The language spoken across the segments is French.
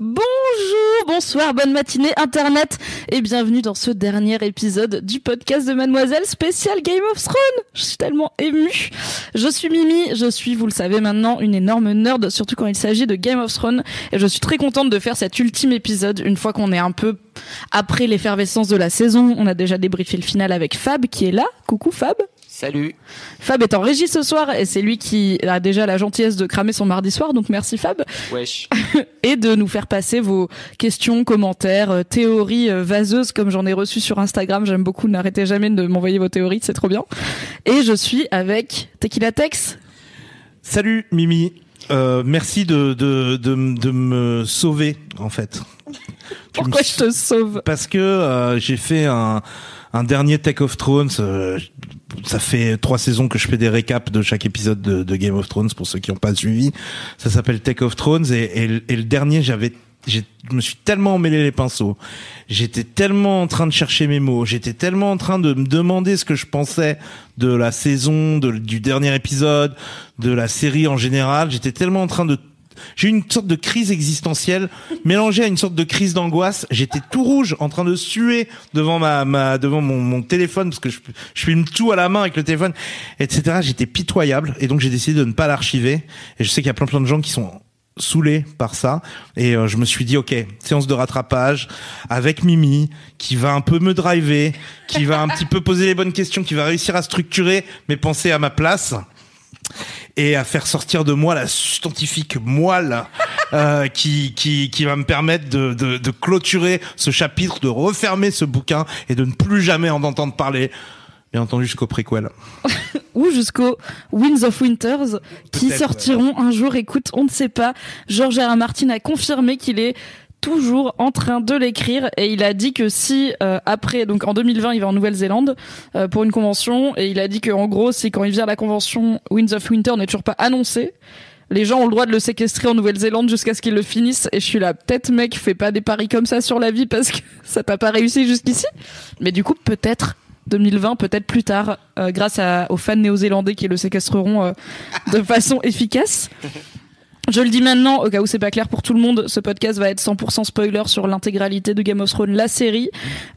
Bonjour, bonsoir, bonne matinée Internet et bienvenue dans ce dernier épisode du podcast de Mademoiselle spécial Game of Thrones. Je suis tellement émue. Je suis Mimi, je suis, vous le savez maintenant, une énorme nerd, surtout quand il s'agit de Game of Thrones et je suis très contente de faire cet ultime épisode une fois qu'on est un peu après l'effervescence de la saison. On a déjà débriefé le final avec Fab qui est là. Coucou Fab. Salut. Fab est en régie ce soir et c'est lui qui a déjà la gentillesse de cramer son mardi soir, donc merci Fab. Wesh. et de nous faire passer vos questions, commentaires, euh, théories euh, vaseuses comme j'en ai reçu sur Instagram. J'aime beaucoup. N'arrêtez jamais de m'envoyer vos théories, c'est trop bien. Et je suis avec Tequila Tex. Salut Mimi, Euh, merci de, de, de, de me sauver en fait. Pourquoi me- je te sauve? Parce que euh, j'ai fait un, un dernier Take of Thrones. euh, ça fait trois saisons que je fais des récaps de chaque épisode de, Game of Thrones pour ceux qui n'ont pas suivi. Ça s'appelle Take of Thrones et, le- dernier j'avais je me suis tellement emmêlé les pinceaux. J'étais tellement en train de chercher mes mots. J'étais tellement en train de me demander ce que je pensais de la saison, de- du dernier épisode, de la série en général. J'étais tellement en train de j'ai eu une sorte de crise existentielle mélangée à une sorte de crise d'angoisse. J'étais tout rouge, en train de suer devant ma, ma devant mon, téléphone parce que je, je filme tout à la main avec le téléphone, etc. J'étais pitoyable et donc j'ai décidé de ne pas l'archiver. Et je sais qu'il y a plein plein de gens qui sont saoulés par ça et euh, je me suis dit ok séance de rattrapage avec Mimi qui va un peu me driver qui va un petit peu poser les bonnes questions qui va réussir à structurer mes pensées à ma place et à faire sortir de moi la substantifique moelle euh, qui, qui, qui va me permettre de, de, de clôturer ce chapitre, de refermer ce bouquin et de ne plus jamais en entendre parler. Bien entendu jusqu'au préquel. ou jusqu'au Winds of Winters qui sortiront un jour. Écoute, on ne sait pas. George R. R. Martin a confirmé qu'il est toujours en train de l'écrire. Et il a dit que si euh, après donc en 2020 il va en Nouvelle-Zélande euh, pour une convention. Et il a dit que en gros c'est quand il vient à la convention Winds of Winter n'est toujours pas annoncé. Les gens ont le droit de le séquestrer en Nouvelle-Zélande jusqu'à ce qu'ils le finissent. Et je suis là peut-être mec fais pas des paris comme ça sur la vie parce que ça t'a pas réussi jusqu'ici. Mais du coup peut-être 2020 peut-être plus tard euh, grâce à, aux fans néo-zélandais qui le séquestreront euh, de façon efficace je le dis maintenant, au cas où c'est pas clair pour tout le monde, ce podcast va être 100% spoiler sur l'intégralité de Game of Thrones, la série.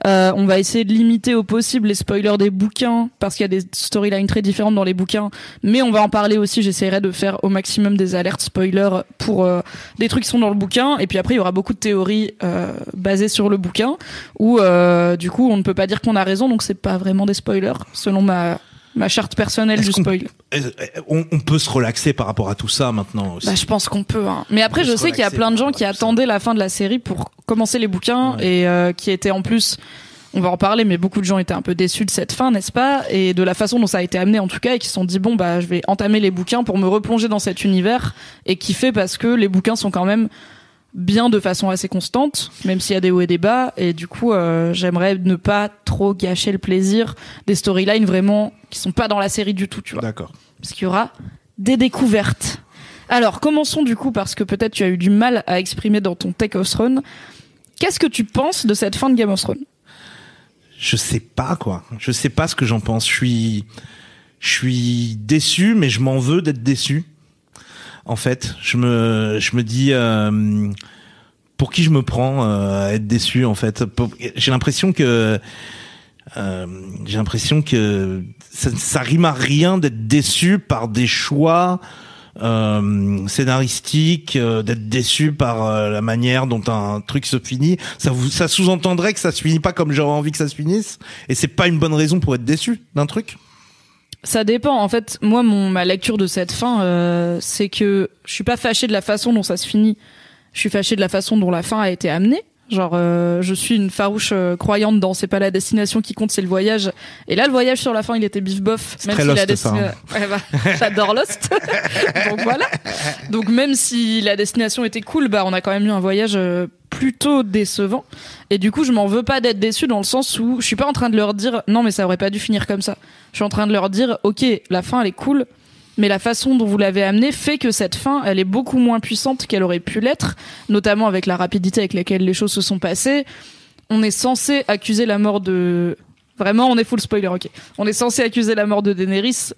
Euh, on va essayer de limiter au possible les spoilers des bouquins, parce qu'il y a des storylines très différentes dans les bouquins, mais on va en parler aussi, j'essaierai de faire au maximum des alertes spoilers pour euh, des trucs qui sont dans le bouquin, et puis après il y aura beaucoup de théories euh, basées sur le bouquin, où euh, du coup on ne peut pas dire qu'on a raison, donc c'est pas vraiment des spoilers, selon ma, ma charte personnelle du spoil. On, on peut se relaxer par rapport à tout ça maintenant aussi. Bah, je pense qu'on peut. Hein. Mais après, je sais qu'il y a plein de gens qui attendaient la fin de la série pour commencer les bouquins Ouais. et euh, qui étaient en plus. On va en parler, mais beaucoup de gens étaient un peu déçus de cette fin, n'est-ce pas? Et de la façon dont ça a été amené, en tout cas, et qui se sont dit bon bah je vais entamer les bouquins pour me replonger dans cet univers et kiffer parce que les bouquins sont quand même bien de façon assez constante, même s'il y a des hauts et des bas. Et du coup, euh, j'aimerais ne pas trop gâcher le plaisir des storylines vraiment qui sont pas dans la série du tout, tu vois D'accord. parce qu'il y aura des découvertes. Alors, commençons du coup, parce que peut-être tu as eu du mal à exprimer dans ton Take of Throne. Qu'est-ce que tu penses de cette fin de Game of Thrones? Je sais pas quoi. Je sais pas ce que j'en pense. Je suis, je suis déçu, mais je m'en veux d'être déçu. En fait, je me, je me dis, euh, pour qui je me prends euh, à être déçu en fait. J'ai l'impression que, euh, j'ai l'impression que ça, ça rime à rien d'être déçu par des choix euh, scénaristiques, euh, d'être déçu par la manière dont un truc se finit. Ça, ça sous-entendrait que ça se finit pas comme j'aurais envie que ça se finisse, et c'est pas une bonne raison pour être déçu d'un truc? Ça dépend. En fait, moi, mon ma lecture de cette fin, euh, c'est que je suis pas fâchée de la façon dont ça se finit. Je suis fâchée de la façon dont la fin a été amenée. Genre, euh, je suis une farouche euh, croyante dans c'est pas la destination qui compte, c'est le voyage. Et là, le voyage sur la fin, il était bif bof. Très Lost, la ça, hein. Ouais, bah, j'adore Lost. Donc voilà. Donc même si la destination était cool, bah on a quand même eu un voyage euh, plutôt décevant. Et du coup, je m'en veux pas d'être déçu dans le sens où je suis pas en train de leur dire non mais ça aurait pas dû finir comme ça. Je suis en train de leur dire ok, la fin elle est cool, mais la façon dont vous l'avez amenée fait que cette fin, elle est beaucoup moins puissante qu'elle aurait pu l'être, notamment avec la rapidité avec laquelle les choses se sont passées. On est censé accuser la mort de... Vraiment, on est full spoiler, ok. On est censé accuser la mort de Daenerys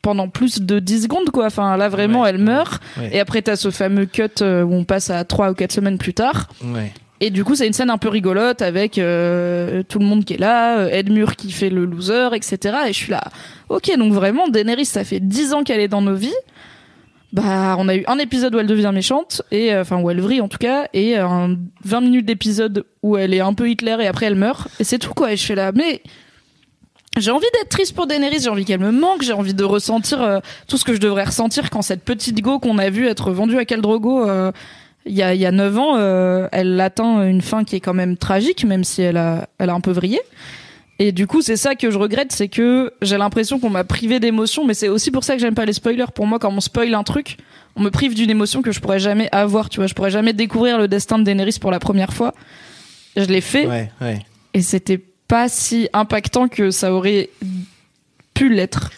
pendant plus de 10 secondes, quoi. Enfin, là, vraiment, Ouais, elle meurt. ouais. Et après, t'as ce fameux cut euh, où on passe à 3 ou 4 semaines plus tard. Ouais. Et du coup, c'est une scène un peu rigolote avec euh, tout le monde qui est là, euh, Edmure qui fait le loser, etc. Et je suis là, ok, donc vraiment, Daenerys, ça fait 10 ans qu'elle est dans nos vies. Bah, on a eu un épisode où elle devient méchante, et euh, enfin où elle vrille en tout cas, et un 20 minutes d'épisode où elle est un peu Hitler et après elle meurt, et c'est tout quoi. Et je fais là, mais j'ai envie d'être triste pour Daenerys, j'ai envie qu'elle me manque, j'ai envie de ressentir euh, tout ce que je devrais ressentir quand cette petite go qu'on a vue être vendue à Khal Drogo euh, il y a il y a 9 ans, euh, elle atteint une fin qui est quand même tragique, même si elle a elle a un peu vrillé. Et du coup, c'est ça que je regrette, c'est que j'ai l'impression qu'on m'a privé d'émotion, mais c'est aussi pour ça que j'aime pas les spoilers. Pour moi, quand on spoil un truc, on me prive d'une émotion que je pourrais jamais avoir, tu vois. Je pourrais jamais découvrir le destin de Daenerys pour la première fois. Je l'ai fait, Ouais, ouais. et c'était pas si impactant que ça aurait pu l'être,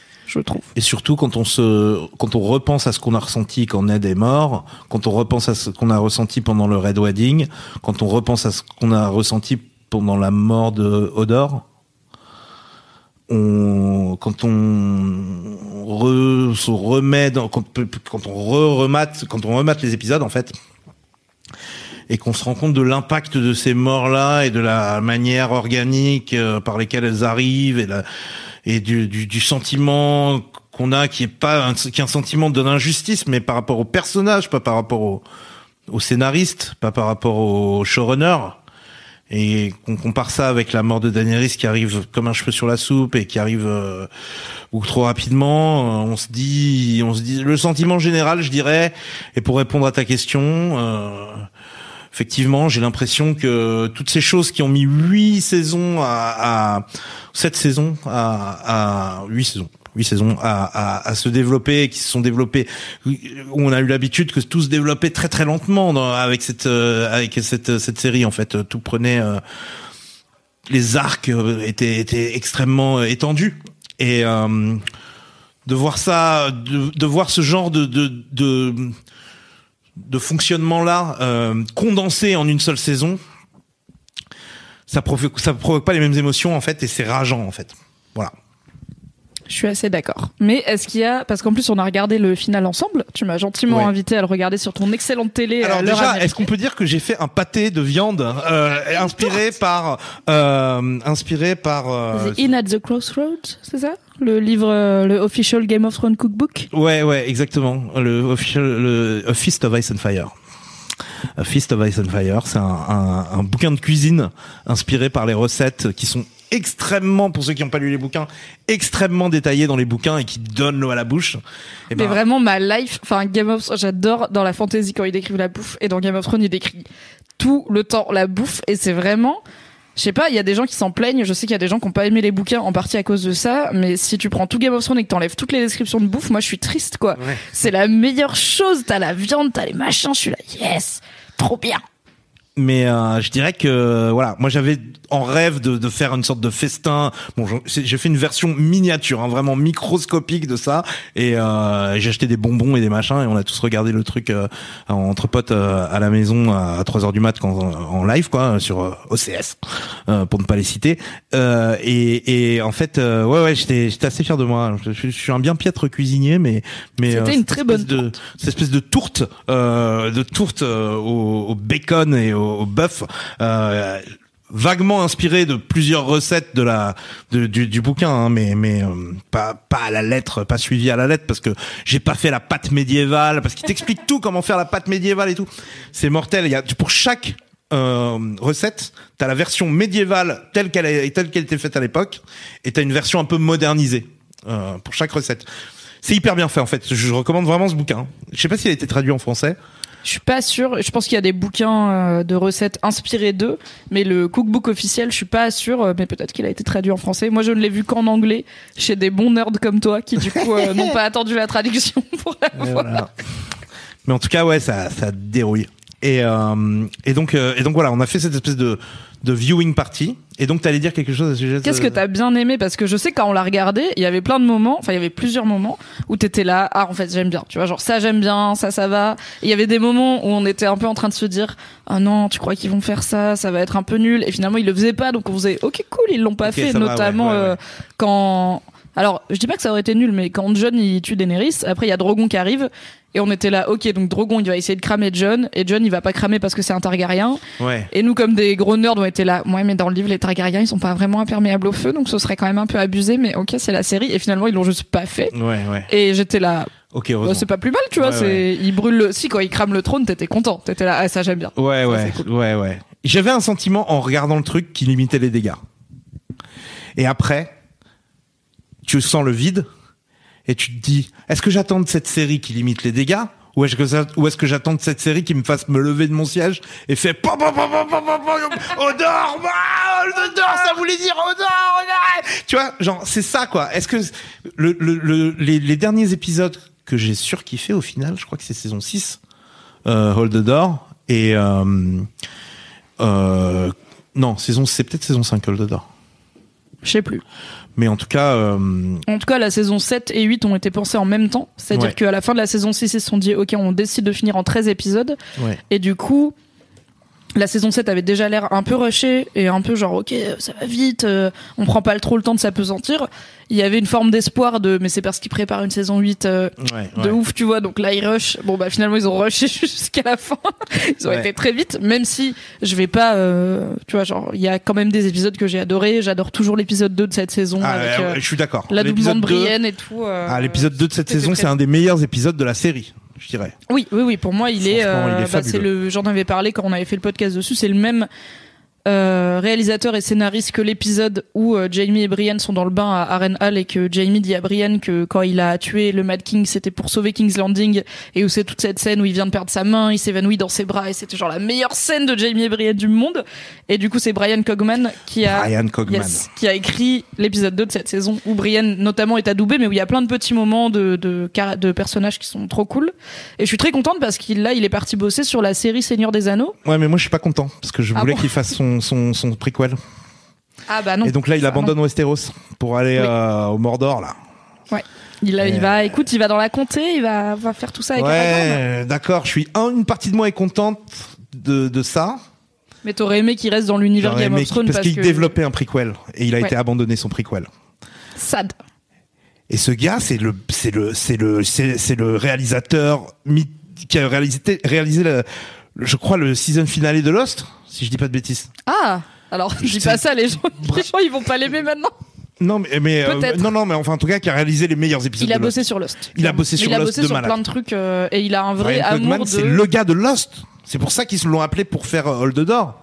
Et surtout quand on se, quand on repense à ce qu'on a ressenti quand Ned est mort, quand on repense à ce qu'on a ressenti pendant le Red Wedding, quand on repense à ce qu'on a ressenti pendant la mort de Hodor, on, quand on re- se remet quand, on re remate, quand on les épisodes en fait, et qu'on se rend compte de l'impact de ces morts-là et de la manière organique euh, par lesquelles elles arrivent et, la, et du, du, du sentiment qu'on a qui est pas un, qui est un sentiment de l'injustice, mais par rapport au personnage, pas par rapport au, au scénariste, pas par rapport au showrunner. Et qu'on compare ça avec la mort de Daenerys qui arrive comme un cheveu sur la soupe et qui arrive euh, ou trop rapidement, euh, on se dit, on se dit, le sentiment général, je dirais, et pour répondre à ta question, euh, effectivement, j'ai l'impression que toutes ces choses qui ont mis huit saisons à, à sept saisons à, à huit saisons. Huit saisons à, à, à se développer, qui se sont développées, on a eu l'habitude que tout se développait très très lentement avec cette euh, avec cette cette série en fait, tout prenait euh, les arcs euh, étaient étaient extrêmement euh, étendus et euh, de voir ça, de, de voir ce genre de de, de de fonctionnement là condensé en une seule saison, ça provoque ça provoque pas les mêmes émotions en fait et c'est rageant en fait. Voilà. Je suis assez d'accord. Mais est-ce qu'il y a parce qu'en plus on a regardé le final ensemble. Tu m'as gentiment Ouais. invité à le regarder sur ton excellente télé. Alors à l'heure déjà, est-ce qu'on peut dire que j'ai fait un pâté de viande euh, inspiré par euh, inspiré par euh, The In at the Crossroads, c'est ça? Le livre, euh, le official Game of Thrones cookbook? Ouais, ouais, exactement. Le official, le A Feast of Ice and Fire. Feast of Ice and Fire, c'est un, un, un bouquin de cuisine inspiré par les recettes qui sont extrêmement, pour ceux qui n'ont pas lu les bouquins, extrêmement détaillées dans les bouquins et qui donnent l'eau à la bouche. Et Mais vraiment ma life, enfin Game of Thrones, j'adore dans la fantasy quand ils décrivent la bouffe et dans Game of Thrones ils décrivent tout le temps la bouffe et c'est vraiment je sais pas, il y a des gens qui s'en plaignent, je sais qu'il y a des gens qui ont pas aimé les bouquins en partie à cause de ça, mais si tu prends tout Game of Thrones et que t'enlèves toutes les descriptions de bouffe, moi je suis triste quoi. Ouais. C'est la meilleure chose, t'as la viande, t'as les machins, je suis là, yes, trop bien. Mais euh, je dirais que voilà, moi j'avais en rêve de, de faire une sorte de festin. Bon, j'ai fait une version miniature, hein, vraiment microscopique de ça, et euh, j'ai acheté des bonbons et des machins, et on a tous regardé le truc euh, entre potes euh, à la maison à 3 heures du mat quand en live quoi sur euh, OCS euh, pour ne pas les citer. Euh, et, et en fait, euh, ouais ouais, j'étais j'étais assez fier de moi. Je, je suis un bien piètre cuisinier, mais mais C'était euh, une très espèce bonne de cette espèce de tourte euh, de tourte au, au bacon et au, au bœuf euh, vaguement inspiré de plusieurs recettes de la du, bouquin hein, mais mais euh, pas pas à la lettre pas suivi à la lettre parce que j'ai pas fait la pâte médiévale parce qu'il t'explique tout comment faire la pâte médiévale et tout c'est mortel il y a pour chaque euh, recette t'as la version médiévale telle qu'elle est telle qu'elle était faite à l'époque et t'as une version un peu modernisée pour chaque recette. C'est hyper bien fait en fait. Je recommande vraiment ce bouquin. Je sais pas s'il a été traduit en français. Je suis pas sûre. Je pense qu'il y a des bouquins euh, de recettes inspirés d'eux, mais le cookbook officiel, je suis pas sûre. euh, Mais peut-être qu'il a été traduit en français. Moi, je ne l'ai vu qu'en anglais chez des bons nerds comme toi qui du coup euh, n'ont pas attendu la traduction pour la voir. voilà. Mais en tout cas, ouais, ça, ça dérouille. Et, euh, et donc, euh, et donc voilà, on a fait cette espèce de, de viewing party. Et donc, t'allais dire quelque chose à ce sujet. Qu'est-ce de- que t'as bien aimé? Parce que je sais quand on l'a regardé, il y avait plein de moments, enfin il y avait plusieurs moments où t'étais là, ah en fait j'aime bien, tu vois, genre ça j'aime bien, ça ça va. Et il y avait des moments où on était un peu en train de se dire, ah non, tu crois qu'ils vont faire ça, ça va être un peu nul. Et finalement ils le faisaient pas, donc on faisait, ok cool, ils l'ont pas fait, va, notamment ouais, ouais, euh, quand. Alors, je dis pas que ça aurait été nul, mais quand John il tue Daenerys, après il y a Drogon qui arrive, et on était là, ok, donc Drogon il va essayer de cramer John, et John il va pas cramer parce que c'est un Targaryen, Ouais. et nous, comme des gros nerds, on était là. Ouais, mais dans le livre, les Targaryens, ils sont pas vraiment imperméables au feu, donc ce serait quand même un peu abusé. Mais ok, c'est la série. Et finalement, ils l'ont juste pas fait. Ouais, ouais. Et j'étais là. Ok, bah, c'est pas plus mal, tu vois. Ouais, c'est ouais. ils brûlent le. Si quand ils crament le trône, t'étais content. T'étais là. Ah, ça j'aime bien. Ouais, Ça, ouais, ouais, ouais. J'avais un sentiment en regardant le truc qui limitait les dégâts. Et après, tu sens le vide et tu te dis, est-ce que j'attends de cette série qui limite les dégâts ou est-ce que ou est-ce que j'attends de cette série qui me fasse me lever de mon siège et fait pom, ça voulait dire odeur. Tu vois, genre c'est ça quoi. Est-ce que le, le, le- les, les derniers épisodes que j'ai surkiffé au final, je crois que c'est saison 6 euh, Hold the Door et euh, euh, non saison c'est peut-être saison 5 Hold the Door Je sais plus. Mais en tout cas euh, En tout cas, la saison 7 et 8 ont été pensées en même temps. C'est-à-dire Ouais. qu'à la fin de la saison 6, ils se sont dit, ok, on décide de finir en 13 épisodes. ouais Et du coup, la saison 7 avait déjà l'air un peu rushée et un peu genre, ok, ça va vite, euh, on prend pas trop le temps de s'apesantir. Il y avait une forme d'espoir de, mais c'est parce qu'ils préparent une saison 8 euh, ouais, de ouais. ouf, tu vois. Donc là, ils rushent. Bon, bah finalement, ils ont rushé jusqu'à la fin. Ils ont Ouais. été très vite, même si je vais pas, euh, tu vois, genre, il y a quand même des épisodes que j'ai adoré. J'adore toujours l'épisode 2 de cette saison Ah, avec euh, je suis d'accord l'adoubement de L'épisode 2 Brienne et tout. ah, l'épisode 2 de cette saison c'est un des meilleurs épisodes de la série je dirais Oui, oui, oui. Pour moi, il est. Euh, bah, c'est le. J'en avais parlé quand on avait fait le podcast dessus. C'est le même euh, réalisateur et scénariste que l'épisode où euh, Jamie et Brienne sont dans le bain à Harrenhal et que Jamie dit à Brienne que quand il a tué le Mad King, c'était pour sauver King's Landing et où c'est toute cette scène où il vient de perdre sa main, il s'évanouit dans ses bras et c'était genre la meilleure scène de Jamie et Brienne du monde. Et du coup, c'est Brian Cogman qui a Brian Cogman. Yes, qui a écrit l'épisode 2 de cette saison où Brienne notamment est adoubé mais où il y a plein de petits moments de, de, de personnages qui sont trop cool. Et je suis très contente parce qu'il là il est parti bosser sur la série Seigneur des Anneaux. Ouais mais moi je suis pas content parce que je Ah voulais bon qu'il fasse son son son prequel. Ah bah non. Et donc là il Ça, abandonne Westeros pour aller Oui. euh, au Mordor là. Non. il, va écoute il va dans la comté il va, va faire tout ça avec ouais d'accord je suis un, une partie de moi est contente de de ça. Mais t'aurais aimé qu'il reste dans l'univers Game of Thrones parce parce, qu'il que développait un prequel et il a Ouais. été abandonné son prequel. Sad. Et ce gars, c'est le, c'est le, c'est le, c'est, le réalisateur qui a réalisé, réalisé je crois, le season finale de Lost, si je dis pas de bêtises. ah alors je dis pas ça les gens les gens ils vont pas l'aimer maintenant Non, mais, mais euh, non, non, mais enfin, en tout cas, qui a réalisé les meilleurs épisodes. il a de Lost. bossé sur Lost Il a bossé sur il a Lost bossé de sur malade. plein de trucs euh, et il a un vrai Brian amour de c'est le gars de Lost. C'est pour ça qu'ils l'ont appelé pour faire euh, Hold the Door.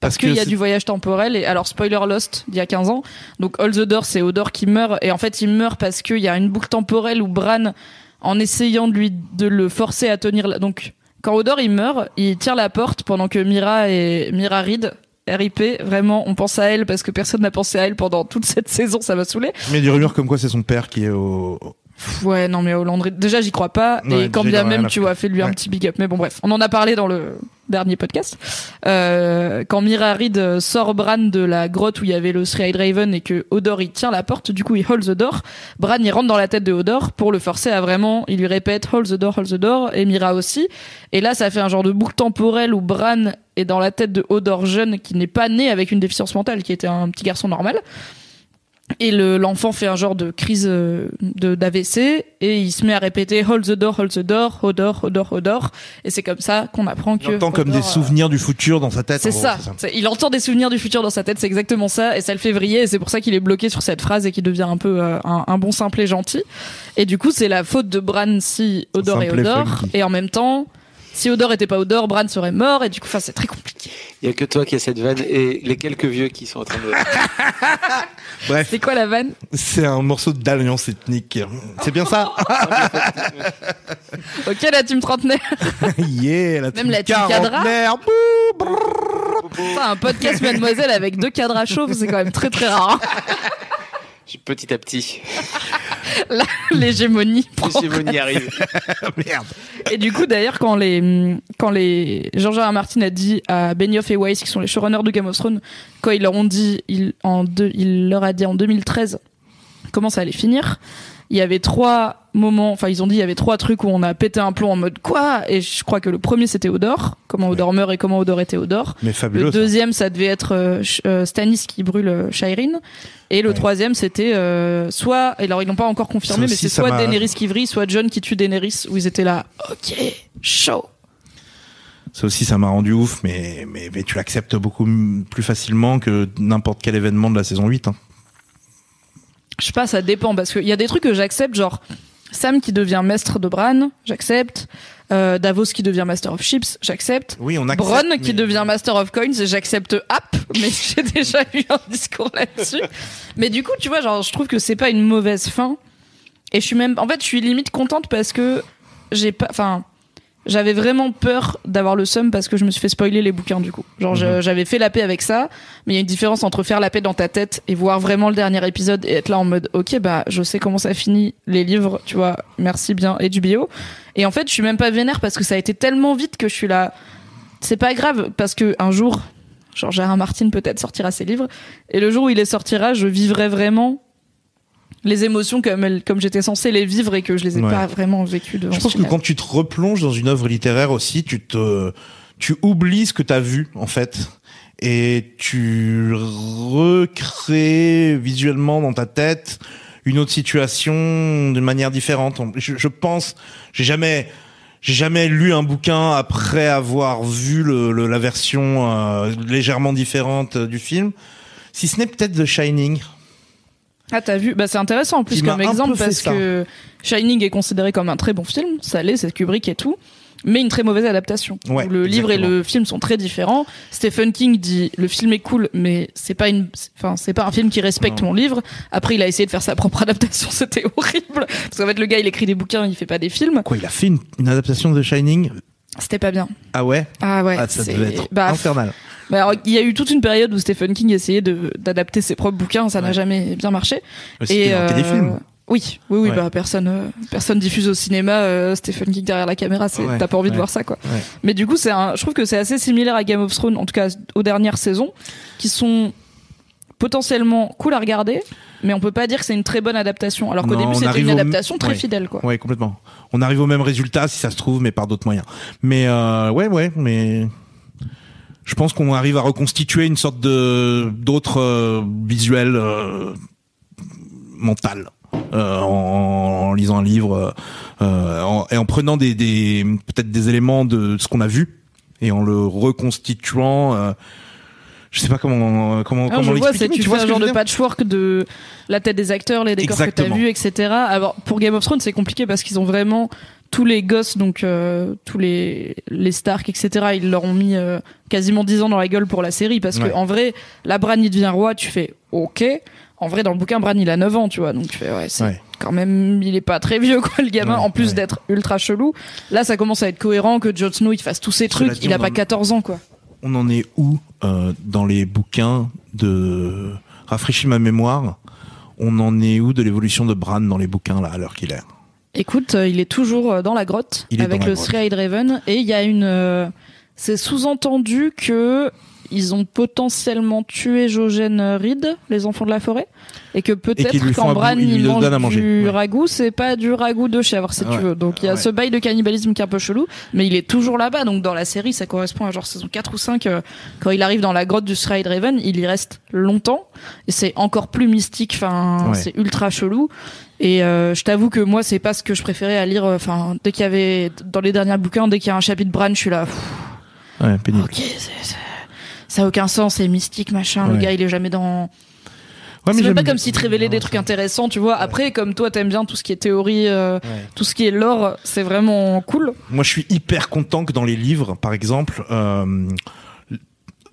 Parce qu'il y a du voyage temporel et alors spoiler Lost d'il y a 15 ans. Donc All the Door c'est Odor qui meurt et en fait il meurt parce qu'il y a une boucle temporelle où Bran en essayant de lui de le forcer à tenir la... donc quand Odor il meurt, il tire la porte pendant que Mira et Mira Reed RIP, vraiment, on pense à elle parce que personne n'a pensé à elle pendant toute cette saison, ça m'a saoulé. Mais des rumeurs comme quoi c'est son père qui est au. Ouais, non, mais Hollande, déjà, j'y crois pas. Ouais, et quand bien même, tu vois, fait lui un petit big up. Mais bon, bref, on en a parlé dans le dernier podcast. Euh, quand Mira Reed euh, sort Bran de la grotte où il y avait le Three-Eyed Raven et que Odor, il tient la porte, du coup, il hold the door. Bran, il rentre dans la tête de Odor pour le forcer à vraiment, il lui répète hold the door, hold the door, et Mira aussi. Et là, ça fait un genre de boucle temporelle où Bran est dans la tête de Odor jeune qui n'est pas né avec une déficience mentale, qui était un petit garçon normal. Et le- l'enfant fait un genre de crise euh, de d'AVC et il se met à répéter hold the door, hold the door, Hodor, Hodor, Hodor. Et c'est comme ça qu'on apprend que. Il entend comme des euh, souvenirs du futur dans sa tête. c'est ça. Il entend des souvenirs du futur dans sa tête, c'est exactement ça, et ça le fait vriller, et c'est pour ça qu'il est bloqué sur cette phrase et qu'il devient un peu euh, un, un bon simple et gentil. Et du coup, c'est la faute de Bran si Odor et Odor, et en même temps, si Odor était pas Odor, Bran serait mort, et du coup, c'est très compliqué. Il y a que toi qui as cette vanne et les quelques vieux qui sont en train de. Bref, C'est quoi la vanne? C'est un morceau d'alliance ethnique. C'est bien ça? Ok, la team trentenaire. Yeah, la Même la team quarantenaire. Un podcast mademoiselle avec deux cadres à chauve, c'est quand même très très rare. Petit à petit, l'hégémonie l'hégémonie arrive. Merde. Et du coup, d'ailleurs, quand les, quand. R. Martin a dit à Benioff et Weiss, qui sont les showrunners de Game of Thrones, quand ils leur ont dit, il, en deux, il leur a dit en 2013 comment ça allait finir, il y avait trois moments, enfin, ils ont dit, il y avait trois trucs où on a pété un plomb en mode quoi? Et je crois que le premier c'était Odor, comment Odor meurt et comment Odor était Odor. Mais fabuleux. Le ça. deuxième, ça devait être euh, euh, Stannis qui brûle euh, Shireen. Et le Ouais. troisième, c'était euh, soit, et alors ils l'ont pas encore confirmé, Ça mais c'est soit Daenerys qui vrille, soit John qui tue Daenerys, où ils étaient là, ok, chaud. Ça aussi, ça m'a rendu ouf, mais, mais, mais tu l'acceptes beaucoup plus facilement que n'importe quel événement de la saison 8. hein. Je sais pas, ça dépend, parce qu'il y a des trucs que j'accepte, genre Sam qui devient maître de Bran, j'accepte. Euh, Davos qui devient Master of Ships, j'accepte. Oui, on accepte. Bronn qui devient Master of Coins, j'accepte App, mais j'ai déjà eu un discours là-dessus. Mais du coup, tu vois, genre, je trouve que c'est pas une mauvaise fin. Et je suis même, en fait, je suis limite contente parce que j'ai pas, enfin, j'avais vraiment peur d'avoir le seum parce que je me suis fait spoiler les bouquins du coup. Genre, Mhm. j'avais fait la paix avec ça, mais il y a une différence entre faire la paix dans ta tête et voir vraiment le dernier épisode et être là en mode, ok, bah, je sais comment ça finit les livres, tu vois, merci bien HBO. Et en fait, je suis même pas vénère parce que ça a été tellement vite que je suis là. C'est pas grave parce que un jour, genre Gérard Martin peut-être sortira ses livres et le jour où il les sortira, je vivrai vraiment les émotions comme elles- comme j'étais censée les vivre et que je les ai Ouais. pas vraiment vécues devant Je pense que quand tu te replonges dans une œuvre littéraire aussi, tu te, tu oublies ce que tu as vu, en fait. Et tu recrées visuellement dans ta tête une autre situation d'une manière différente. Je, je pense, j'ai jamais, j'ai jamais lu un bouquin après avoir vu le, le- la version euh, légèrement différente du film. Si ce n'est peut-être The Shining. Ah, t'as vu Bah, c'est intéressant en plus comme exemple parce ça. que Shining est considéré comme un très bon film, ça l'est, c'est Kubrick et tout, mais une très mauvaise adaptation. Ouais, le livre et le film sont très différents. Stephen King dit le film est cool, mais c'est pas une, enfin c'est pas un film qui respecte Non. mon livre. Après, il a essayé de faire sa propre adaptation, c'était horrible parce qu'en fait le gars il écrit des bouquins, il fait pas des films. Quoi, il a fait une, une adaptation de Shining? C'était pas bien. Ah ouais? Ah ouais. Ah, ça devait être bah, infernal. bah, alors, il y a eu toute une période où Stephen King essayait d'adapter ses propres bouquins, ça n'a jamais bien marché. C'était un euh, téléfilm. Oui, oui, oui, Ouais. bah personne, euh, personne diffuse au cinéma euh, Stephen King derrière la caméra, c'est Ouais, t'as pas envie de voir ça quoi. Mais du coup, c'est je trouve que c'est assez similaire à Game of Thrones, en tout cas aux dernières saisons, qui sont potentiellement cool à regarder, mais on peut pas dire que c'est une très bonne adaptation. Alors qu'au début, c'était une au- adaptation très ouais. fidèle quoi. Ouais, complètement. On arrive au même résultat si ça se trouve, mais par d'autres moyens. Mais euh, ouais, ouais, mais je pense qu'on arrive à reconstituer une sorte de d'autres euh, visuels euh, mental euh, en, en lisant un livre euh, en- et en prenant des, des peut-être des éléments de ce qu'on a vu et en le reconstituant. Euh, je sais pas comment comment Alors, comment je vois, c'est tu tu fais vois un ce que genre de patchwork de la tête des acteurs, les décors que Exactement. t'as vus, etc. Alors pour Game of Thrones, c'est compliqué parce qu'ils ont vraiment tous les gosses, donc euh, tous les les Stark, etc. Ils leur ont mis euh, quasiment 10 ans dans la gueule pour la série parce Ouais. que en vrai, la Bran il devient roi, tu fais ok. En vrai, dans le bouquin, Bran il a 9 ans, tu vois, donc tu fais ouais, c'est Ouais. quand même, il est pas très vieux quoi, le gamin. Ouais, en plus d'être ultra chelou, là ça commence à être cohérent que Jon Snow il fasse tous ces Cela trucs. il a pas en- 14 ans quoi. On en est où euh, dans les bouquins de rafraîchis ma mémoire on en est où de l'évolution de Bran dans les bouquins là à l'heure qu'il est? Écoute, euh, il est toujours euh, dans la grotte Il avec la le grotte. Three-Eyed Raven et il y a une. c'est sous-entendu que ils ont potentiellement tué Jojen Reed, les enfants de la forêt, et que peut-être quand Bran il mange du Ouais. ragoût, c'est pas du ragoût de chèvre si Ouais. tu veux. Donc il y a Ouais. ce bail de cannibalisme qui est un peu chelou, mais il est toujours là-bas. Donc dans la série, ça correspond à genre saison 4 ou 5 euh, quand il arrive dans la grotte du Three-Eyed Raven, il y reste longtemps et c'est encore plus mystique. Enfin, c'est ultra chelou. Et euh, je t'avoue que moi, c'est pas ce que je préférais à lire. euh, Enfin, dès qu'il y avait dans les derniers bouquins, dès qu'il y a un chapitre Bran, je suis là. pff, ouais pénible ça a aucun sens, c'est mystique, machin. Le gars, il est jamais dans. Ouais, c'est même pas comme s'il te révélait des trucs intéressants, tu vois. Après, comme toi, t'aimes bien tout ce qui est théorie, euh, tout ce qui est lore, c'est vraiment cool. moi je suis hyper content que dans les livres par exemple euh,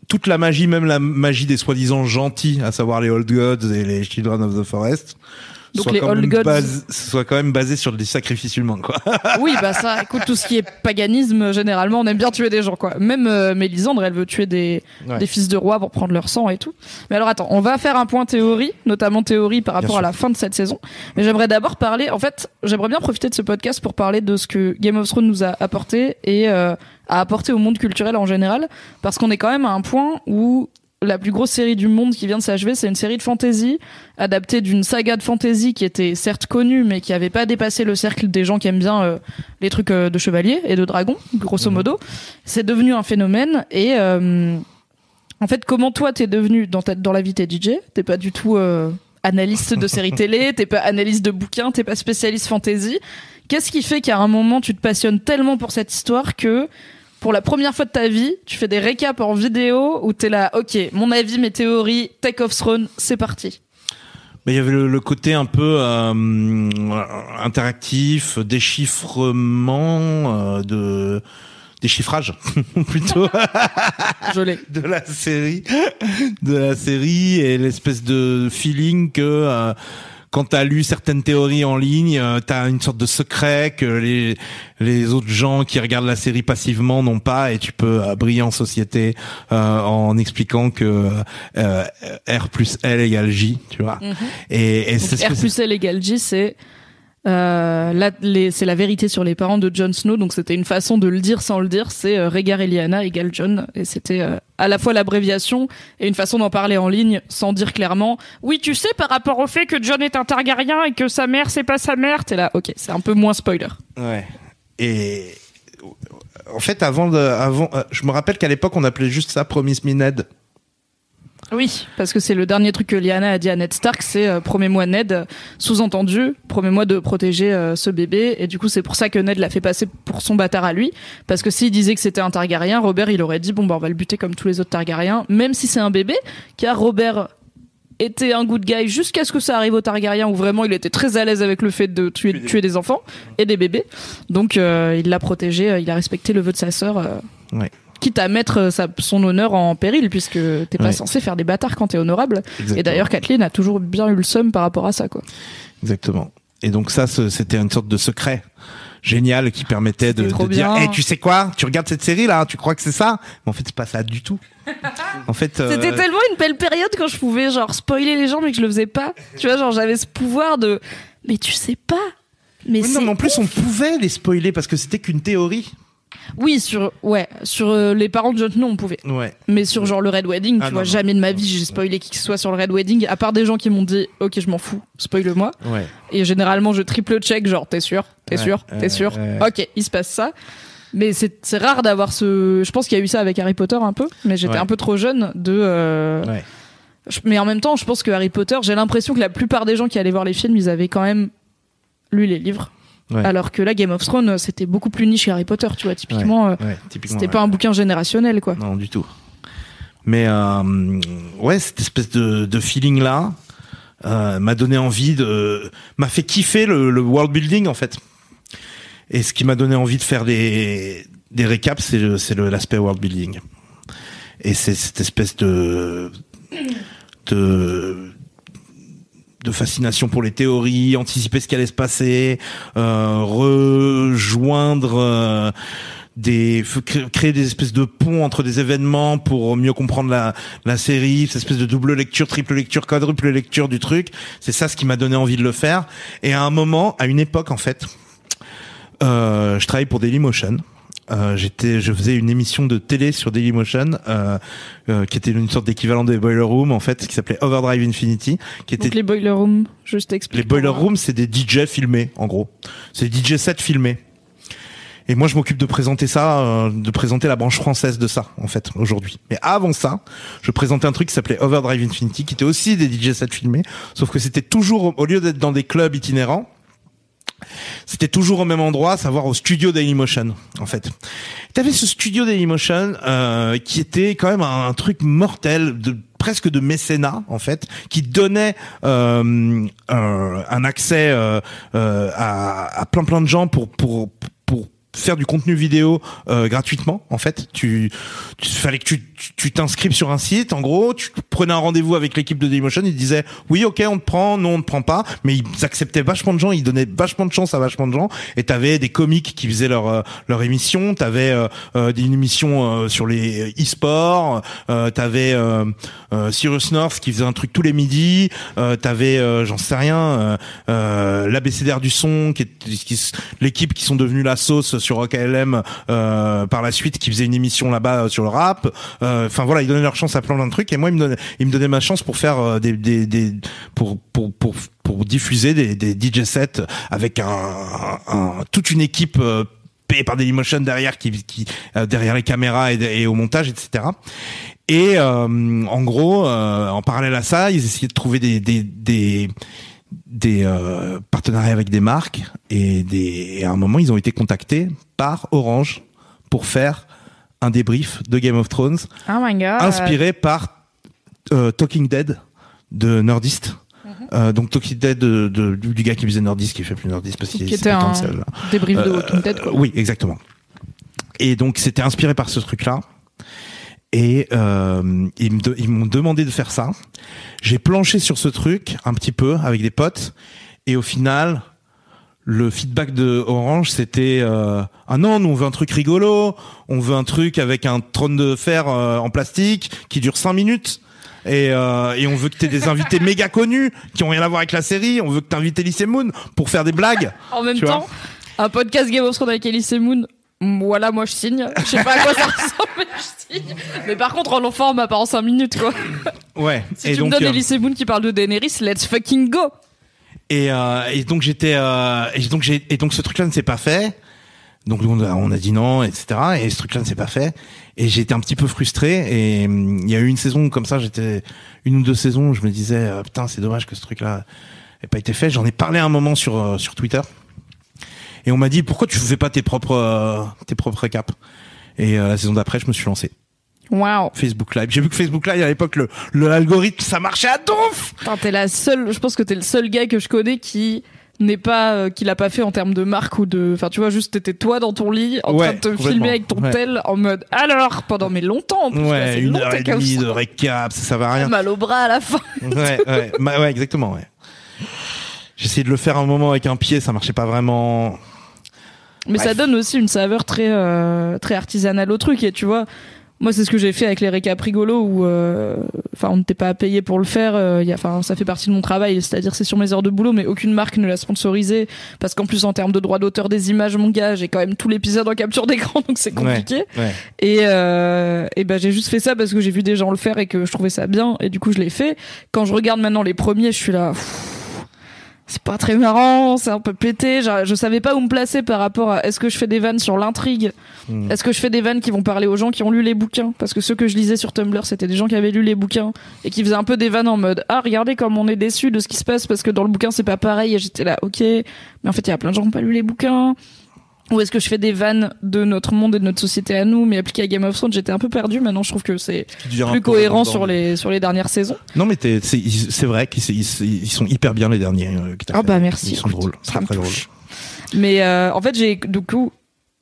toute la magie, même la magie des soi-disant gentils, à savoir les Old Gods et les Children of the Forest, Donc soit les Old Gods- base- soit quand même basé sur des sacrifices humains, quoi. Oui, bah ça, écoute, tout ce qui est paganisme, généralement, on aime bien tuer des gens, quoi. Même euh, Mélisandre, elle veut tuer des, Ouais. des fils de roi pour prendre leur sang et tout. Mais alors attends, on va faire un point théorie, notamment théorie par rapport à la fin de cette saison. Mais j'aimerais d'abord parler, en fait, j'aimerais bien profiter de ce podcast pour parler de ce que Game of Thrones nous a apporté et euh, a apporté au monde culturel en général, parce qu'on est quand même à un point où la plus grosse série du monde qui vient de s'achever, c'est une série de fantasy adaptée d'une saga de fantasy qui était certes connue, mais qui avait pas dépassé le cercle des gens qui aiment bien euh, les trucs euh, de chevaliers et de dragons, grosso modo. C'est devenu un phénomène et euh, en fait, comment toi t'es devenu dans ta, dans la vie t'es DJ, t'es pas du tout euh, analyste de séries télé, t'es pas analyste de bouquins, t'es pas spécialiste fantasy. Qu'est-ce qui fait qu'à un moment tu te passionnes tellement pour cette histoire que pour la première fois de ta vie, tu fais des récaps en vidéo où t'es là, ok, mon avis, mes théories, Take of Throne, c'est parti. Mais il y avait le, le côté un peu euh, interactif, déchiffrement euh, de déchiffrage plutôt Je l'ai. de la série, de la série et l'espèce de feeling que euh, quand t'as lu certaines théories en ligne, euh, t'as une sorte de secret que les les autres gens qui regardent la série passivement n'ont pas et tu peux euh, briller en société euh, en expliquant que euh, R plus L égale J, tu vois. Et, et Donc, R plus L égale J, c'est euh, les- c'est la vérité sur les parents de Jon Snow. Donc c'était une façon de le dire sans le dire. C'est euh, Rhaegar et Lyanna égale Jon. Et c'était euh, à la fois l'abréviation et une façon d'en parler en ligne sans dire clairement. Oui, tu sais, par rapport au fait que Jon est un Targaryen et que sa mère c'est pas sa mère. T'es là, ok, c'est un peu moins spoiler. Ouais. Et en fait, avant de, avant, euh, je me rappelle qu'à l'époque, on appelait juste ça Promise Me Ned. Oui, parce que c'est le dernier truc que Lyanna a dit à Ned Stark, c'est euh, promets-moi Ned, euh, sous-entendu, promets-moi de protéger euh, ce bébé. Et du coup, c'est pour ça que Ned l'a fait passer pour son bâtard à lui, parce que s'il disait que c'était un Targaryen, Robert il aurait dit bon bah on va le buter comme tous les autres Targaryens, même si c'est un bébé, car Robert était un good guy jusqu'à ce que ça arrive au Targaryen où vraiment il était très à l'aise avec le fait de tuer, tuer des enfants et des bébés. Donc euh, il l'a protégé, il a respecté le vœu de sa sœur. euh, Ouais. Quitte à mettre euh, sa- son honneur en péril, puisque t'es pas Ouais. censé faire des bâtards quand t'es honorable. Exactement. Et d'ailleurs, Kathleen a toujours bien eu le seum par rapport à ça, quoi. Exactement. Et donc ça, c'était une sorte de secret génial qui permettait de, de dire, hey, tu sais quoi, tu regardes cette série là, tu crois que c'est ça, mais en fait c'est pas ça du tout. en fait, euh, C'était tellement une belle période quand je pouvais, genre, spoiler les gens, mais que je le faisais pas. Tu vois, genre, j'avais ce pouvoir de, mais tu sais pas. Mais oui, non, mais en plus on pouvait les spoiler parce que c'était qu'une théorie. Oui, sur, ouais, sur euh, les parents de Jon Snow, on pouvait. Ouais. Mais sur genre le Red Wedding, Ah, tu non, vois, non. jamais de ma vie j'ai spoilé qui que ce soit sur le Red Wedding, à part des gens qui m'ont dit, ok, je m'en fous, spoil-moi. Ouais. Et généralement, je triple check, genre, t'es sûr, t'es Ouais, sûr, ouais, t'es sûr. ouais. Ok, il se passe ça. Mais c'est c'est rare d'avoir ce. Je pense qu'il y a eu ça avec Harry Potter un peu, mais j'étais Ouais. un peu trop jeune de. euh, Ouais. je- Mais en même temps, je pense que Harry Potter, j'ai l'impression que la plupart des gens qui allaient voir les films, ils avaient quand même lu les livres. Ouais. Alors que là, Game of Thrones, c'était beaucoup plus niche que Harry Potter, tu vois. Typiquement, euh, Ouais, typiquement, c'était ouais. pas un bouquin générationnel, quoi. Non, du tout. Mais euh, ouais, cette espèce de, de feeling là euh, m'a donné envie de, m'a fait kiffer le, le world building en fait. Et ce qui m'a donné envie de faire des des récaps, c'est c'est l'aspect world building. Et c'est cette espèce de de de fascination pour les théories, anticiper ce qui allait se passer, euh, rejoindre euh, des créer des espèces de ponts entre des événements pour mieux comprendre la la série, cette espèce de double lecture, triple lecture, quadruple lecture du truc. C'est ça ce qui m'a donné envie de le faire. Et à un moment, à une époque en fait, euh, je travaille pour Dailymotion. Euh, j'étais, je faisais une émission de télé sur Dailymotion, euh, euh, qui était une sorte d'équivalent des Boiler Room en fait, qui s'appelait Overdrive Infinity, qui était Donc les boiler rooms, juste explique. les boiler rooms, c'est des DJ filmés, en gros. C'est des DJ sets filmés. Et moi, je m'occupe de présenter ça, euh, de présenter la branche française de ça, en fait, aujourd'hui. Mais avant ça, je présentais un truc qui s'appelait Overdrive Infinity, qui était aussi des DJ sets filmés, sauf que c'était toujours, au lieu d'être dans des clubs itinérants, c'était toujours au même endroit, à savoir au studio Dailymotion, en fait. T'avais ce studio Dailymotion euh, qui était quand même un, truc mortel, presque de mécénat en fait, qui donnait euh, un, un accès euh, euh, à, à plein plein de gens pour pour faire du contenu vidéo euh, gratuitement en fait. Tu, tu fallait que tu t'inscrives sur un site. En gros tu prenais un rendez-vous avec l'équipe de Dailymotion. Ils disaient oui ok on te prend. Non on te prend pas. Mais ils acceptaient vachement de gens. Ils donnaient vachement de chance à vachement de gens. Et t'avais des comiques qui faisaient leur euh, leur émission. T'avais euh, euh, une émission euh, sur les e-sports. T'avais Cyrus North qui faisait un truc tous les midis. T'avais j'en sais rien l'ABCDR du son qui qui, l'équipe qui sont devenus la sauce sur Rock euh, par la suite qui faisait une émission là-bas euh, sur le rap. Euh, enfin voilà ils donnaient leur chance à plein plein de trucs. Et moi ils me donnaient ma chance pour faire des, pour pour pour pour diffuser des, DJ sets avec un, toute une équipe payée par Dailymotion derrière qui, derrière les caméras et, au montage etc et en gros en parallèle à ça ils essayaient de trouver des des euh, partenariats avec des marques et, des, et à un moment ils ont été contactés par Orange pour faire un débrief de Game of Thrones Oh my god. inspiré par euh, Talking Dead de Nordist. Mhm. Euh, donc Talking Dead de, de- du gars qui faisait Nordist qui fait plus Nordist parce qu'il était un débrief de Walking Dead, quoi. Oui, exactement. Et donc c'était inspiré par ce truc-là. Et euh, ils me de- ils m'ont demandé de faire ça. J'ai planché sur ce truc un petit peu avec des potes. Et au final, le feedback de Orange, c'était euh, ah non, nous on veut un truc rigolo, on veut un truc avec un trône de fer euh, en plastique qui dure cinq minutes. Et, euh, et on veut que t'aies des invités méga connus qui ont rien à voir avec la série. On veut que t'invites Elise Moon pour faire des blagues. En même vois temps, un podcast Game of Thrones avec Elise et Moon, voilà, moi je signe. Je sais pas à quoi ça ressemble, mais je signe. Mais par contre, en long format, pas en 5 minutes, quoi. Ouais. Si et tu donc, me donnes euh, Elise Moon qui parle de Daenerys, let's fucking go! Et, euh, et donc j'étais euh, et donc j'ai et donc ce truc-là ne s'est pas fait. Donc on a, on a dit non, etc. Et ce truc-là ne s'est pas fait. Et été un petit peu frustré. Et hum, il y a eu une saison comme ça, j'étais une ou deux saisons, où je me disais putain c'est dommage que ce truc-là ait pas été fait. J'en ai parlé un moment sur euh, sur Twitter. Et on m'a dit pourquoi tu fais pas tes propres euh, tes propres récaps. Et euh, la saison d'après, je me suis lancé Waouh! Facebook Live. J'ai vu que Facebook Live à l'époque le l'algorithme ça marchait à donf. T'es la seule, je pense que t'es le seul gars que je connais qui n'est pas, euh, qui l'a pas fait en termes de marque ou de, enfin tu vois, juste t'étais toi dans ton lit en Ouais, train de te filmer avec ton Ouais. tel en mode alors pendant mais longtemps en plus, Ouais, une long, heure et demie de récap, ça servait à rien. mal au bras à la fin. ouais, ouais, bah ouais, exactement, ouais. J'ai essayé de le faire un moment avec un pied, ça marchait pas vraiment. Mais ça donne aussi une saveur très euh, très artisanale au truc et tu vois moi c'est ce que j'ai fait avec les récaps rigolos où euh, enfin on n'était pas payé pour le faire euh, il y a enfin ça fait partie de mon travail c'est-à-dire c'est sur mes heures de boulot mais aucune marque ne l'a sponsorisé parce qu'en plus en termes de droit d'auteur des images mon gars j'ai quand même tout l'épisode en capture d'écran donc c'est compliqué Ouais. et, euh, et ben j'ai juste fait ça parce que j'ai vu des gens le faire et que je trouvais ça bien et du coup je l'ai fait. Quand je regarde maintenant les premiers, je suis là. pff, C'est pas très marrant, c'est un peu pété. Je, je savais pas où me placer par rapport à est-ce que je fais des vannes sur l'intrigue, Hmm. est-ce que je fais des vannes qui vont parler aux gens qui ont lu les bouquins, parce que ceux que je lisais sur Tumblr c'était des gens qui avaient lu les bouquins et qui faisaient un peu des vannes en mode ah regardez comme on est déçu de ce qui se passe parce que dans le bouquin c'est pas pareil et j'étais là ok mais en fait il y a plein de gens qui ont pas lu les bouquins ou est-ce que je fais des vannes de notre monde et de notre société à nous, mais appliquées à Game of Thrones J'étais un peu perdu. Maintenant, je trouve que c'est plus cohérent sur les sur les dernières saisons. Non, mais t'es- c'est c'est vrai qu'ils ils, ils sont hyper bien les derniers. euh, Ah bah merci. Ils sont drôles, très très drôles. Mais euh, en fait, j'ai du coup,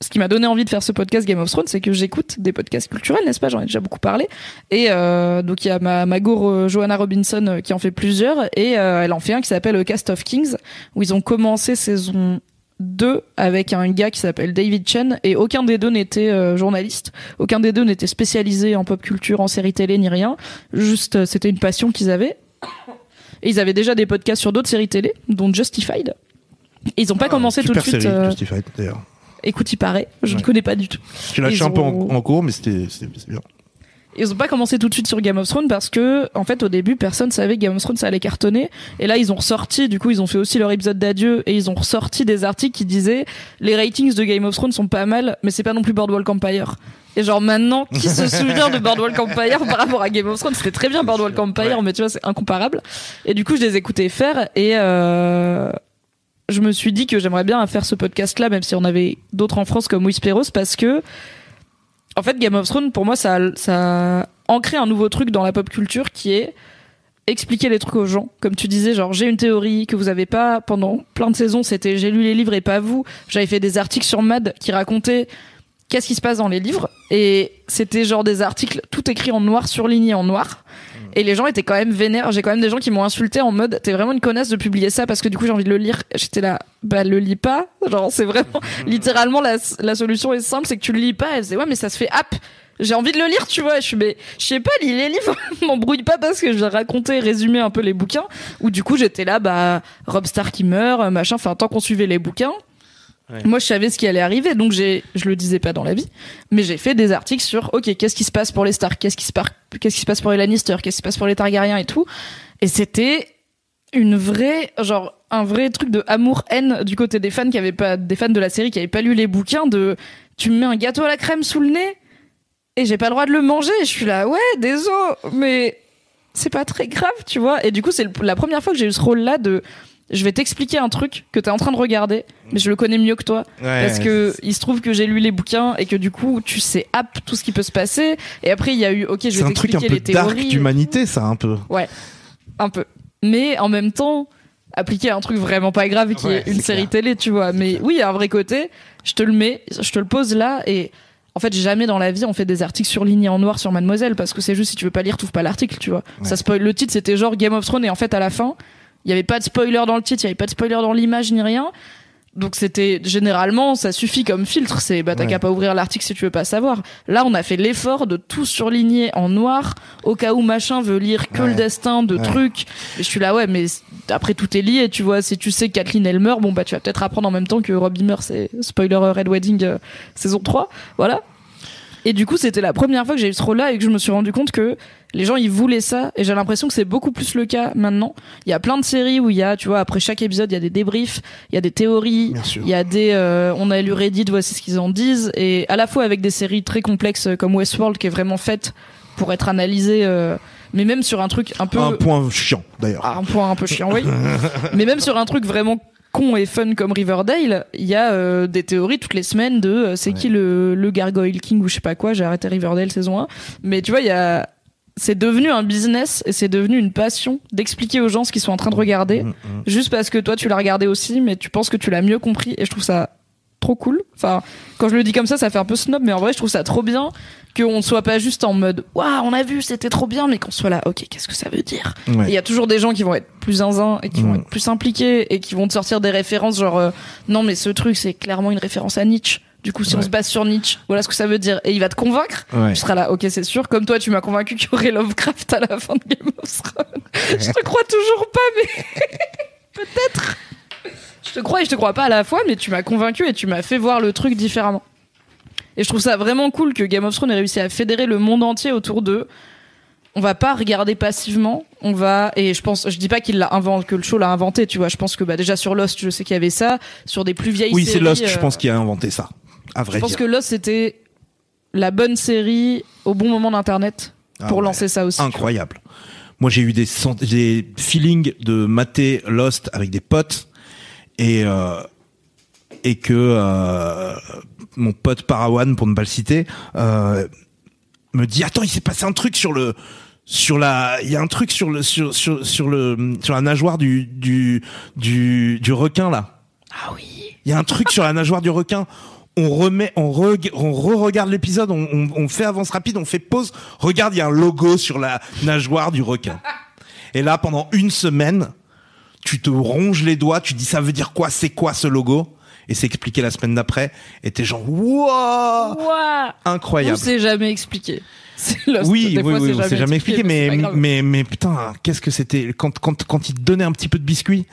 ce qui m'a donné envie de faire ce podcast Game of Thrones, c'est que j'écoute des podcasts culturels, n'est-ce pas? J'en ai déjà beaucoup parlé. Et euh, donc il y a ma, ma goure euh, Johanna Robinson euh, qui en fait plusieurs, et euh, elle en fait un qui s'appelle Cast of Kings, où ils ont commencé saison 2 avec un gars qui s'appelle David Chen, et aucun des deux n'était euh, journaliste, aucun des deux n'était spécialisé en pop culture, en série télé ni rien. Juste, euh, c'était une passion qu'ils avaient. Et ils avaient déjà des podcasts sur d'autres séries télé, dont Justified. Et ils ont pas commencé tout de Ah, suite. série, euh, Justified, d'ailleurs. Écoute, il paraît. Je ne Ouais. connais pas du tout. J'ai lâché un peu en, en cours, mais c'était bien. Ils ont pas commencé tout de suite sur Game of Thrones parce que, en fait, au début, personne savait que Game of Thrones ça allait cartonner. Et là, ils ont ressorti, du coup, ils ont fait aussi leur épisode d'adieu et ils ont ressorti des articles qui disaient les ratings de Game of Thrones sont pas mal, mais c'est pas non plus Boardwalk Empire. Et genre maintenant, qui se souvient de Boardwalk Empire par rapport à Game of Thrones? C'était très bien Boardwalk Empire, mais tu vois, c'est incomparable. Et du coup, je les écoutais faire et euh, je me suis dit que j'aimerais bien faire ce podcast-là, même si on avait d'autres en France comme Whisperos, parce que en fait, Game of Thrones, pour moi, ça, a- ça a ancré un nouveau truc dans la pop culture qui est expliquer les trucs aux gens. Comme tu disais, genre j'ai une théorie que vous avez pas pendant plein de saisons. C'était j'ai lu les livres et pas vous. J'avais fait des articles sur Mad qui racontaient qu'est-ce qui se passe dans les livres et c'était genre des articles tout écrit en noir surligné en noir et les gens étaient quand même vénères. J'ai quand même des gens qui m'ont insulté en mode t'es vraiment une connasse de publier ça parce que du coup j'ai envie de le lire. J'étais là bah le lis pas. Genre c'est vraiment littéralement la, la solution est simple c'est que tu le lis pas. Elle disait ouais mais ça se fait app. J'ai envie de le lire, tu vois. Je suis, mais je sais pas, lis les livres, m'embrouille pas parce que je vais raconter, résumer un peu les bouquins. Ou du coup, j'étais là, bah, Rob Stark qui meurt, machin. Enfin, tant qu'on suivait les bouquins, moi, je savais ce qui allait arriver, donc j'ai, je le disais pas dans la vie, mais j'ai fait des articles sur, ok, qu'est-ce qui se passe pour les Stark, qu'est-ce qui se passe, pour les Lannister, qu'est-ce qui se passe pour les Targaryens et tout? Et c'était une vraie, genre, un vrai truc de amour-haine du côté des fans qui avaient pas, des fans de la série qui avaient pas lu les bouquins de, tu me mets un gâteau à la crème sous le nez et j'ai pas le droit de le manger. Je suis là, ouais, désolé, mais c'est pas très grave, tu vois. Et du coup, c'est la première fois que j'ai eu ce rôle-là de, je vais t'expliquer un truc que t'es en train de regarder, mais je le connais mieux que toi. Ouais, parce que il se trouve que j'ai lu les bouquins et que du coup, tu sais app tout ce qui peut se passer. Et après, il y a eu, ok, je C'est vais un truc un t'expliquer peu les dark théories. d'humanité, ça, un peu. Ouais, un peu. Mais en même temps, appliquer à un truc vraiment pas grave qui Ouais, est une c'est série clair. télé, tu vois. Mais oui, il y a un vrai côté. Je te le mets, je te le pose là et en fait, jamais dans la vie on fait des articles surlignés en noir sur Mademoiselle parce que c'est juste si tu veux pas lire, trouve pas l'article, tu vois. Ça spoil le titre, c'était genre Game of Thrones et en fait à la fin, il y avait pas de spoiler dans le titre, il y avait pas de spoiler dans l'image ni rien. Donc c'était généralement ça suffit comme filtre, c'est bah t'as Ouais. qu'à pas ouvrir l'article si tu veux pas savoir. Là on a fait l'effort de tout surligner en noir au cas où machin veut lire que le destin de Ouais. trucs. Et je suis là ouais mais après tout est lié, tu vois, si tu sais que Kathleen elle meurt, bon bah tu vas peut-être apprendre en même temps que Robbie meurt, c'est spoiler euh, Red Wedding euh, saison 3, voilà. Et du coup, c'était la première fois que j'ai eu ce rôle-là et que je me suis rendu compte que les gens ils voulaient ça et j'ai l'impression que c'est beaucoup plus le cas maintenant. Il y a plein de séries où il y a, tu vois, après chaque épisode, il y a des débriefs, il y a des théories, il y a des euh, on a lu Reddit, voici ce qu'ils en disent et à la fois avec des séries très complexes euh, comme Westworld qui est vraiment faite pour être analysée euh, mais même sur un truc un peu Un point chiant, d'ailleurs. ah, un point un peu chiant, oui. Mais même sur un truc vraiment con et fun comme Riverdale, il y a euh, des théories toutes les semaines de euh, c'est qui le, le Gargoyle King ou je sais pas quoi. J'ai arrêté Riverdale saison 1. Mais tu vois, il y a c'est devenu un business et c'est devenu une passion d'expliquer aux gens ce qu'ils sont en train de regarder Mm, juste parce que toi tu l'as regardé aussi mais tu penses que tu l'as mieux compris et je trouve ça trop cool. Enfin, quand je le dis comme ça, ça fait un peu snob, mais en vrai, je trouve ça trop bien qu'on soit pas juste en mode waouh, on a vu, c'était trop bien, mais qu'on soit là, ok, qu'est-ce que ça veut dire? Ouais. Il y a toujours des gens qui vont être plus zinzin et qui vont Mm. être plus impliqués et qui vont te sortir des références genre euh, non, mais ce truc, c'est clairement une référence à Nietzsche. Du coup, si on se base sur Nietzsche, voilà ce que ça veut dire. Et il va te convaincre. Ouais. Tu seras là, ok, c'est sûr. Comme toi, tu m'as convaincu qu'il y aurait Lovecraft à la fin de Game of Thrones. je te crois toujours pas, mais peut-être. Je te crois et je te crois pas à la fois, mais tu m'as convaincu et tu m'as fait voir le truc différemment. Et je trouve ça vraiment cool que Game of Thrones ait réussi à fédérer le monde entier autour de. On va pas regarder passivement, on va et je pense, je dis pas qu'il l'a inventé, que le show l'a inventé, tu vois. Je pense que bah déjà sur Lost, je sais qu'il y avait ça, sur des plus vieilles Oui, séries. c'est Lost, je euh, pense, qui a inventé ça. À vrai je pense dire. que Lost c'était la bonne série au bon moment d'internet Ah pour ouais. lancer ça aussi. Incroyable. Moi, j'ai eu des, des feelings de mater Lost avec des potes et euh, et que euh, mon pote Parawan, pour ne pas le citer, euh, me dit attends, il s'est passé un truc sur le sur la il y a un truc sur le sur sur sur le sur la nageoire du du du, du requin là. Ah oui. Il y a un truc sur la nageoire du requin. On remet, on, reg- on re-regarde l'épisode, on, on, on fait avance rapide, on fait pause. Regarde, il y a un logo sur la nageoire du requin. Et là, pendant une semaine, tu te ronges les doigts, tu dis ça veut dire quoi, c'est quoi ce logo? Et c'est expliqué la semaine d'après. Et t'es genre, wow, Ouah. incroyable. Ou c'est jamais expliqué. C'est Lost. Oui, Des oui, fois, oui, c'est jamais expliqué, mais, mais, mais putain, qu'est-ce que c'était? Quand, quand, quand il te donnait un petit peu de biscuit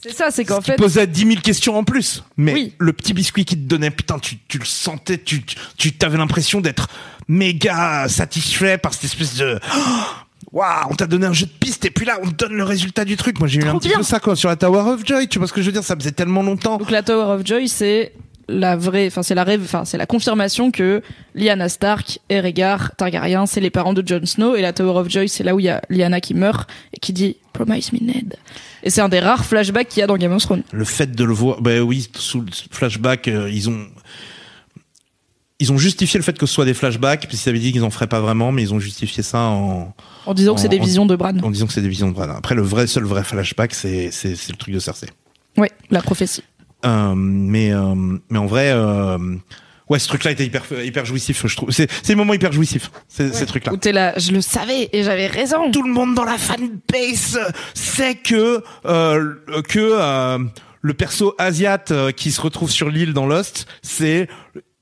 c'est ça, c'est qu'en fait, posait 10 000 questions en plus. Mais Oui. le petit biscuit qui te donnait, putain, tu, tu le sentais, tu, tu, tu t'avais l'impression d'être méga satisfait par cette espèce de, waouh, on t'a donné un jeu de piste et puis là, on te donne le résultat du truc. Moi, j'ai eu un petit bien. peu ça, quoi, sur la Tower of Joy. Tu vois ce que je veux dire? Ça faisait tellement longtemps. Donc la Tower of Joy, c'est la vraie, enfin c'est la rêve, enfin c'est la confirmation que Lyanna Stark et Rhaegar Targaryen, c'est les parents de Jon Snow et la Tower of Joy, c'est là où il y a Lyanna qui meurt et qui dit Promise me Ned. Et c'est un des rares flashbacks qu'il y a dans Game of Thrones. Le fait de le voir, ben oui, sous le flashback, euh, ils ont, ils ont justifié le fait que ce soit des flashbacks, puis ils avaient dit qu'ils en feraient pas vraiment, mais ils ont justifié ça en, En disant que c'est des visions de Bran. en disant que c'est des visions de Bran. Après, le vrai, seul vrai flashback, c'est c'est c'est le truc de Cersei. Ouais, la prophétie. Euh, mais euh, mais en vrai, euh, ouais, ce truc-là était hyper hyper jouissif, je trouve. C'est c'est le moment hyper jouissif, ces, ces trucs-là. Où t'es là, je le savais et j'avais raison. Tout le monde dans la fanbase sait que euh, que euh, le perso asiate euh, qui se retrouve sur l'île dans Lost, c'est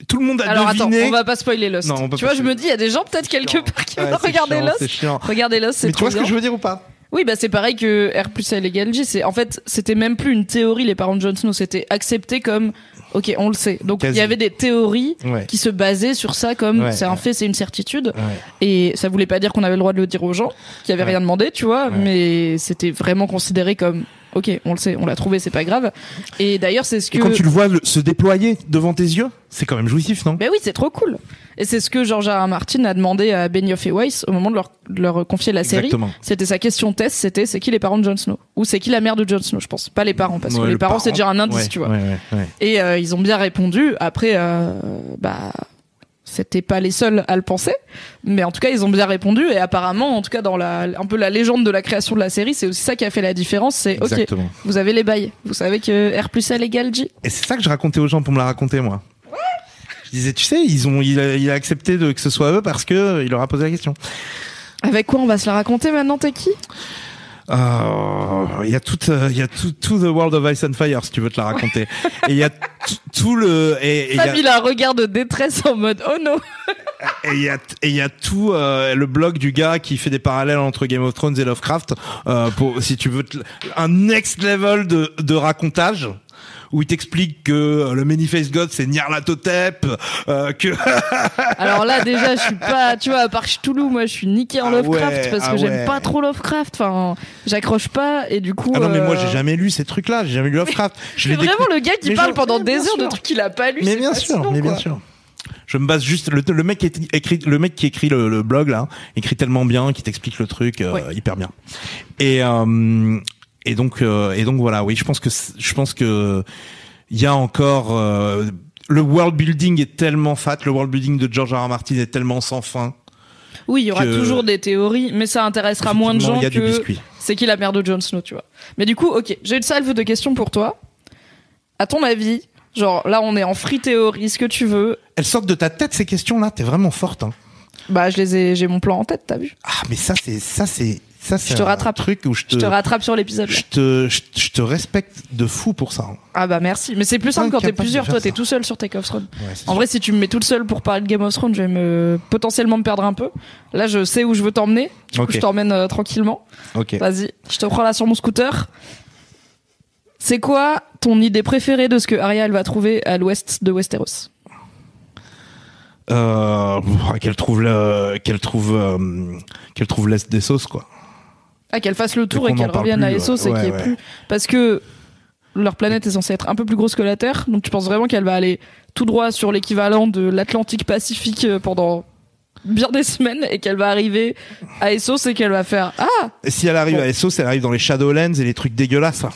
tout le monde a Alors attends, deviné. on va pas spoiler Lost. Non, tu vois, je me dis, il y a des gens peut-être quelque part qui Ouais, vont regarder chiant, Lost. C'est chiant. Regardez Lost, c'est Mais tu vois ce que je veux dire ou pas? Oui, bah c'est pareil que R plus L égale J. C'est en fait, c'était même plus une théorie. Les parents de Jon Snow, c'était accepté comme, ok, on le sait. Donc il y avait des théories Ouais. qui se basaient sur ça, comme Ouais, c'est un ouais. fait, c'est une certitude. Ouais. Et ça voulait pas dire qu'on avait le droit de le dire aux gens qui avaient Ouais. rien demandé, tu vois. Ouais. Mais c'était vraiment considéré comme, ok, on le sait, on l'a trouvé, c'est pas grave. Et d'ailleurs, c'est ce que. Et quand tu le vois se déployer devant tes yeux, c'est quand même jouissif, non? Ben oui, c'est trop cool. Et c'est ce que George R. R. Martin a demandé à Benioff et Weiss au moment de leur, de leur confier la série. Exactement. C'était sa question test, c'était c'est qui les parents de Jon Snow? Ou c'est qui la mère de Jon Snow, je pense. Pas les parents, parce que les le parents, c'est déjà un indice, Ouais, tu vois. ouais, ouais, ouais. Et euh, ils ont bien répondu. Après, euh, bah, c'était pas les seuls à le penser, mais en tout cas, ils ont bien répondu. Et apparemment, en tout cas, dans la, un peu la légende de la création de la série, c'est aussi ça qui a fait la différence. C'est ok, vous avez les bails, vous savez que R plus L égale J. Et c'est ça que je racontais aux gens pour me la raconter, moi. Je disais, tu sais, ils ont, il a, il a accepté de, que ce soit eux parce que il leur a posé la question. Avec quoi on va se la raconter maintenant, t'es qui? Il y a tout, euh, il y a tout, tout the world of ice and fire si tu veux te la raconter. et il y a tout le, et et Fab, il a un regard de détresse en mode oh non. et il y a, et il y a tout euh, le blog du gars qui fait des parallèles entre Game of Thrones et Lovecraft euh, pour, si tu veux, te- un next level de, de racontage. Où il t'explique que euh, le Many-Faced God c'est Nyarlathotep, euh, que Alors là, déjà, je suis pas, tu vois, à part Cthulhu, moi, je suis niqué en Ah Lovecraft ouais, parce que ah j'aime pas trop Lovecraft. Enfin, j'accroche pas et du coup. Ah non mais moi euh, j'ai jamais lu ces trucs-là, j'ai jamais lu Lovecraft. C'est vraiment le gars qui Mais parle pendant des heures de trucs qu'il a pas lu. Mais bien sûr, mais bien sûr. Je me base juste le, le mec qui écrit le mec qui écrit le, le blog là écrit tellement bien qu'il t'explique le truc euh, Ouais. hyper bien. Et euh, et donc euh, et donc voilà, oui, je pense que je pense que il y a encore euh, le world building est tellement fat, le world building de George R. R. Martin est tellement sans fin. Oui, il y aura toujours des théories, mais ça intéressera moins de gens que c'est qui la mère de Jon Snow, tu vois. Mais du coup, ok, j'ai une salve de questions pour toi. À ton avis, genre là, on est en free théorie, ce que tu veux. Elles sortent de ta tête ces questions là, t'es vraiment forte. Hein. Bah, je les ai, j'ai mon plan en tête, t'as vu Ah mais ça c'est ça c'est ça Je te rattrape. truc où je te Je te rattrape sur l'épisode. je te je, je te respecte de fou pour ça. hein. Ah bah merci. Mais c'est plus simple quand t'es plusieurs. Toi, t'es tout seul sur Take of Throne. Ouais, c'est En sûr. vrai, si tu me mets toute seule pour parler de Game of Thrones, je vais me potentiellement me perdre un peu. Là, je sais où je veux t'emmener. Du Ok. coup, je t'emmène euh, tranquillement. Vas-y, je te prends là sur mon scooter. C'est quoi ton idée préférée de ce que Arya elle va trouver à l'ouest de Westeros? Euh, qu'elle trouve le, qu'elle trouve euh, qu'elle trouve l'est des sauces quoi. Ah, qu'elle fasse le tour et qu'elle revienne plus, à ouais. Essos et Ouais, qu'il y ait ouais. plus. Parce que leur planète est censée être un peu plus grosse que la Terre, donc tu penses vraiment qu'elle va aller tout droit sur l'équivalent de l'Atlantique Pacifique euh, pendant bien des semaines et qu'elle va arriver à Essos et qu'elle va faire Ah Et si elle arrive Bon. à Essos, elle arrive dans les Shadowlands et les trucs dégueulasses. hein.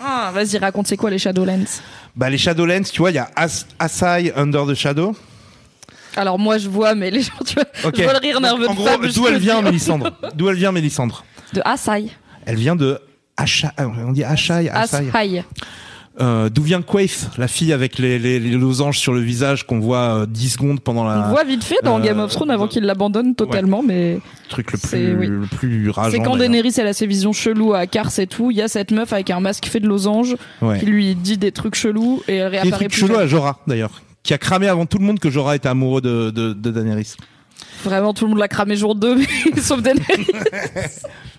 Ah, vas-y, raconte c'est quoi les Shadowlands? Bah les Shadowlands, tu vois, il y a As Asai Under the Shadow. Alors moi je vois, mais les gens, tu vois, Ok. je vois le rire nerveux en de gros, d'où elle le vient. Mélissandre D'où elle vient, Mélissandre De Asai. Elle vient de Asha, euh, on dit Ashai, Asai. Asai. Euh, D'où vient Quaith, la fille avec les, les, les losanges sur le visage qu'on voit euh, 10 secondes pendant On la le voit vite fait dans euh, Game of Thrones avant qu'il l'abandonne totalement, mais truc le plus, oui. le plus rageant. c'est quand. Daenerys elle a ses visions cheloues à Kars et tout, il y a cette meuf avec un masque fait de losanges Ouais. qui lui dit des trucs chelous et elle réapparaît truc plus chelou jamais. à Jorah d'ailleurs, qui a cramé avant tout le monde que Jorah était amoureux de, de, de Daenerys. Vraiment tout le monde l'a cramé jour 2 sauf Daenerys.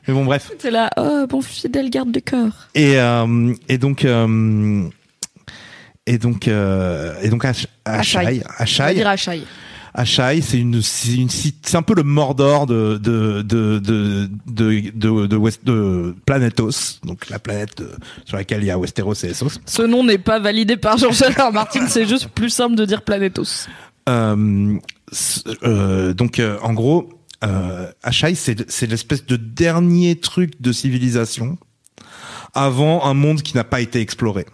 Mais bon bref. C'est là, oh bon fidèle garde du corps. Et, euh, et donc euh, et donc euh, et donc Ashai dire Ashai. Ashai c'est une c'est une c'est un peu le Mordor de de de de de de, de, West, de Planetos donc la planète euh, sur laquelle il y a Westeros et Essos. Ce nom n'est pas validé par Georges. Martin, c'est juste plus simple de dire Planetos. Euh, euh, donc euh, en gros euh, Ashai c'est l'espèce de dernier truc de civilisation avant un monde qui n'a pas été exploré.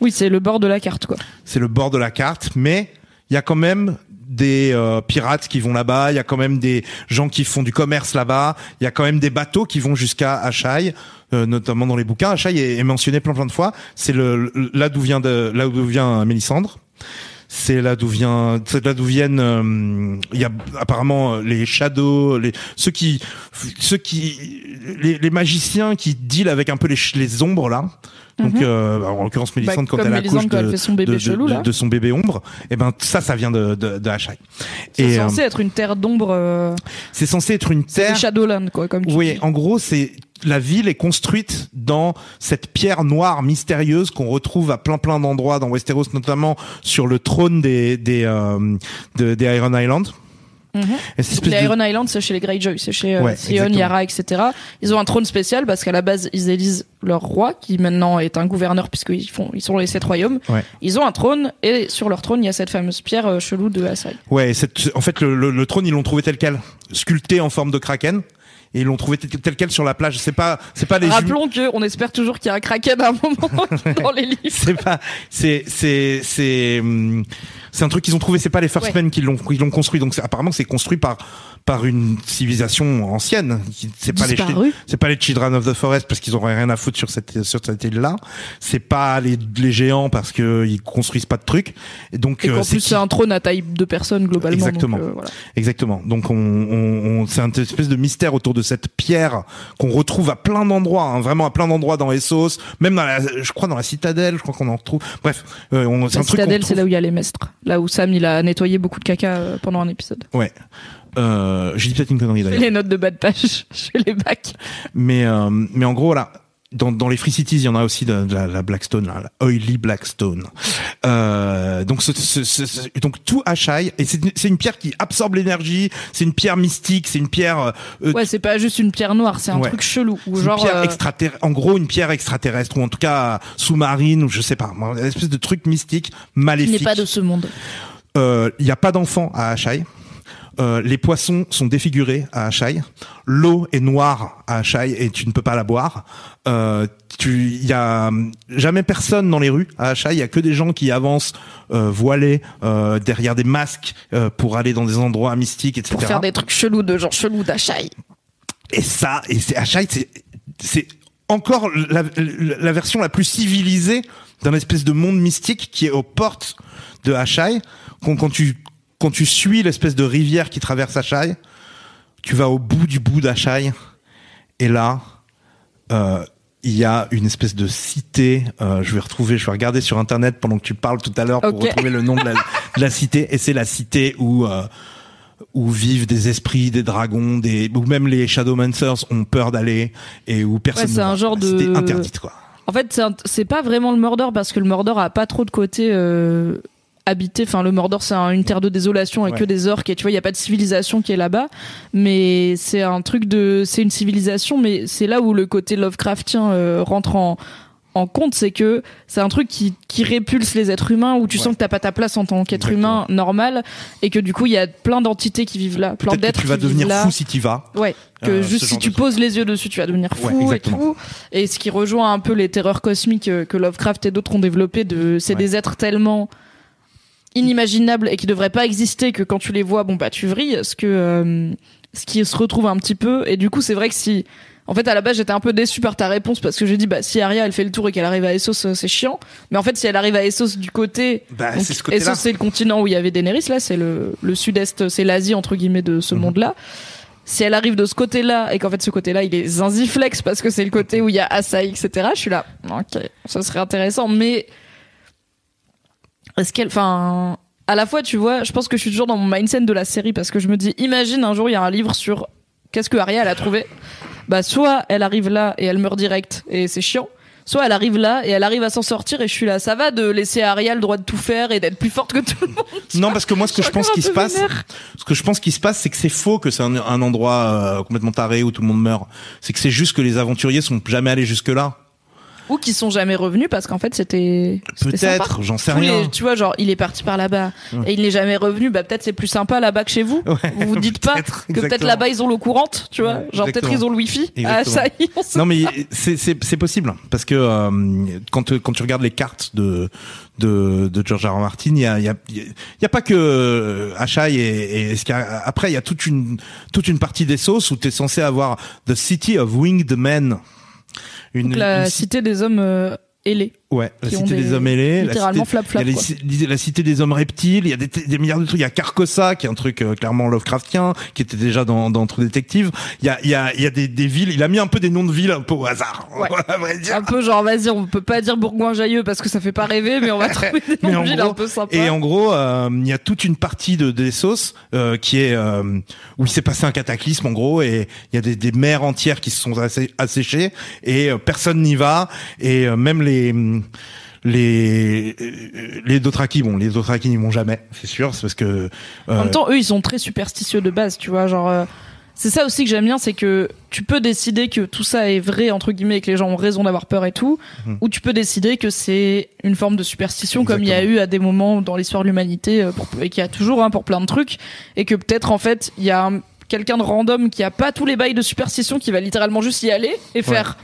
Oui, c'est le bord de la carte quoi. c'est le bord de la carte, mais il y a quand même des euh, pirates qui vont là-bas, il y a quand même des gens qui font du commerce là-bas, il y a quand même des bateaux qui vont jusqu'à Achai. euh, notamment dans les bouquins, Achai est, est mentionné plein plein de fois. C'est le, le- là d'où vient de là d'où vient Mélisandre. C'est là d'où vient, c'est là d'où viennent. euh, Il y a apparemment euh, les shadows, les ceux qui, ceux qui, les, les magiciens qui deal avec un peu les, les ombres là. Donc, Mhm. euh, en l'occurrence, Mélisandre quand comme elle accouche quand de, elle fait son bébé de, de- chelou, de- son bébé ombre, et ben ça, ça vient de de, de. C'est euh, censé être une terre d'ombre. euh, c'est censé être une c'est terre. Shadowland, quoi, comme tu Oui, dis. en gros, c'est la ville est construite dans cette pierre noire mystérieuse qu'on retrouve à plein plein d'endroits dans Westeros, notamment sur le trône des des euh, de- des Iron Island. Espèce Les de- Iron Island, c'est chez les Greyjoy, c'est chez euh, Ouais, exactement. Yara, etc. Ils ont un trône spécial parce qu'à la base, ils élisent leur roi, qui maintenant est un gouverneur puisqu'ils font, ils sont les sept royaumes. Ouais. Ils ont un trône et sur leur trône, il y a cette fameuse pierre euh, chelou de Asai. Ouais, cette, en fait, le, le, le trône, ils l'ont trouvé tel quel, sculpté en forme de kraken, et ils l'ont trouvé tel, tel quel sur la plage. C'est pas, c'est pas les Rappelons que on espère toujours qu'il y a un kraken à un moment dans les livres. c'est pas, c'est, c'est, c'est, hum, c'est un truc qu'ils ont trouvé. C'est pas les First Ouais. Men qui l'ont, qui l'ont construit. Donc apparemment, c'est construit par, par une civilisation ancienne. C'est pas les, c'est pas les Children of the Forest parce qu'ils auraient rien à foutre sur cette, sur cette île-là. C'est pas les, les géants parce que ils construisent pas de trucs. Et donc, Et euh, c'est plus, c'est un trône à taille de personne globalement. Exactement. donc, euh, voilà. Exactement. Donc on, on, on- c'est un espèce de mystère autour de cette pierre qu'on retrouve à plein d'endroits, hein, vraiment à plein d'endroits dans Essos, même dans la, je crois dans la citadelle, je crois qu'on en retrouve. Bref, euh, on, La un citadelle, c'est là où il y a les mestres. Là où Sam, il a nettoyé beaucoup de caca euh, pendant un épisode. Ouais. Euh, j'ai dit peut-être une connerie d'ailleurs. Les notes de bas de page, je fais les bacs. Mais euh, mais en gros voilà. Dans, dans les Free Cities, il y en a aussi de, de la, la Blackstone, là, la Oily Blackstone. Euh, donc, ce, ce- ce- ce- donc tout Achai, et c'est une- pierre qui absorbe l'énergie. C'est une pierre mystique. C'est une pierre euh, Ouais, c'est pas juste une pierre noire, c'est un Ouais. truc chelou. Ou genre, une pierre euh, extraterrestre, en gros une pierre extraterrestre ou en tout cas sous-marine ou je sais pas, une espèce de truc mystique qui maléfique. n'est pas de ce monde. Euh, Il n'y a pas d'enfants à Achai. Euh, les poissons sont défigurés à Achai. L'eau est noire à Achai et tu ne peux pas la boire. Euh, tu, il y a hum, jamais personne dans les rues à Achai. Il y a que des gens qui avancent euh, voilés euh, derrière des masques euh, pour aller dans des endroits mystiques, etc. Pour faire des trucs chelous de genre chelous d'Achai. Et ça, et c'est Achai, c'est encore la, version la plus civilisée d'un espèce de monde mystique qui est aux portes de Achai. Quand, quand tu quand tu suis l'espèce de rivière qui traverse Achai, tu vas au bout du bout d'Achai, et là, euh, il y a une espèce de cité. euh, je vais retrouver, je vais regarder sur internet pendant que tu parles tout à l'heure pour retrouver le nom de la, de la cité. Et c'est la cité où euh, où vivent des esprits, des dragons, des où même les Shadowmancers ont peur d'aller et où personne. Ouais, c'est va. un genre La cité de- interdite quoi. En fait, c'est pas vraiment le Mordor parce que le Mordor a pas trop de côté habité. Enfin, le Mordor, c'est un- une terre de désolation avec Ouais. que des orques et tu vois, il y a pas de civilisation qui est là-bas. Mais c'est un truc de, c'est une civilisation, mais c'est là où le côté Lovecraftien euh, rentre en en compte, c'est que c'est un truc qui, qui répulse les êtres humains, où tu Ouais. sens que t'as pas ta place en tant qu'être humain normal, et que du coup il y a plein d'entités qui vivent là, plein d'êtres tu vas qui devenir fou si tu vas. Ouais, que Euh, juste si tu poses les yeux dessus, tu vas devenir Ouais, fou et tout. Et ce qui rejoint un peu les terreurs cosmiques euh, que Lovecraft et d'autres ont développées, de c'est Ouais. des êtres tellement inimaginables et qui devraient pas exister que quand tu les vois, bon bah tu vrilles. Ce que euh, ce qui se retrouve un petit peu. Et du coup, c'est vrai que si en fait, à la base, j'étais un peu déçu par ta réponse parce que j'ai dit, bah, si Arya, elle fait le tour et qu'elle arrive à Essos, euh, c'est chiant. Mais en fait, si elle arrive à Essos du côté, Bah, c'est ce. Essos, c'est le continent où il y avait Daenerys, là, c'est le, le sud-est, c'est l'Asie, entre guillemets, de ce Mhm. monde-là. Si elle arrive de ce côté-là, et qu'en fait, ce côté-là, il est zinziflex parce que c'est le côté où il y a Asai, etc., je suis là, ok, ça serait intéressant, mais est-ce qu'elle, enfin, à la fois, tu vois, je pense que je suis toujours dans mon mindset de la série parce que je me dis, imagine un jour, il y a un livre sur qu'est-ce que Arya, elle a trouvé. Bah, soit elle arrive là et elle meurt direct et c'est chiant. Soit elle arrive là et elle arrive à s'en sortir et je suis là. Ça va de laisser Arya le droit de tout faire et d'être plus forte que tout le monde. Non, parce que moi, ce que Je pense un se passe, vénère. ce que je pense qu'il se passe, c'est que c'est faux que c'est un, un endroit euh, complètement taré où tout le monde meurt. C'est que c'est juste que les aventuriers sont jamais allés jusque là. Ou qui sont jamais revenus parce qu'en fait c'était. Peut-être, j'en sais Tous les- rien. tu vois, genre, il est parti par là-bas et il n'est jamais revenu. Bah, peut-être c'est plus sympa là-bas que chez vous. Ouais, Vous vous dites pas que peut-être là-bas ils ont l'eau courante, tu vois. Ouais, genre, peut-être ils ont le wifi. Ah, ça Non mais c'est possible parce que euh, quand quand tu regardes les cartes de de de George R. R. Martin, il y a y a y a pas que euh, Achai et, et après il y a toute une toute une partie des sauces où tu es censé avoir the city of winged men. Une, Donc, la une ci- cité des hommes euh, ailés. Ouais, la cité des, des- hommes ailés, la littéralement cité, flap flap, y a les la cité des hommes reptiles, il y a des, des milliards de trucs, il y a Carcosa qui est un truc euh, clairement Lovecraftien qui était déjà dans dans True Detective. Il y a il y a il y a des, des villes, il a mis un peu des noms de villes un peu au hasard. Ouais. à vrai dire. Un peu genre, vas-y, on peut pas dire Bourgoin-Jailleux parce que ça fait pas rêver, mais on va trouver des noms de villes un peu sympas. Et en gros, euh, il y a toute une partie de des sauces euh, qui est euh, où il s'est passé un cataclysme en gros et il y a des, des mers entières qui se sont assé- asséchées et personne n'y va et même les les euh, les Dothraki bon les Dothraki n'y vont jamais c'est sûr c'est parce que En euh, même temps, eux, ils sont très superstitieux de base, tu vois. Genre, euh, c'est ça aussi que j'aime bien, c'est que tu peux décider que tout ça est vrai, entre guillemets, et que les gens ont raison d'avoir peur et tout, Mhm. ou tu peux décider que c'est une forme de superstition, comme il y a eu à des moments dans l'histoire de l'humanité, euh, pour- et qu'il y a toujours hein, pour plein de trucs, et que peut-être, en fait, il y a un- quelqu'un de random qui a pas tous les bails de superstition, qui va littéralement juste y aller et faire.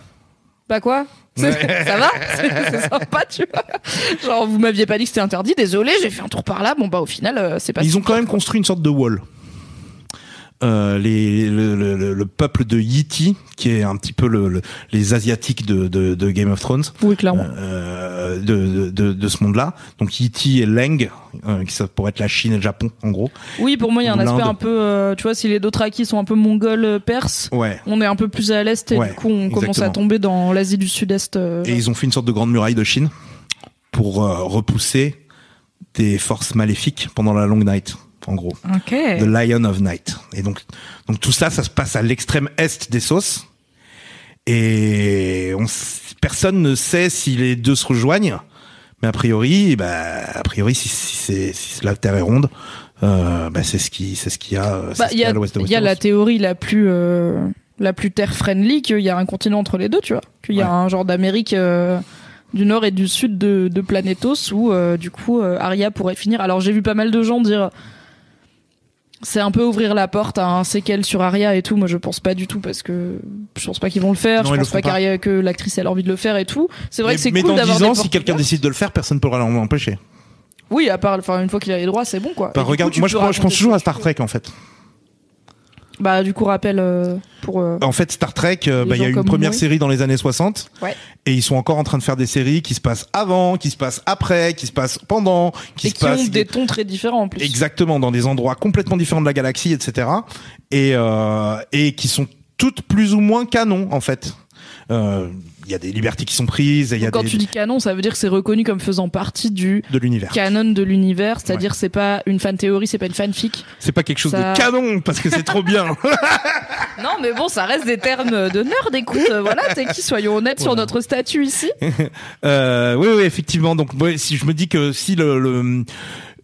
Bah quoi? Ça va C'est sympa, tu vois. Genre, vous m'aviez pas dit que c'était interdit, désolé, j'ai fait un tour par là. Bon, bah, au final, euh, c'est pas ils ont quand même construit une sorte de wall euh, les, le, le- le- le peuple de Yiti, qui est un petit peu le, le- les asiatiques de, de, de Game of Thrones, Oui, clairement. euh, de, ce monde-là. Donc Yiti et Leng, euh, qui ça pourrait être la Chine et le Japon, en gros. Oui, pour moi, il y a un aspect un peu, tu vois, si les Dothraki sont un peu mongols perses, Ouais. on est un peu plus à l'est et Ouais, du coup, on commence à tomber dans l'Asie du Sud-Est. Et ils ont fait une sorte de grande muraille de Chine pour repousser des forces maléfiques pendant la Long Night, en gros. Ok. The Lion of Night. Et donc, donc tout ça, ça se passe à l'extrême est des sauces. Et on, personne ne sait si les deux se rejoignent. Mais a priori, bah, a priori, si, si, la Terre est ronde, euh, bah, c'est ce qui, c'est ce qu'il y a, euh, Bah, il y y a a, à l'ouest de il y a la théorie la plus, euh, la plus terre-friendly qu'il y a un continent entre les deux, tu vois. Qu'il y a Ouais. un genre d'Amérique euh, du nord et du sud de, de Planetos où, euh, du coup, euh, Arya pourrait finir. Alors, j'ai vu pas mal de gens dire. C'est un peu ouvrir la porte à un séquel sur Arya et tout. Moi, je pense pas du tout parce que je pense pas qu'ils vont le faire. Non, je pense pas pas. que l'actrice elle a envie de le faire et tout. C'est vrai mais que c'est mais cool dans d'avoir 10 des ans, si quelqu'un décide de le faire, personne ne pourra l'empêcher. Oui, à part, enfin, une fois qu'il a les droits, c'est bon quoi. Bah, regarde, coup, tu moi, je, je pense toujours à Star Trek, en fait. Bah, du coup, rappel euh, pour. euh, En fait, Star Trek, euh, bah, il y a eu une première série dans les années 60. Ouais. Et ils sont encore en train de faire des séries qui se passent avant, qui se passent après, qui se passent pendant, qui et se qui passent ont des tons très différents en plus. exactement dans des endroits complètement différents de la galaxie, etc. Et euh, et qui sont toutes plus ou moins canons en fait. Euh, y a des libertés qui sont prises, et il y a Quand des, tu dis canon, ça veut dire que c'est reconnu comme faisant partie du de l'univers. canon de l'univers, c'est-à-dire c'est pas une fan théorie, c'est pas une fanfic. C'est pas quelque chose Ça- de canon parce que c'est trop bien. Non, mais bon, ça reste des termes de nerd. Écoute, euh, voilà, t'es qui Soyons honnêtes sur notre statut ici. Euh, oui, oui, effectivement. Donc, ouais, si je me dis que si le, le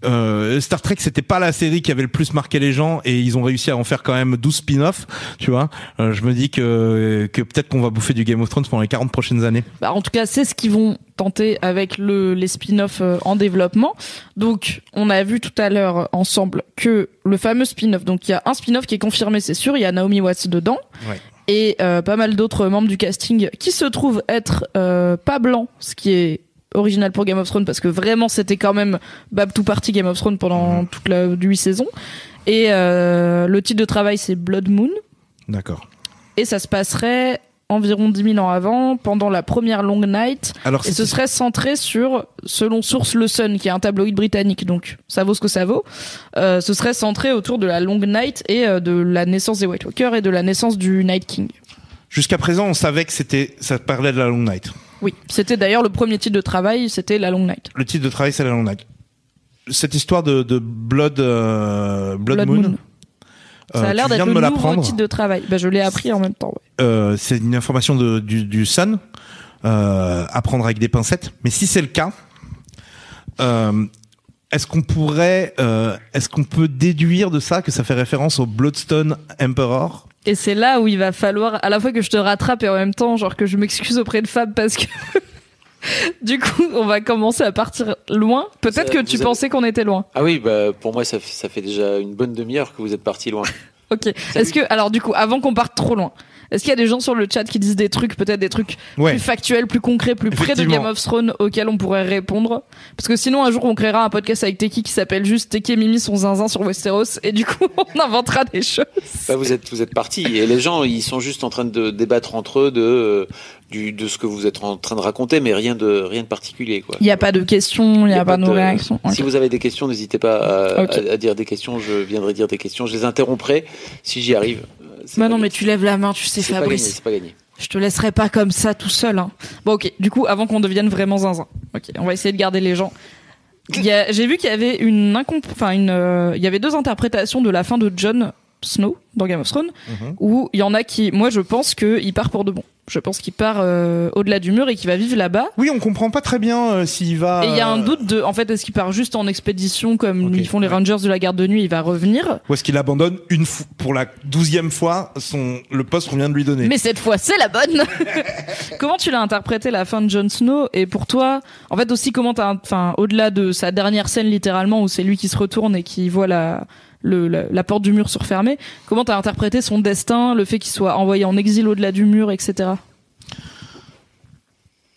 euh, Star Trek c'était pas la série qui avait le plus marqué les gens et ils ont réussi à en faire quand même 12 spin-offs, tu vois, euh, je me dis que que peut-être qu'on va bouffer du Game of Thrones pendant les 40 prochaines années. Bah, en tout cas, c'est ce qu'ils vont tenter avec le, les spin-offs euh, en développement. Donc, on a vu tout à l'heure ensemble que le fameux spin-off, donc il y a un spin-off qui est confirmé, c'est sûr, il y a Naomi Watts dedans. Ouais. Et euh, pas mal d'autres membres du casting qui se trouvent être euh, pas blancs, ce qui est original pour Game of Thrones parce que vraiment c'était quand même Bab tout party Game of Thrones pendant toute la huit saisons. Et euh, le titre de travail c'est Blood Moon D'accord. et ça se passerait environ 10 000 ans avant, pendant la première Long Night, Alors et ce serait centré sur, selon source Le Sun, qui est un tabloïd britannique, donc ça vaut ce que ça vaut, euh, ce serait centré autour de la Long Night et euh, de la naissance des White Walkers et de la naissance du Night King. jusqu'à présent on savait que c'était ça parlait de la Long Night. Oui, c'était d'ailleurs le premier titre de travail, c'était la Long Night. Le titre de travail c'est la Long Night. Cette histoire de, de Blood euh, Blood, Blood Moon. Moon. Ça euh, a l'air tu d'être le nouveau titre de travail. Bah, je l'ai appris en même temps. ouais. Euh, c'est une information de, du, du Sun, euh, à prendre avec des pincettes. Mais si c'est le cas, euh, est-ce qu'on pourrait, euh, est-ce qu'on peut déduire de ça que ça fait référence au Bloodstone Emperor? Et c'est là où il va falloir à la fois que je te rattrape et en même temps genre que je m'excuse auprès de Fab parce que Du coup, on va commencer à partir loin. Peut-être que tu avez- pensais qu'on était loin. Ah oui, bah, pour moi, ça fait, ça fait déjà une bonne demi-heure que vous êtes parti loin. Ok. Est-ce que, alors du coup, avant qu'on parte trop loin, est-ce qu'il y a des gens sur le chat qui disent des trucs, peut-être des trucs Ouais. plus factuels, plus concrets, plus près de. Game of Thrones auxquels on pourrait répondre? Parce que sinon, un jour, on créera un podcast avec Teki qui s'appelle juste Teki et Mimi sont zinzin sur Westeros et du coup, on inventera des choses. Bah, vous êtes, vous êtes parti et les gens, ils sont juste en train de débattre entre eux de, du, de ce que vous êtes en train de raconter, mais rien de, rien de particulier, quoi. Il n'y a pas de questions, il n'y a, pas de nos réactions. Si vous avez des questions, n'hésitez pas à- à dire des questions. Je viendrai dire des questions. Je les interromprai si j'y arrive. Bah non, gagné. mais tu lèves la main, tu sais. Fabrice. C'est pas gagné. Je te laisserai pas comme ça tout seul. Hein. Bon, ok. Du coup, avant qu'on devienne vraiment zinzin, ok, on va essayer de garder les gens. J'ai vu qu'il y avait une, incomp- enfin une, euh, il y avait deux interprétations de la fin de Jon Snow dans Game of Thrones, Mhm. où il y en a qui, moi, je pense qu'il part pour de bon. Je pense qu'il part euh, au-delà du mur et qu'il va vivre là-bas. Oui, on comprend pas très bien euh, s'il va. Et il y a un euh, doute de, en fait, est-ce qu'il part juste en expédition comme Ok. ils font les Rangers de la garde de nuit, il va revenir. Ou est-ce qu'il abandonne une fou- pour la douzième fois son le poste qu'on vient de lui donner? Mais cette fois, c'est la bonne. comment tu l'as interprété la fin de Jon Snow? Et pour toi, en fait aussi comment t'as, enfin, au-delà de sa dernière scène littéralement où c'est lui qui se retourne et qui voit la le, la, la porte du mur se refermer, comment t'as interprété son destin, le fait qu'il soit envoyé en exil au-delà du mur, etc.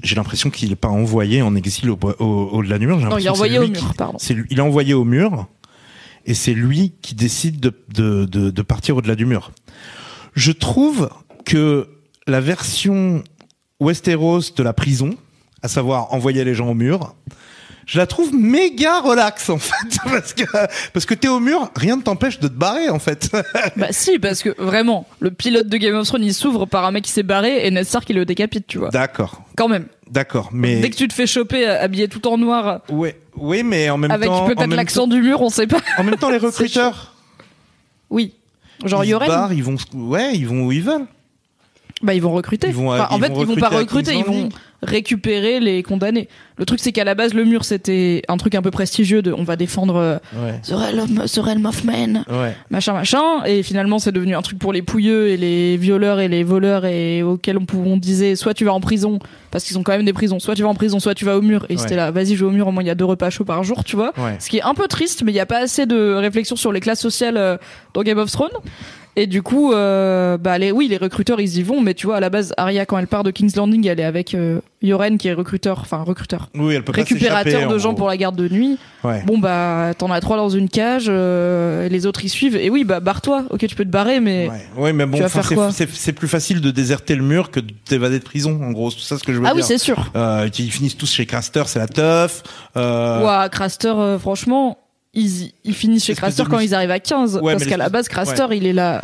J'ai l'impression qu'il est pas envoyé en exil au- au- au-delà du mur. j'ai Non, il est envoyé au mur, qui- pardon. il est envoyé au mur et c'est lui qui décide de, de, de, de partir au-delà du mur. Je trouve que la version Westeros de la prison, à savoir envoyer les gens au mur, je la trouve méga relax en fait parce que parce que t'es au mur, rien ne t'empêche de te barrer en fait. bah si, parce que vraiment, le pilote de Game of Thrones il s'ouvre par un mec qui s'est barré et Ned Stark il le décapite, tu vois. D'accord, Quand même. d'accord, mais Dès que tu te fais choper euh, habillé tout en noir ouais, oui, mais en même avec temps, en peut-être l'accent du mur, on sait pas. en même temps les recruteurs. Oui. Genre ils Yoren. barrent, ils vont, ouais, ils vont où ils veulent. Bah ils vont recruter. Ils vont, Enfin, en fait, vont ils vont pas recruter ils vont récupérer les condamnés. Le truc c'est qu'à la base le mur c'était un truc un peu prestigieux de on va défendre euh, Ouais, The Realm, The Realm of Men, ouais. machin machin et finalement c'est devenu un truc pour les pouilleux et les violeurs et les voleurs et auxquels on, disait soit tu vas en prison parce qu'ils ont quand même des prisons, soit tu vas en prison, soit tu vas au mur et Ouais. c'était là vas-y je vais au mur au moins il y a deux repas chauds par jour, tu vois. Ce qui est un peu triste, mais il n'y a pas assez de réflexion sur les classes sociales euh, dans Game of Thrones. Et du coup, euh, bah les, oui, les recruteurs, ils y vont, mais tu vois, à la base, Arya, quand elle part de King's Landing, elle est avec euh, Yoren, qui est recruteur, enfin recruteur, Oui, elle peut récupérateur de en gens gros. pour la garde de nuit. Ouais. Bon, bah, t'en as trois dans une cage, euh, les autres, ils suivent. Et oui, bah, barre-toi. Ok, tu peux te barrer, mais... Ouais. ouais, mais bon, c'est- quoi c'est c'est plus facile de déserter le mur que de t'évader de prison, en gros. C'est ça ce que je veux Ah oui, dire. c'est sûr. euh, ils finissent tous chez Craster, c'est la teuf. Euh, Ouah, Craster, euh, franchement, ils, ils finissent chez Craster quand ils arrivent à 15. Ouais, parce qu'à la base, Craster, il est là...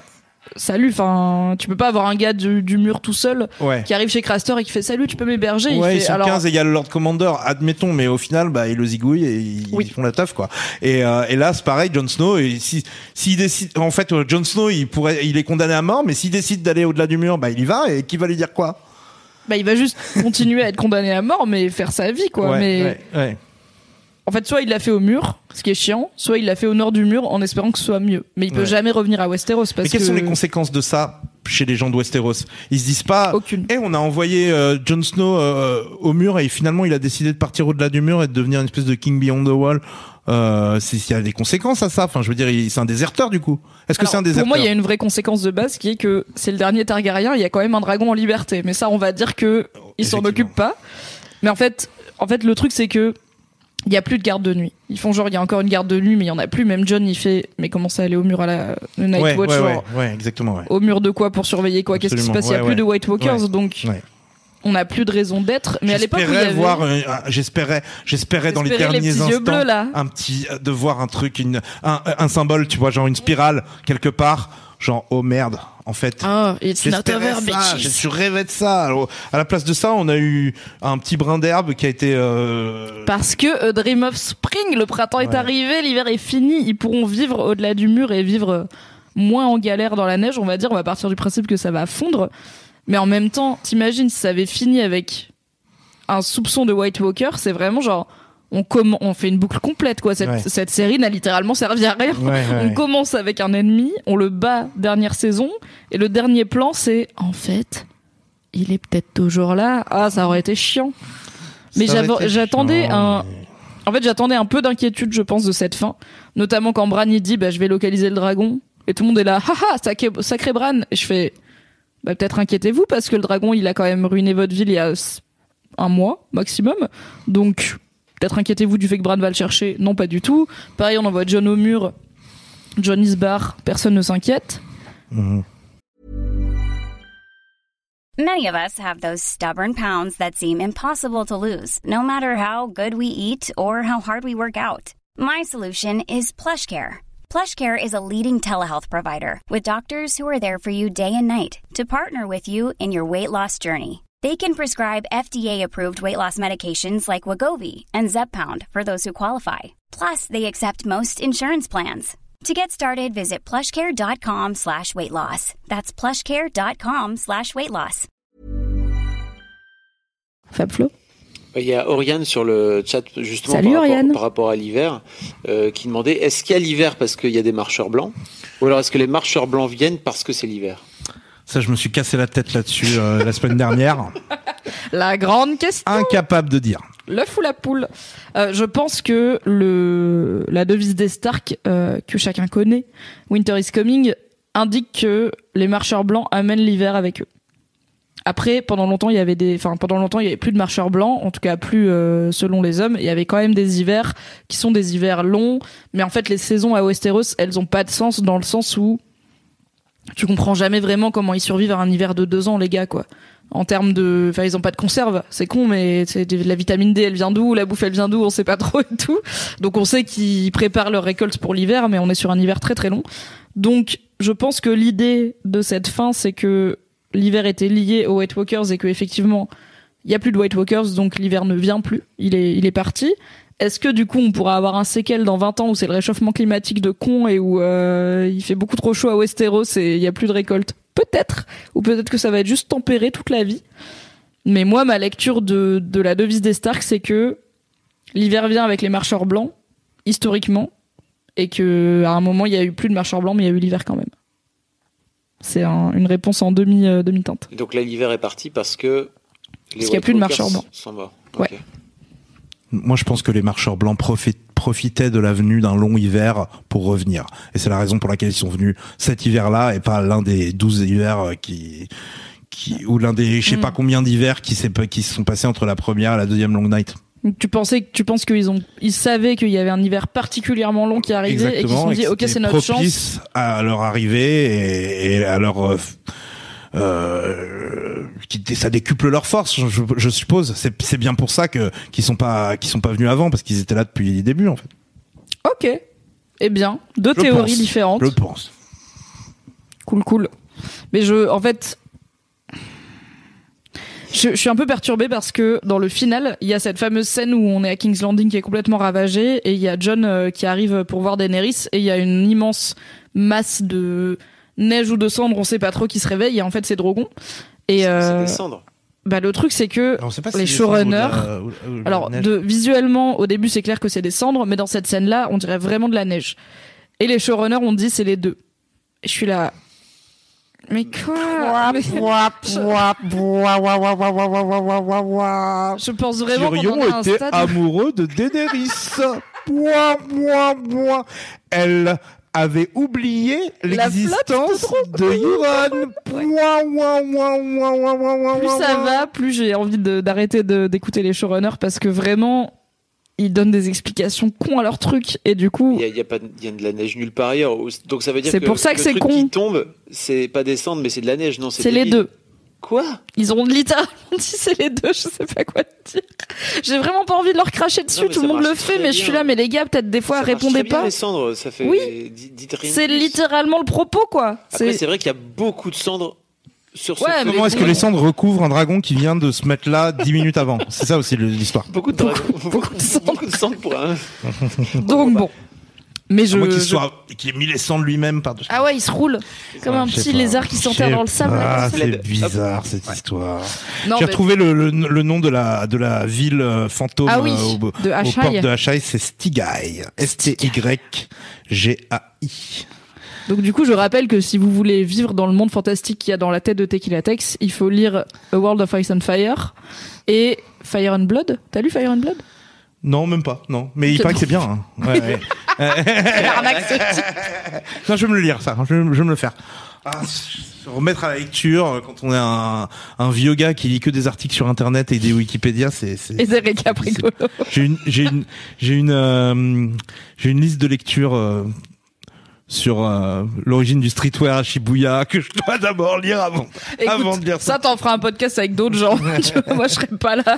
Salut, enfin, tu peux pas avoir un gars du, du mur tout seul ouais. qui arrive chez Craster et qui fait salut, tu peux m'héberger. il Ouais, fait, ils sont alors, 15 et il y a le Lord Commander, admettons, mais au final, bah, ils le zigouillent et ils, Oui. ils font la teuf, quoi. Et, euh, et là, c'est pareil, Jon Snow, et si, s'il décide, en fait, euh, Jon Snow, il pourrait, il est condamné à mort, mais s'il décide d'aller au-delà du mur, bah, il y va, et qui va lui dire quoi? bah, il va juste continuer à être condamné à mort, mais faire sa vie, quoi. ouais, mais ouais, ouais. En fait, soit il l'a fait au mur, ce qui est chiant, soit il l'a fait au nord du mur en espérant que ce soit mieux. Mais il peut Ouais. jamais revenir à Westeros parce Mais quelles que sont les conséquences de ça chez les gens de Westeros? Ils se disent pas, Aucune. Eh, on a envoyé euh, Jon Snow euh, au mur et finalement il a décidé de partir au-delà du mur et de devenir une espèce de King Beyond the Wall. Euh, c'est- il y a des conséquences à ça. Enfin, je veux dire, il- c'est un déserteur du coup. Est-ce que c'est un déserteur? Pour moi, il y a une vraie conséquence de base qui est que c'est le dernier Targaryen, il y a quand même un dragon en liberté. Mais ça, on va dire que il s'en Effectivement. occupe pas. Mais en fait, en fait, le truc c'est que il y a plus de garde de nuit. Ils font genre il y a encore une garde de nuit, mais il y en a plus. Même John, il fait mais comment ça aller au mur à la le Night ouais, Watch ouais, genre, ouais, exactement. Au mur de quoi pour surveiller quoi? Qu'est-ce qui se passe? Il y a plus de White Walkers, donc on n'a plus de raison d'être. Mais à l'époque, avait... voir, j'espérais, j'espérais dans les derniers instants, bleus, là. un petit, euh, de voir un truc, une, un, un symbole, tu vois, genre une spirale quelque part, genre oh merde, en fait. Oh, it's not J'espérais ça, je suis rêvé de ça. Alors, à la place de ça, on a eu un petit brin d'herbe qui a été. Euh... Parce que A Dream of Spring, le printemps est arrivé, l'hiver est fini, ils pourront vivre au-delà du mur et vivre euh, moins en galère dans la neige, on va dire, on va partir du principe que ça va fondre. Mais en même temps, t'imagines si ça avait fini avec un soupçon de White Walker, c'est vraiment genre on, on fait une boucle complète quoi. Cette, Ouais. cette série n'a littéralement servi à rien. Ouais, ouais, On commence avec un ennemi, on le bat dernière saison, et le dernier plan c'est en fait, il est peut-être toujours là. Ah, ça aurait été chiant. Mais j'attendais un- mais- En fait, j'attendais un peu d'inquiétude, je pense, de cette fin. Notamment quand Bran il dit bah, je vais localiser le dragon. Et tout le monde est là, haha, sacré, sacré Bran. Et je fais bah, peut-être inquiétez-vous parce que le dragon il a quand même ruiné votre ville il y a un mois maximum. Donc peut-être inquiétez-vous du fait que Bran va le chercher. Non, pas du tout. Pareil, on envoie John au mur. John is bar, personne ne s'inquiète. Mhm. Many of us have those stubborn pounds that seem impossible to lose, no matter how good we eat or how hard we work out. My solution is PlushCare. PlushCare is a leading telehealth provider with doctors who are there for you day and night to partner with you in your weight loss journey. They can prescribe FDA-approved weight loss medications like Wagovi and Zepbound for those who qualify. Plus, they accept most insurance plans. To get started, visit plushcare.com slash weight loss. That's plushcare.com slash weight loss. Fab Flo Il y a Oriane sur le chat justement Salut, par, rapport, par rapport à l'hiver euh, qui demandait est-ce qu'il y a l'hiver parce qu'il y a des marcheurs blancs? Ou alors est-ce que les marcheurs blancs viennent parce que c'est l'hiver? Ça, je me suis cassé la tête là-dessus euh, la semaine dernière. La grande question. Incapable de dire. L'œuf ou la poule Euh, Je pense que le la devise des Stark euh, que chacun connaît, Winter is coming, indique que les marcheurs blancs amènent l'hiver avec eux. Après, pendant longtemps, il y avait des, enfin pendant longtemps, il y avait plus de marcheurs blancs, en tout cas plus euh, selon les hommes. Il y avait quand même des hivers qui sont des hivers longs, mais en fait, les saisons à Westeros, elles ont pas de sens dans le sens où tu comprends jamais vraiment comment ils survivent à un hiver de deux ans, les gars, quoi. En termes de enfin ils ont pas de conserve c'est con mais c'est de la vitamine D elle vient d'où la bouffe elle vient d'où on sait pas trop et tout. Donc on sait qu'ils préparent leur récolte pour l'hiver mais on est sur un hiver très très long. Donc je pense que l'idée de cette fin c'est que l'hiver était lié aux White Walkers et que effectivement il y a plus de White Walkers donc l'hiver ne vient plus. Il est il est parti est-ce que du coup on pourra avoir un séquel dans 20 ans où c'est le réchauffement climatique de con et où euh, il fait beaucoup trop chaud à Westeros et il y a plus de récolte? Peut-être, ou peut-être que ça va être juste tempéré toute la vie. Mais moi, ma lecture de, de la devise des Stark, c'est que l'hiver vient avec les marcheurs blancs, historiquement, et que à un moment il y a eu plus de marcheurs blancs, mais il y a eu l'hiver quand même. C'est un- une réponse en demi euh, demi teinte. Donc là l'hiver est parti parce que les Parce qu'il y a plus de marcheurs blancs. sont morts. Ouais. Moi, je pense que les marcheurs blancs profi- profitaient de la venue d'un long hiver pour revenir. Et c'est la raison pour laquelle ils sont venus cet hiver-là et pas l'un des 12 hivers euh, qui, qui, ou l'un des, je sais Mm. pas combien d'hivers qui se sont passés entre la première et la deuxième long night. Tu pensais, tu penses qu'ils ont, ils savaient qu'il y avait un hiver particulièrement long qui arrivait et qu'ils se sont dit, ok, c'est notre chance. à leur arrivée et, et à leur, euh, euh, qui, ça décuple leur force, je, suppose. C'est, bien pour ça que, qu'ils sont pas, qu'ils sont pas venus avant parce qu'ils étaient là depuis les débuts, en fait. Ok. Eh bien, deux Je théories pense. différentes. Je pense. Cool, cool. Mais je, en fait, je, je suis un peu perturbée parce que dans le final, il y a cette fameuse scène où on est à King's Landing qui est complètement ravagée et il y a John euh, qui arrive pour voir Daenerys et il y a une immense masse de neige ou de cendres, on sait pas trop, qui se réveille et en fait c'est Drogon. Et C'est- euh, C'est des cendres. bah le truc c'est que Alors, on sait pas Les si showrunners- alors, de, visuellement, au début, c'est clair que c'est des cendres, mais dans cette scène-là, on dirait vraiment de la neige. Et les showrunners ont dit c'est les deux. Et je suis là. Mais quoi Je pense vraiment qu'on était stade. amoureux de Daenerys. Mouah, mouah, mouah. Elle avait oublié l'existence de mouah, Plus ça va, plus j'ai envie d'arrêter de- d'écouter les showrunners parce que vraiment, ils donnent des explications cons à leur truc. Et du coup, Il y a, il y a pas de, il y a de la neige nulle part ailleurs. Donc ça veut dire C'est que pour ça que le c'est truc con. qui tombe, c'est pas des cendres, mais c'est de la neige. Non, c'est les deux. Quoi? Ils ont littéralement dit c'est les deux, je sais pas quoi te dire. J'ai vraiment pas envie de leur cracher dessus, Non, tout le monde le fait, mais je suis là, mais les gars, peut-être des fois, Ça répondez très pas. Les cendres, ça fait. Oui. C'est littéralement le propos, quoi. Après, C'est vrai qu'il y a beaucoup de cendres sur ce Ouais, Comment est-ce que les cendres recouvrent un dragon qui vient de se mettre là dix minutes avant? C'est ça aussi l'histoire. Beaucoup de dragons. beaucoup de cendres. beaucoup de cendres pour un. donc bon. Mais je. Qu'il je- soit, qu'il ait mis les cendres lui-même par-dessus. Ah ouais, il se roule comme un petit pas. lézard qui s'enterre dans le sable. ça. c'est bizarre cette histoire. Non, J'ai mais- retrouvé le, le, le nom de la de la ville euh, fantôme Ah oui, euh, au, de aux Ashai. portes de Ashai, c'est Stigai. S T Y G A I. Donc du coup, je rappelle que si vous voulez vivre dans le monde fantastique qu'il y a dans la tête de Tequila Tex, il faut lire A World of Ice and Fire et Fire and Blood. T'as lu Fire and Blood? Non, même pas. Non, mais il C'est paraît que c'est bien. hein. Ouais, ouais. L'arnaque, ce type. non, je vais me le lire, ça. Je, vais- je vais me le faire. Ah, se remettre à la lecture euh, quand on est un, un vieux gars qui lit que des articles sur Internet et des Wikipédia, c'est. c'est- Et des récaps rigolos. J'ai une, j'ai une, j'ai une, euh, j'ai une liste de lecture euh, sur euh, l'origine du streetwear à Shibuya que je dois d'abord lire avant, Écoute, avant de lire ça. ça, t'en feras un podcast avec d'autres gens. Moi, je serai pas là.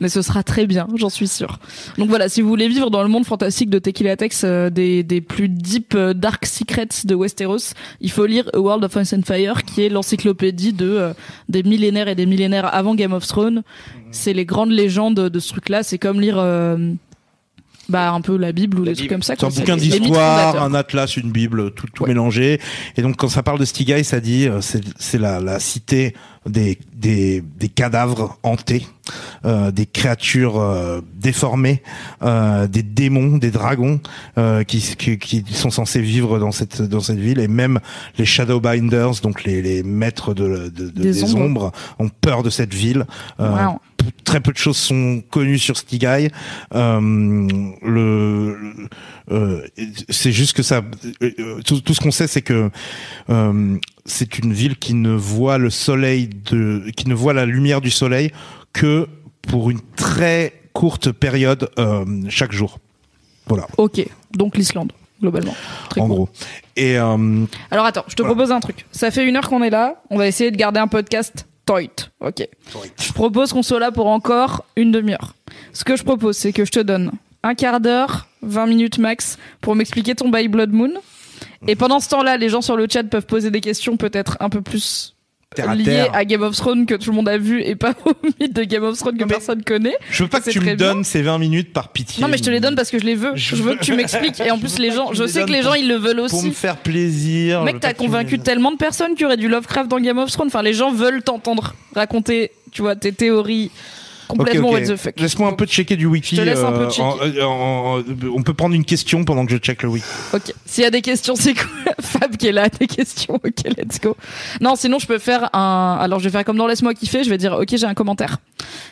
Mais ce sera très bien, j'en suis sûre. Donc voilà, si vous voulez vivre dans le monde fantastique de Tequila Tex, euh, des, des plus deep euh, dark secrets de Westeros, il faut lire A World of Ice and Fire, qui est l'encyclopédie de euh, des millénaires et des millénaires avant Game of Thrones. C'est les grandes légendes de ce truc-là. C'est comme lire euh, bah un peu la Bible ou La des trucs comme ça. C'est un bouquin d'histoire, un atlas, une bible, tout, tout Ouais. mélangé. Et donc quand ça parle de Stigai, ça dit euh, c'est c'est la, la cité des, des, des cadavres hantés, euh, des créatures euh, déformées, euh, des démons, des dragons euh, qui, qui, qui sont censés vivre dans cette dans cette ville. Et même les Shadowbinders, donc les, les maîtres de, de- de- Des des, ombres. ombres. ont peur de cette ville. Euh, Wow. Très peu de choses sont connues sur Stigai. Euh, le, le- euh, c'est juste que ça. euh, euh, tout, tout ce qu'on sait, c'est que euh, c'est une ville qui ne voit le soleil de, qui ne voit la lumière du soleil que pour une très courte période euh, chaque jour. Voilà, Ok, donc l'Islande globalement. Très en cool. gros. Et Alors attends, je te Voilà. propose un truc. Ça fait une heure qu'on est là. On va essayer de garder un podcast tight. Ok. Je propose qu'on soit là pour encore une demi-heure. Ce que je propose, c'est que je te donne un quart d'heure, 20 minutes max, pour m'expliquer ton By Blood Moon. Et pendant ce temps-là, les gens sur le chat peuvent poser des questions peut-être un peu plus terre à liées terre. à Game of Thrones que tout le monde a vu et pas au mythe de Game of Thrones que mais- personne connaît. Je veux pas que tu me bien. donnes ces 20 minutes par pitié. Non mais je te les donne parce que je les veux. Je Je veux que tu m'expliques. Et en plus les gens, je sais que les gens pour- ils le veulent pour aussi. me faire plaisir. Mec, t'as me- convaincu tellement de personnes qu'il y aurait du Lovecraft dans Game of Thrones. Enfin, les gens veulent t'entendre raconter, tu vois, tes théories complètement what the fuck. Laisse-moi un peu checker du wiki. Je te laisse un peu euh, checker. en- euh, en- en- on peut prendre une question pendant que je check le wiki. Ok. S'il y a des questions, c'est cool. Fab qui est là, des questions. Ok, let's go. Non, sinon je peux faire un. Alors je vais faire comme dans Laisse-moi kiffer. Je vais dire, ok, j'ai un commentaire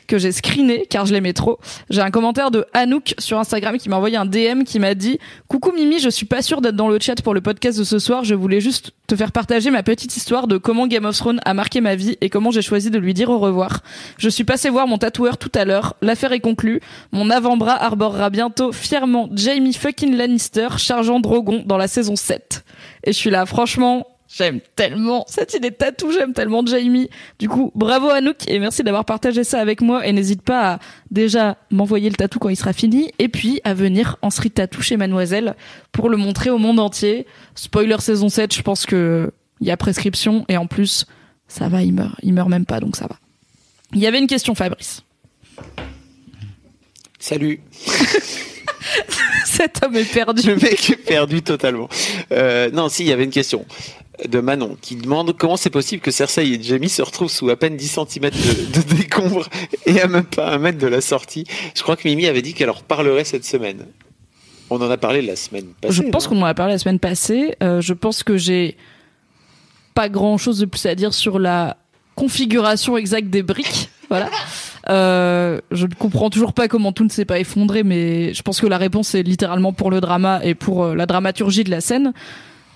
que j'ai screené car je l'aimais trop. J'ai un commentaire de Anouk sur Instagram qui m'a envoyé un DM qui m'a dit Coucou Mimi, je suis pas sûre d'être dans le chat pour le podcast de ce soir. Je voulais juste te faire partager ma petite histoire de comment Game of Thrones a marqué ma vie et comment j'ai choisi de lui dire au revoir. Je suis passé voir mon tout à l'heure. L'affaire est conclue. Mon avant-bras arborera bientôt fièrement Jamie fucking Lannister chargeant Drogon dans la saison 7. Et je suis là, franchement, j'aime tellement cette idée de tatou, j'aime tellement Jamie. Du coup, bravo Anouk et merci d'avoir partagé ça avec moi et n'hésite pas à déjà m'envoyer le tatou quand il sera fini et puis à venir en street tattoo chez Mademoiselle pour le montrer au monde entier. Spoiler saison 7, je pense que il y a prescription et en plus, ça va, il meurt, il meurt même pas donc ça va. Il y avait une question Fabrice. Salut. Cet homme est perdu. Le mec est perdu totalement. Euh, non, si, il y avait une question de Manon qui demande comment c'est possible que Cersei et Jamie se retrouvent sous à peine 10 cm de, de décombres et à même pas un mètre de la sortie. Je crois que Mimi avait dit qu'elle en reparlerait cette semaine. On en a parlé la semaine passée. Je pense qu'on en a parlé la semaine passée. Euh, je pense que j'ai pas grand chose de plus à dire sur la configuration exacte des briques. Voilà. Euh, je ne comprends toujours pas comment tout ne s'est pas effondré, mais je pense que la réponse est littéralement pour le drama et pour euh, la dramaturgie de la scène.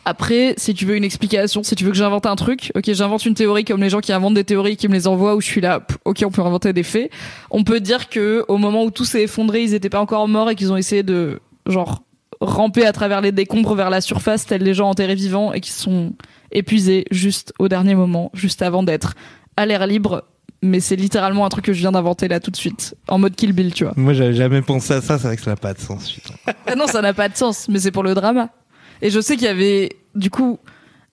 Après, si tu veux une explication, si tu veux que j'invente un truc, ok, j'invente une théorie comme les gens qui inventent des théories et qui me les envoient où je suis là, ok, on peut inventer des faits. On peut dire que au moment où tout s'est effondré, ils étaient pas encore morts et qu'ils ont essayé de, genre, ramper à travers les décombres vers la surface, tels les gens enterrés vivants et qui sont épuisés juste au dernier moment, juste avant d'être à l'air libre. Mais c'est littéralement un truc que je viens d'inventer là tout de suite, en mode Kill Bill, tu vois. Moi, j'avais jamais pensé à ça. C'est vrai que ça n'a pas de sens. Ah non, ça n'a pas de sens, mais c'est pour le drama. Et je sais qu'il y avait, du coup,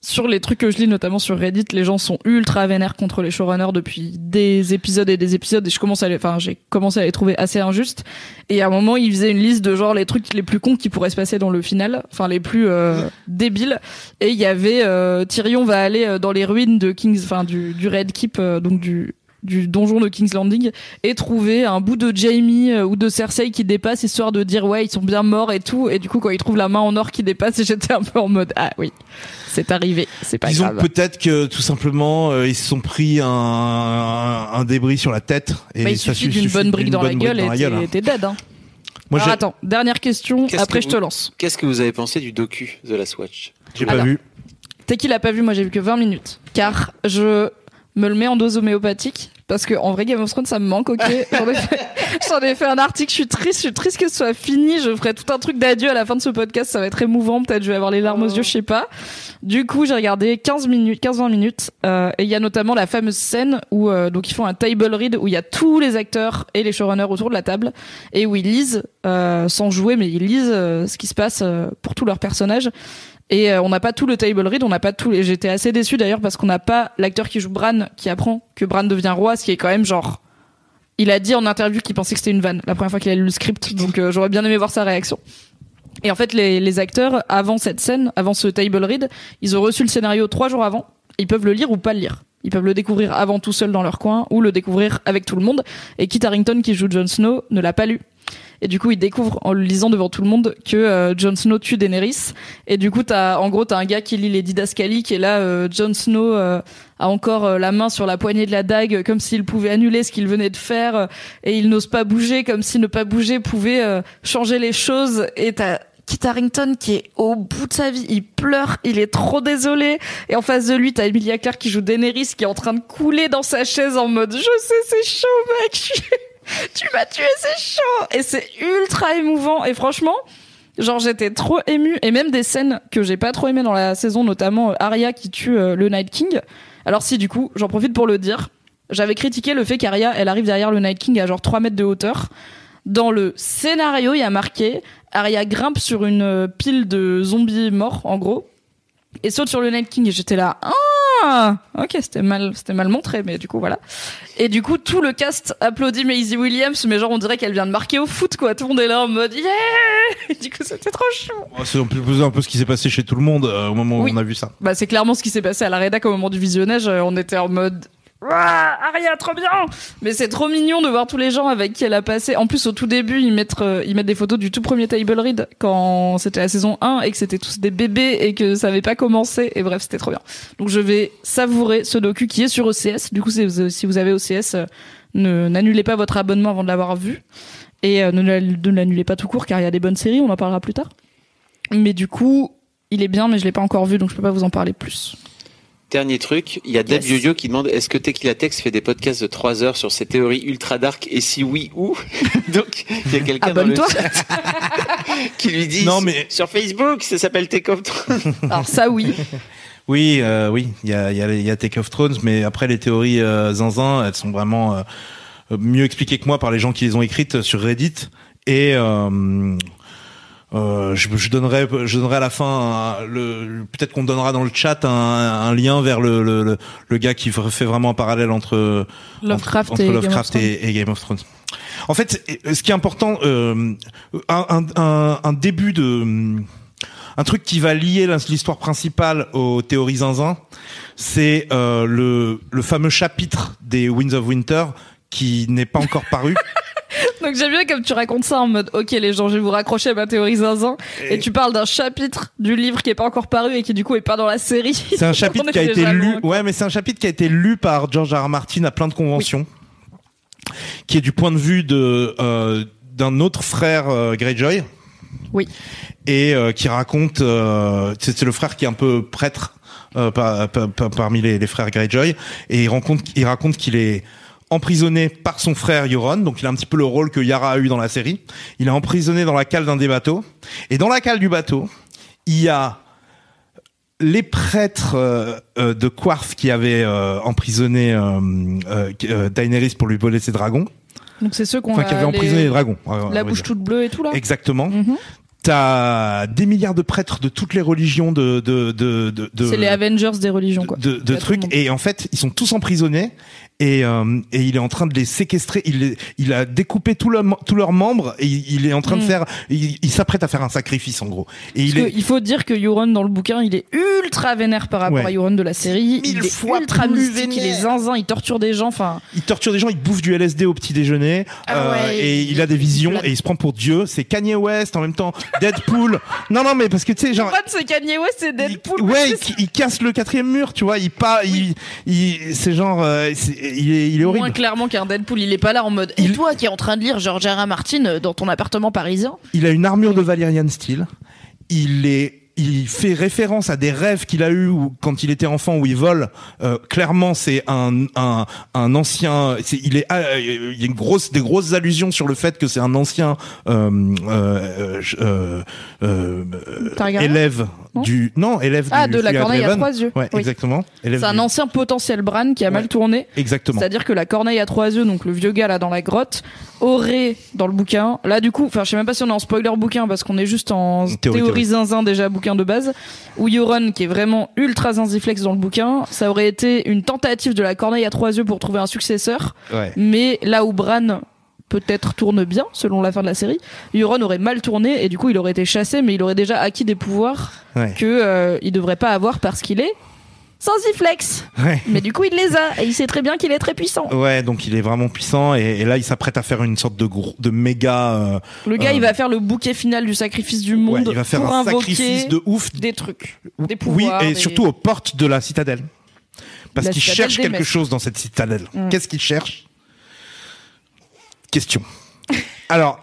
sur les trucs que je lis, notamment sur Reddit, les gens sont ultra vénères contre les showrunners depuis des épisodes et des épisodes, et je commence à les, enfin, j'ai commencé à les trouver assez injustes. Et à un moment, ils faisaient une liste de genre les trucs les plus cons qui pourraient se passer dans le final, enfin, les plus euh, débiles. Et il y avait, euh, Tyrion va aller euh, dans les ruines de Kings, enfin, du, du Red Keep, euh, donc du, du donjon de King's Landing et trouver un bout de Jamie euh, ou de Cersei qui dépasse histoire de dire ouais ils sont bien morts et tout et du coup quand ils trouvent la main en or qui dépasse j'étais un peu en mode ah oui c'est arrivé c'est pas Disons grave peut-être que tout simplement euh, ils se sont pris un, un, un débris sur la tête et Bah, il ça suffit suffit d'une bonne brique dans la bonne gueule brique et dans la t'es- gueule, hein. t'es dead hein. Moi Alors attends dernière question après que je te lance Qu'est-ce que vous avez pensé du docu The Last Watch j'ai pas vu. T'es qu'il a pas vu, moi j'ai vu que 20 minutes. Car je me le mets en dose homéopathique. Parce que en vrai Game of Thrones ça me manque ok. J'en ai, fait, j'en ai fait un article je suis triste je suis triste que ce soit fini. Je ferai tout un truc d'adieu à la fin de ce podcast ça va être émouvant. Peut-être je vais avoir les larmes aux yeux je sais pas. Du coup j'ai regardé 15 minutes 15-20 minutes euh, et il y a notamment la fameuse scène où euh, donc ils font un table read où il y a tous les acteurs et les showrunners autour de la table et où ils lisent euh, sans jouer mais ils lisent ce qui se passe pour tous leurs personnages et euh, on n'a pas tout le table read, on n'a pas tout. Et j'étais assez déçu d'ailleurs parce qu'on n'a pas l'acteur qui joue Bran qui apprend que Bran devient roi, ce qui est quand même genre. Il a dit en interview qu'il pensait que c'était une vanne la première fois qu'il a lu le script, donc euh, j'aurais bien aimé voir sa réaction. Et en fait, les, les acteurs, avant cette scène, avant ce table read, ils ont reçu le scénario trois jours avant. Ils peuvent le lire ou pas le lire. Ils peuvent le découvrir avant tout seul dans leur coin ou le découvrir avec tout le monde. Et Kit Harington, qui joue Jon Snow, ne l'a pas lu. Et du coup, il découvre en le lisant devant tout le monde que euh, Jon Snow tue Daenerys. Et du coup, t'as, en gros, t'as un gars qui lit les didascalies qui est là. Euh, Jon Snow euh, a encore euh, la main sur la poignée de la dague, comme s'il pouvait annuler ce qu'il venait de faire, euh, et il n'ose pas bouger, comme si ne pas bouger pouvait euh, changer les choses. Et t'as Kit Harington qui est au bout de sa vie, il pleure, il est trop désolé. Et en face de lui, t'as Emilia Clarke qui joue Daenerys, qui est en train de couler dans sa chaise en mode, je sais, c'est chaud, mec. tu m'as tué, c'est chaud. Et c'est ultra émouvant. Et franchement, genre j'étais trop émue. Et même des scènes que j'ai pas trop aimées dans la saison, notamment euh, Arya qui tue euh, le Night King. Alors si, du coup, j'en profite pour le dire. J'avais critiqué le fait qu'Arya, elle arrive derrière le Night King à genre 3 mètres de hauteur. Dans le scénario, il y a marqué Arya grimpe sur une euh, pile de zombies morts, en gros, et saute sur le Night King. Et j'étais là, ah, ok, c'était mal, c'était mal montré, mais du coup voilà. Et du coup, tout le cast applaudit Maisie Williams, mais genre on dirait qu'elle vient de marquer au foot, quoi. Tout le monde est là en mode yeah. Et du coup, c'était trop chou. Oh, C'est un peu, un peu ce qui s'est passé chez tout le monde euh, au moment où Oui. on a vu ça. Bah, c'est clairement ce qui s'est passé à la rédac au moment du visionnage. Euh, On était en mode. Ouah, Aria, trop bien Mais c'est trop mignon de voir tous les gens avec qui elle a passé. En plus, au tout début, ils mettent, euh, ils mettent des photos du tout premier table read quand c'était la saison 1 et que c'était tous des bébés et que ça avait pas commencé. Et bref, c'était trop bien. Donc je vais savourer ce docu qui est sur OCS. Du coup, si vous- avez OCS, euh, ne n'annulez pas votre abonnement avant de l'avoir vu. Et euh, ne, la- ne l'annulez pas tout court car il y a des bonnes séries, on en parlera plus tard. Mais du coup, il est bien, mais je l'ai pas encore vu, donc je peux pas vous en parler plus. Dernier truc, il y a Deb Yes. Yo-Yo qui demande est-ce que Tequila Tex fait des podcasts de 3 heures sur ses théories ultra dark et si oui, où Donc, il y a quelqu'un dans le chat qui lui dit Non, mais- sur Facebook, ça s'appelle Take Off Thrones. Alors ça, oui. Oui, euh, oui, il y a, il y, a, il y a Take of Thrones, mais après les théories euh, zinzin, elles sont vraiment euh, mieux expliquées que moi par les gens qui les ont écrites sur Reddit. Et euh, je, je donnerai, je donnerai à la fin un- le, peut-être qu'on donnera dans le chat un, un lien vers le, le, le, le gars qui fait vraiment un parallèle entre Lovecraft entre, et entre Game of Lovecraft Thrones. et, et Game of Thrones. En fait, ce qui est important, euh, un, un début de un truc qui va lier l'histoire principale aux théories zinzin, c'est euh, le, le fameux chapitre des Winds of Winter qui n'est pas encore paru. Donc j'aime bien comme tu racontes ça en mode ok les gens je vais vous raccrocher à ma théorie zinzin et, tu parles d'un chapitre du livre qui est pas encore paru et qui du coup est pas dans la série. C'est un chapitre qui a été lu. loin. Ouais, mais c'est un chapitre qui a été lu par George R. R. Martin à plein de conventions, qui est du point de vue de euh, d'un autre frère euh, Greyjoy. Oui. Et euh, qui raconte, euh, c'est le frère qui est un peu prêtre euh, par- par- par- parmi les, les frères Greyjoy, et il raconte, il raconte qu'il est emprisonné par son frère Euron, donc il a un petit peu le rôle que Yara a eu dans la série. Il est emprisonné dans la cale d'un des bateaux, et dans la cale du bateau, il y a les prêtres euh, euh, de Quarth qui avaient euh, emprisonné euh, Daenerys pour lui voler ses dragons, Donc c'est ceux qu'on enfin qui avaient emprisonné les dragons. la bouche dire. toute bleue et tout là. Exactement. Mhm. T'as des milliards de prêtres de toutes les religions de de de de, de- C'est les Avengers des religions quoi. de, trucs et en fait ils sont tous emprisonnés et, euh, et il est en train de les séquestrer. Il, les- il a découpé tout le, tous leurs membres et il, il est en train de Mm. faire. Il, il s'apprête à faire un sacrifice en gros. Et il est il faut dire que Euron dans le bouquin, il est ultra vénère par rapport Ouais. à Euron de la série. Mille il est fois ultra plus mystique, il est zinzin, il torture des gens. Enfin, il torture des gens, il bouffe du LSD au petit déjeuner Ah euh, ouais, et il- a des visions et il se prend pour Dieu. C'est Kanye West en même temps, Deadpool. non non mais parce que tu sais genre. C'est Kanye West, c'est Deadpool. Ouais, il, casse le quatrième mur, tu vois. Il pas, il, il, c'est genre, euh, il est, il est horrible. Moins clairement qu'un Deadpool, il est pas là en mode. Et Il- toi qui es en train de lire George R. R. Martin euh, dans ton appartement parisien? Il a une armure de Valerian Steel. Il est il fait référence à des rêves qu'il a eu quand il était enfant où il vole. Euh, clairement, c'est un, un, un ancien. il est, ah, il y a une grosse, des grosses allusions sur le fait que c'est un ancien euh, euh, euh, euh, euh, élève Non du non élève Ah, du de la corneille à trois yeux. Ouais, Oui. exactement. C'est un du- ancien potentiel Bran qui a Ouais. mal tourné. Exactement. C'est-à-dire que la corneille à trois yeux, donc le vieux gars là dans la grotte, aurait dans le bouquin, là du coup, enfin je sais même pas si on est en spoiler bouquin parce qu'on est juste en Théorie, zinzin déjà bouquin de base, où Euron qui est vraiment ultra zinziflex dans le bouquin, ça aurait été une tentative de la corneille à trois yeux pour trouver un successeur, Ouais. mais là où Bran peut-être tourne bien selon la fin de la série, Euron aurait mal tourné et du coup il aurait été chassé mais il aurait déjà acquis des pouvoirs Ouais. que euh, il devrait pas avoir parce qu'il est Zanziflex. Ouais. Mais du coup, il les a et il sait très bien qu'il est très puissant. Ouais, donc il est vraiment puissant et, et là il s'apprête à faire une sorte de gros, de méga. euh, Le gars, Euh, il va faire le bouquet final du sacrifice du monde ouais, il va faire pour un sacrifice de ouf. des trucs, des oui, pouvoirs. et des- surtout aux portes de la citadelle. Parce qu'il cherche quelque chose dans cette citadelle. Mm. Qu'est-ce qu'il cherche? Question. Alors,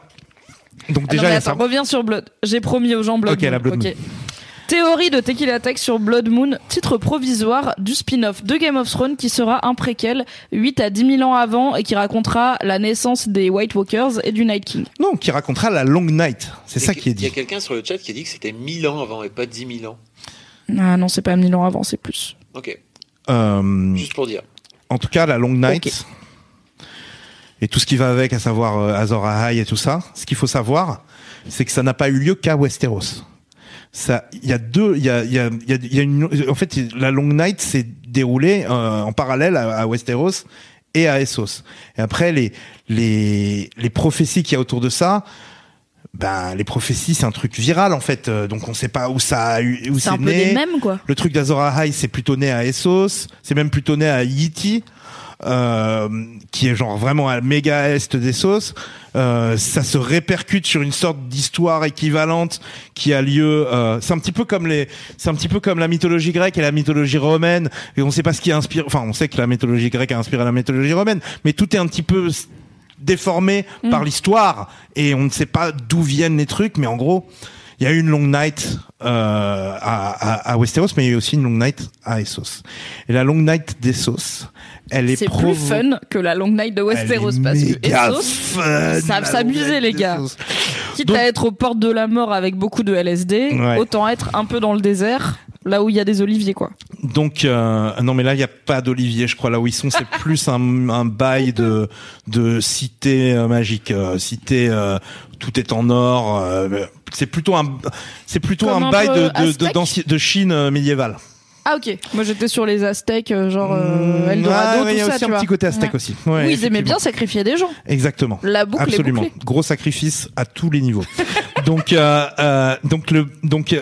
donc Ah déjà mais il y a attends, ça. reviens sur Blood. J'ai promis aux gens Blood Ok, Moon. la Blood Ok. Moon. Théorie de Tequila Tech sur Blood Moon, titre provisoire du spin-off de Game of Thrones qui sera un préquel 8 à 10 000 ans avant et qui racontera la naissance des White Walkers et du Night King. Non, qui racontera la Long Night. C'est ça qui est Il y a dit. quelqu'un sur le chat qui a dit que c'était 1000 ans avant et pas 10 000 ans. Ah non, c'est pas 1000 ans avant, c'est plus. Ok, Euh, juste pour dire. en tout cas, la Long Night. Et tout ce qui va avec, à savoir euh, Azor Ahai et tout ça. Ce qu'il faut savoir, c'est que ça n'a pas eu lieu qu'à Westeros. Ça, il y a deux, il y a, il y a, il y a, une, en fait, la Long Night s'est déroulée euh, en parallèle à, à Westeros et à Essos. Et après, les, les, les prophéties qu'il y a autour de ça, ben, les prophéties, c'est un truc viral, en fait. Euh, Donc, on sait pas où ça a eu, où C'est c'est un peu né. mêmes, quoi. Le truc d'Azor Ahai, c'est plutôt né à Essos, c'est même plutôt né à Yiti, euh, qui est genre vraiment à méga est d'Essos. Euh, ça se répercute sur une sorte d'histoire équivalente qui a lieu. Euh, c'est un petit peu comme les, c'est un petit peu comme la mythologie grecque et la mythologie romaine. Et on sait pas ce qui a inspiré. Enfin, on sait que la mythologie grecque a inspiré la mythologie romaine, mais tout est un petit peu déformé par l'histoire et on ne sait pas d'où viennent les trucs. Mais en gros, il y a eu une long night euh, à, à, à Westeros, mais il y a eu aussi une long night à Essos. Et la long night d'Essos, elle est C'est provo- plus fun que la Long Night de Westeros elle est parce que Essos, fun, savent s'amuser, les gars. quitte Donc- à être aux portes de la mort avec beaucoup de LSD, Ouais. autant être un peu dans le désert, là où il y a des oliviers, quoi. Donc euh, non mais là il y a pas d'olivier je crois là où ils sont c'est plus un, un bail de de cité euh, magique euh, cité euh, tout est en or c'est plutôt un c'est plutôt Comme un bail de de, de, Chine médiévale. Ah ok, moi j'étais sur les Aztèques, genre euh, Mmh, Eldorado, ouais, ouais, il y tout a ça, aussi tu un vois. petit côté aztèque Ouais. aussi. Ouais, oui, ils aimaient bien sacrifier des gens. Exactement. La boucle Absolument. est. Gros sacrifice à tous les niveaux. donc, euh, euh, donc le, donc,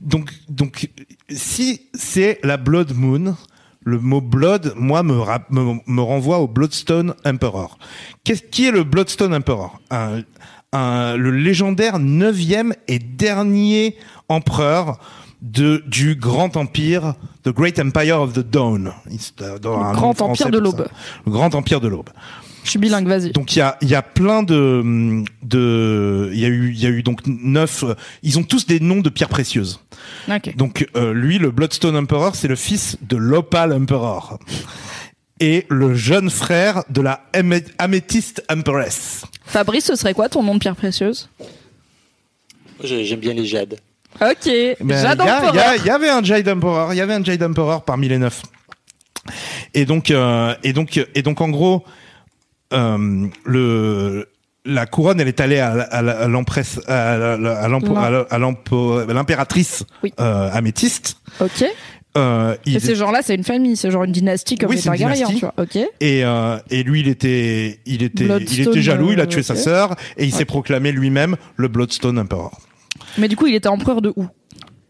donc, donc, si c'est la Blood Moon, le mot Blood, moi, me, rap- me, me renvoie au Bloodstone Emperor. Qu'est-ce qui est le Bloodstone Emperor? Un, un- Le légendaire neuvième et dernier empereur de du grand empire, the Great Empire of the Dawn. Le Grand Empire de l'Aube. Le grand empire de l'aube. Je suis bilingue, vas-y. Donc il y a il y a plein de de il y a eu il y a eu donc neuf ils ont tous des noms de pierres précieuses. Donc euh, lui le Bloodstone Emperor c'est le fils de l'Opal Emperor et le jeune frère de la Amethyst Empress. Fabrice, ce serait quoi ton nom de pierre précieuse? J'aime bien les jades. Ok, Ben, y a- il y avait un Jade Emperor, il y avait un Jade Emperor parmi les neuf. Et donc euh, et donc et donc en gros euh, le la couronne, elle est allée à, l'empresse, à l'impératrice Oui. euh, Améthyste. Ok. Euh, Et ces gens-là, c'est une famille, c'est genre une dynastie comme Oui, les Targaryens, tu vois. Ok. Et, euh, et lui, il était, il était, il Bloodstone, était jaloux. Il a tué sa sœur et il s'est proclamé lui-même le Bloodstone Emperor. Mais du coup, il était empereur de où?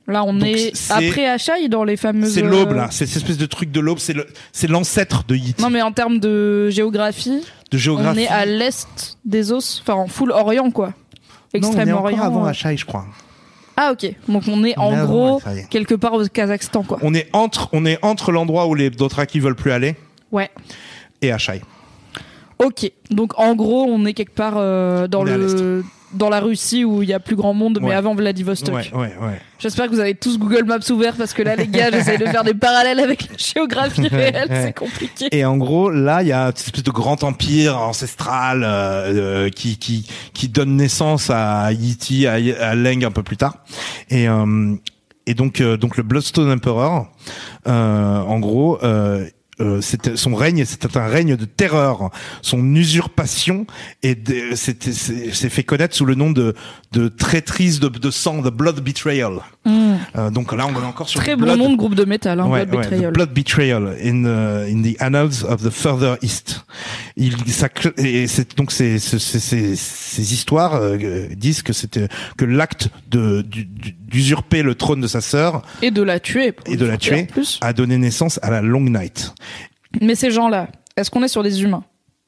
Là, on Donc, est après Achai dans les fameuses. C'est l'aube euh, là. C'est cette espèce de truc de l'aube. C'est le, c'est l'ancêtre de Yiti. Non, mais en termes de géographie, de géographie. on est à l'est des os, enfin en full Orient, quoi. Non, on est Extrême encore Orient. avant euh. Achai, je crois. Ah, ok. Donc on est On en est gros quelque part au Kazakhstan, quoi. On est entre, on est entre l'endroit où les Dothraki veulent plus aller Ouais. et Achai. Ok. Donc en gros, on est quelque part euh, dans On est à le dans la Russie où il y a plus grand monde, mais Ouais. avant Vladivostok. Ouais, ouais, ouais. J'espère que vous avez tous Google Maps ouvert parce que là, les gars, j'essaie de faire des parallèles avec la géographie réelle, Ouais. c'est compliqué. Et en gros, là, il y a cette espèce de grand empire ancestral euh, euh, qui, qui qui donne naissance à Yiti, à, à Leng un peu plus tard. Et euh, et donc euh, donc le Bloodstone Emperor, euh, en gros. Euh, euh, son règne, c'était un règne de terreur. Son usurpation et c'est fait connaître sous le nom de de traîtrise de, de sang, de blood betrayal. Hmm. Euh, donc là, on est encore sur Très bon nom de groupe de métal, hein, Ouais, Blood ouais, Betrayal. the Blood Betrayal in the, in the annals of the further east. Il, ça, et c'est donc ces, ces, ces, ces- ces histoires euh, disent que c'était que l'acte de du- du- d'usurper le trône de sa sœur Et de la tuer. et de la tuer Plus. a donné naissance à la Long Night. Mais ces gens-là, est-ce qu'on est sur des humains?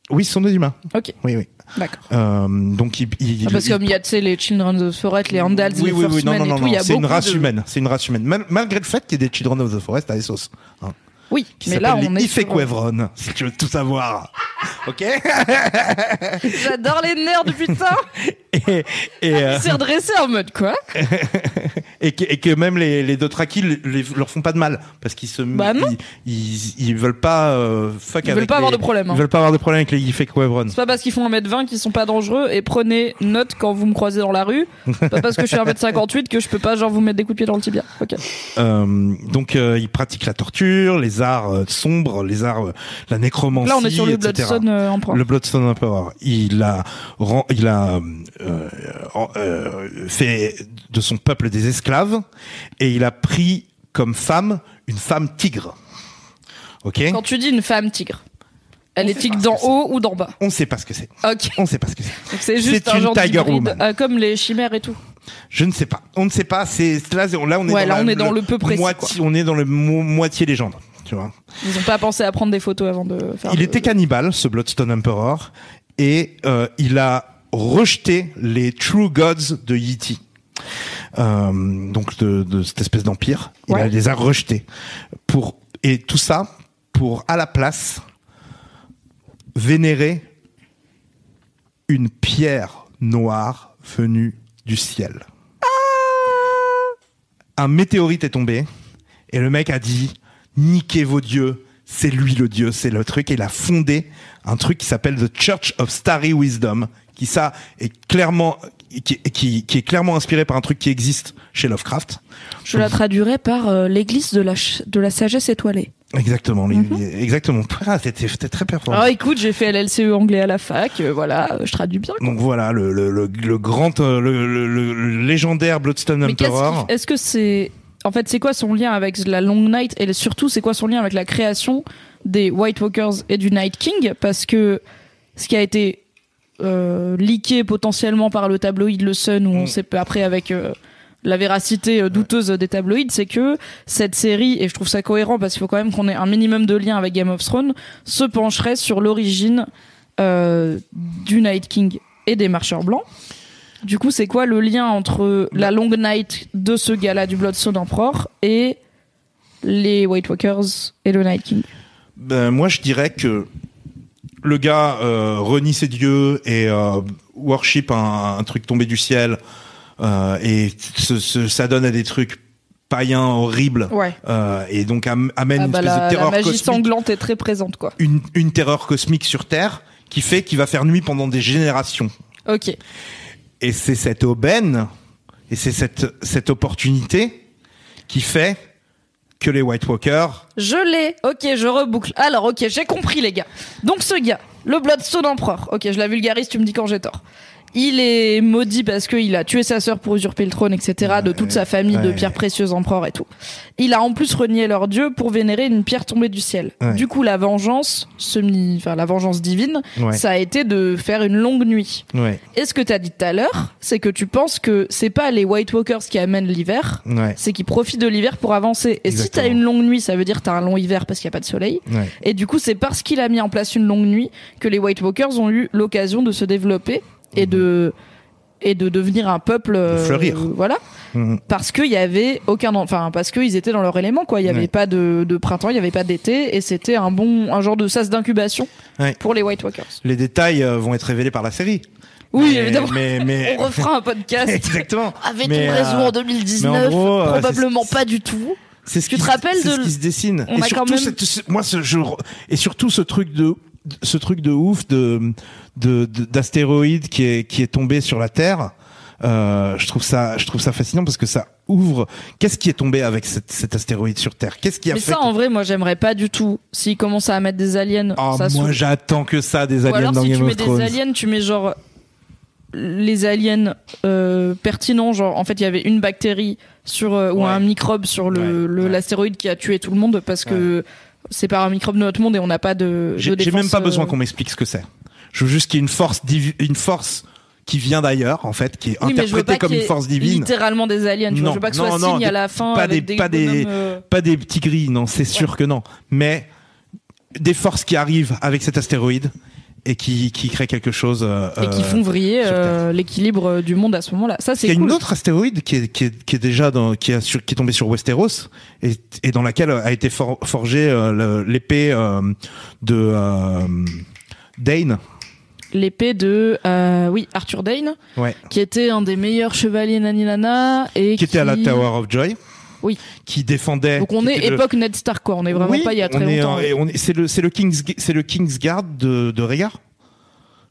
Oui, ce sont des humains. Ok, Oui, oui. D'accord. Euh, donc il, il- Ah, parce il- que comme il y a, tu sais, les Children of the Forest, les Andals, oui, les oui, First oui, non, et non, tout, il y non, a c'est une beaucoup race de- humaine. C'est une race humaine. Mal- malgré le fait qu'il y ait des Children of the Forest à Essos. Hein, Oui, qui mais là, on les est. Ifequevron, si tu veux tout savoir. ok J'adore les nerds, putain et, et, euh, redressé en mode quoi et, que, et que même les, les Dothraki les, les- leur font pas de mal parce qu'ils se Bah non. ils, ils, ils veulent pas euh, fuck Ils avec veulent pas avoir de problème, hein. Ils veulent pas avoir de problème avec les Ifequevron. C'est pas parce qu'ils font 1m20 qu'ils sont pas dangereux et prenez note quand vous me croisez dans la rue. Pas parce que je suis 1m58 que je peux pas genre vous mettre des coups de pied dans le tibia. Ok. Euh, donc euh, ils pratiquent la torture, les arts euh, sombres, les arts, euh, la nécromancie. Là on est sur le. Bloodstone euh, Emperor. Le Bloodstone Emperor. Il a, il a euh, euh, fait de son peuple des esclaves et il a pris comme femme une femme tigre. Ok? Quand tu dis une femme tigre, elle On est tigre d'en haut ou d'en bas? On sait pas ce que c'est. Ok. On sait pas ce que c'est. C'est juste un une genre Tiger Woman. euh, comme les chimères et tout. Je ne sais pas. On ne sait pas. C'est là, là on est Ouais, dans là, la- on est dans le peu précis, Moitié, on est dans le mo- moitié légende. Tu vois. Ils ont pas pensé à prendre des photos avant de faire. Il était cannibale, ce Bloodstone Emperor, et euh, il a rejeté les True Gods de Yiti. Euh, donc de, de cette espèce d'empire, il a- les a rejetés pour et tout ça pour à la place vénérer une pierre noire venue du ciel. Un météorite est tombé et le mec a dit niquez vos dieux, c'est lui le dieu, c'est le truc et il a fondé un truc qui s'appelle The Church of Starry Wisdom qui ça est clairement qui, qui, qui est clairement inspiré par un truc qui existe chez Lovecraft. Je la traduirais par euh, l'église de la de la sagesse étoilée. Exactement, les- exactement. Ah, c'était très performant. Ah écoute, j'ai fait LLCE anglais à la fac, euh, voilà, euh, je traduis bien. quoi. Donc voilà, le, le, le, le grand, le, le- le- le légendaire Bloodstone Emperor. qui- est-ce que c'est en fait c'est quoi son lien avec la Long Night et surtout c'est quoi son lien avec la création des White Walkers et du Night King? Parce que ce qui a été euh, leaké potentiellement par le tabloïd Le Sun ou on Mm. sait après avec euh, la véracité euh, douteuse des tabloïds, c'est que cette série, et je trouve ça cohérent parce qu'il faut quand même qu'on ait un minimum de lien avec Game of Thrones, se pencherait sur l'origine euh, du Night King et des Marcheurs Blancs. Du coup, c'est quoi le lien entre la Long Night de ce gars-là du Bloodstone Emperor et les White Walkers et le Night King? Ben, moi, je dirais que le gars euh, renie ses dieux et euh, worship un, un truc tombé du ciel euh, et se- se- ça donne à des trucs païens horribles Ouais. et donc am- amène Ah une bah, espèce la, de la terreur magie cosmique, sanglante est très présente, quoi. une, une terreur cosmique sur Terre qui fait qu'il va faire nuit pendant des générations. Ok. Et c'est cette aubaine et c'est cette, opportunité qui fait que les White Walkers Je l'ai. Ok, je reboucle. Alors, ok, j'ai compris, les gars. Donc, ce gars, le Bloodstone Emperor. Ok, je la vulgarise, tu me dis quand j'ai tort. Il est maudit parce qu'il a tué sa sœur pour usurper le trône, etc. de toute sa famille de pierres précieuses empereurs et tout. Il a en plus renié leur dieu pour vénérer une pierre tombée du ciel. Du coup, la vengeance semi, enfin la vengeance divine, ça a été de faire une longue nuit. Et ce que t'as dit tout à l'heure, c'est que tu penses que c'est pas les White Walkers qui amènent l'hiver, c'est qu'ils profitent de l'hiver pour avancer. Et si t'as une longue nuit, ça veut dire t'as un long hiver parce qu'il y a pas de soleil. Et du coup, c'est parce qu'il a mis en place une longue nuit que les White Walkers ont eu l'occasion de se développer et de et de devenir un peuple euh, fleurir. voilà Mhm. parce qu'il y avait aucun enfin parce qu'ils étaient dans leur élément quoi il y avait Ouais. pas de, de printemps il y avait pas d'été et c'était un bon un genre de sas d'incubation Ouais. pour les White Walkers Les détails euh, vont être révélés par la série. oui Mais- évidemment Mais, mais... on refera un podcast Exactement. avec Mais, ton raison euh, en 2019 mais en gros, euh, probablement pas du tout C'est ce Tu te rappelles c'est de ce qui se dessine. On et a surtout, quand même- cette- ce- moi, ce, je, et surtout ce truc de, ce truc de ouf de, de, de- d'astéroïde qui est, qui est tombé sur la Terre. Euh, je trouve ça, je trouve ça fascinant parce que ça ouvre. Qu'est-ce qui est tombé avec cet, cet astéroïde sur Terre? Qu'est-ce qui a mais fait ça en vrai moi j'aimerais pas du tout s'ils commencent à mettre des aliens Oh, ça moi, j'attends que ça des Ou aliens alors dans si Game tu mets Thrones. des aliens, tu mets genre les aliens euh, pertinents, genre en fait il y avait une bactérie sur euh, ou Ouais. un microbe sur le Ouais, le- ouais. l'astéroïde qui a tué tout le monde parce que c'est par un microbe de notre monde et on n'a pas de, J'ai même pas besoin euh, qu'on m'explique ce que c'est. Je veux juste qu'il y ait une force, divi- une force qui vient d'ailleurs, en fait, qui est oui, interprétée comme une force divine. Littéralement des aliens, tu vois. Non, Je veux pas que ce non, soit non, signe des- à la fin pas avec des- des, pas des- bonhommes, euh, pas des petits gris, non, c'est sûr que non. Mais des forces qui arrivent avec cet astéroïde et qui, qui créent quelque chose. euh, et qui font vriller euh, l'équilibre euh, du monde à ce moment-là. Ça Il y c'est a cool. une autre astéroïde qui est, qui est, qui est déjà dans, qui, a sur- qui est tombée sur Westeros et, et dans laquelle a été for- forgée l'épée de Dane. L'épée de euh, oui Arthur Dane, Ouais. qui était un des meilleurs chevaliers naninana et Qui était à la Tower of Joy. Oui. Qui défendait. Donc on est était le- époque Ned Stark quoi, on est vraiment Oui, pas il y a très est longtemps. C'est le, le King's, c'est le Kingsguard de, de Rhaegar.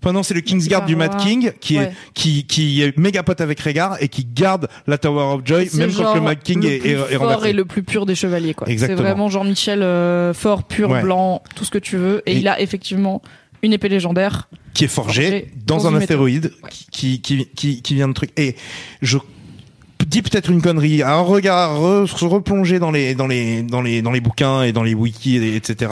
Enfin non, c'est le Kingsguard du Mad. King qui est, qui, qui est méga pote avec Rhaegar et qui garde la Tower of Joy, même quand le Mad King le est, plus est, est fort renversé. et le plus pur des chevaliers quoi. C'est vraiment Jean-Michel euh, fort, pur, Ouais. blanc, tout ce que tu veux et, Et- il a effectivement une épée légendaire. qui est forgé, Forgé dans, dans un astéroïde qui, qui, qui, qui vient de truc. Et je dis peut-être une connerie, à un regard, re- se replonger dans les, dans les, dans les, dans les bouquins et dans les wikis, et- etc.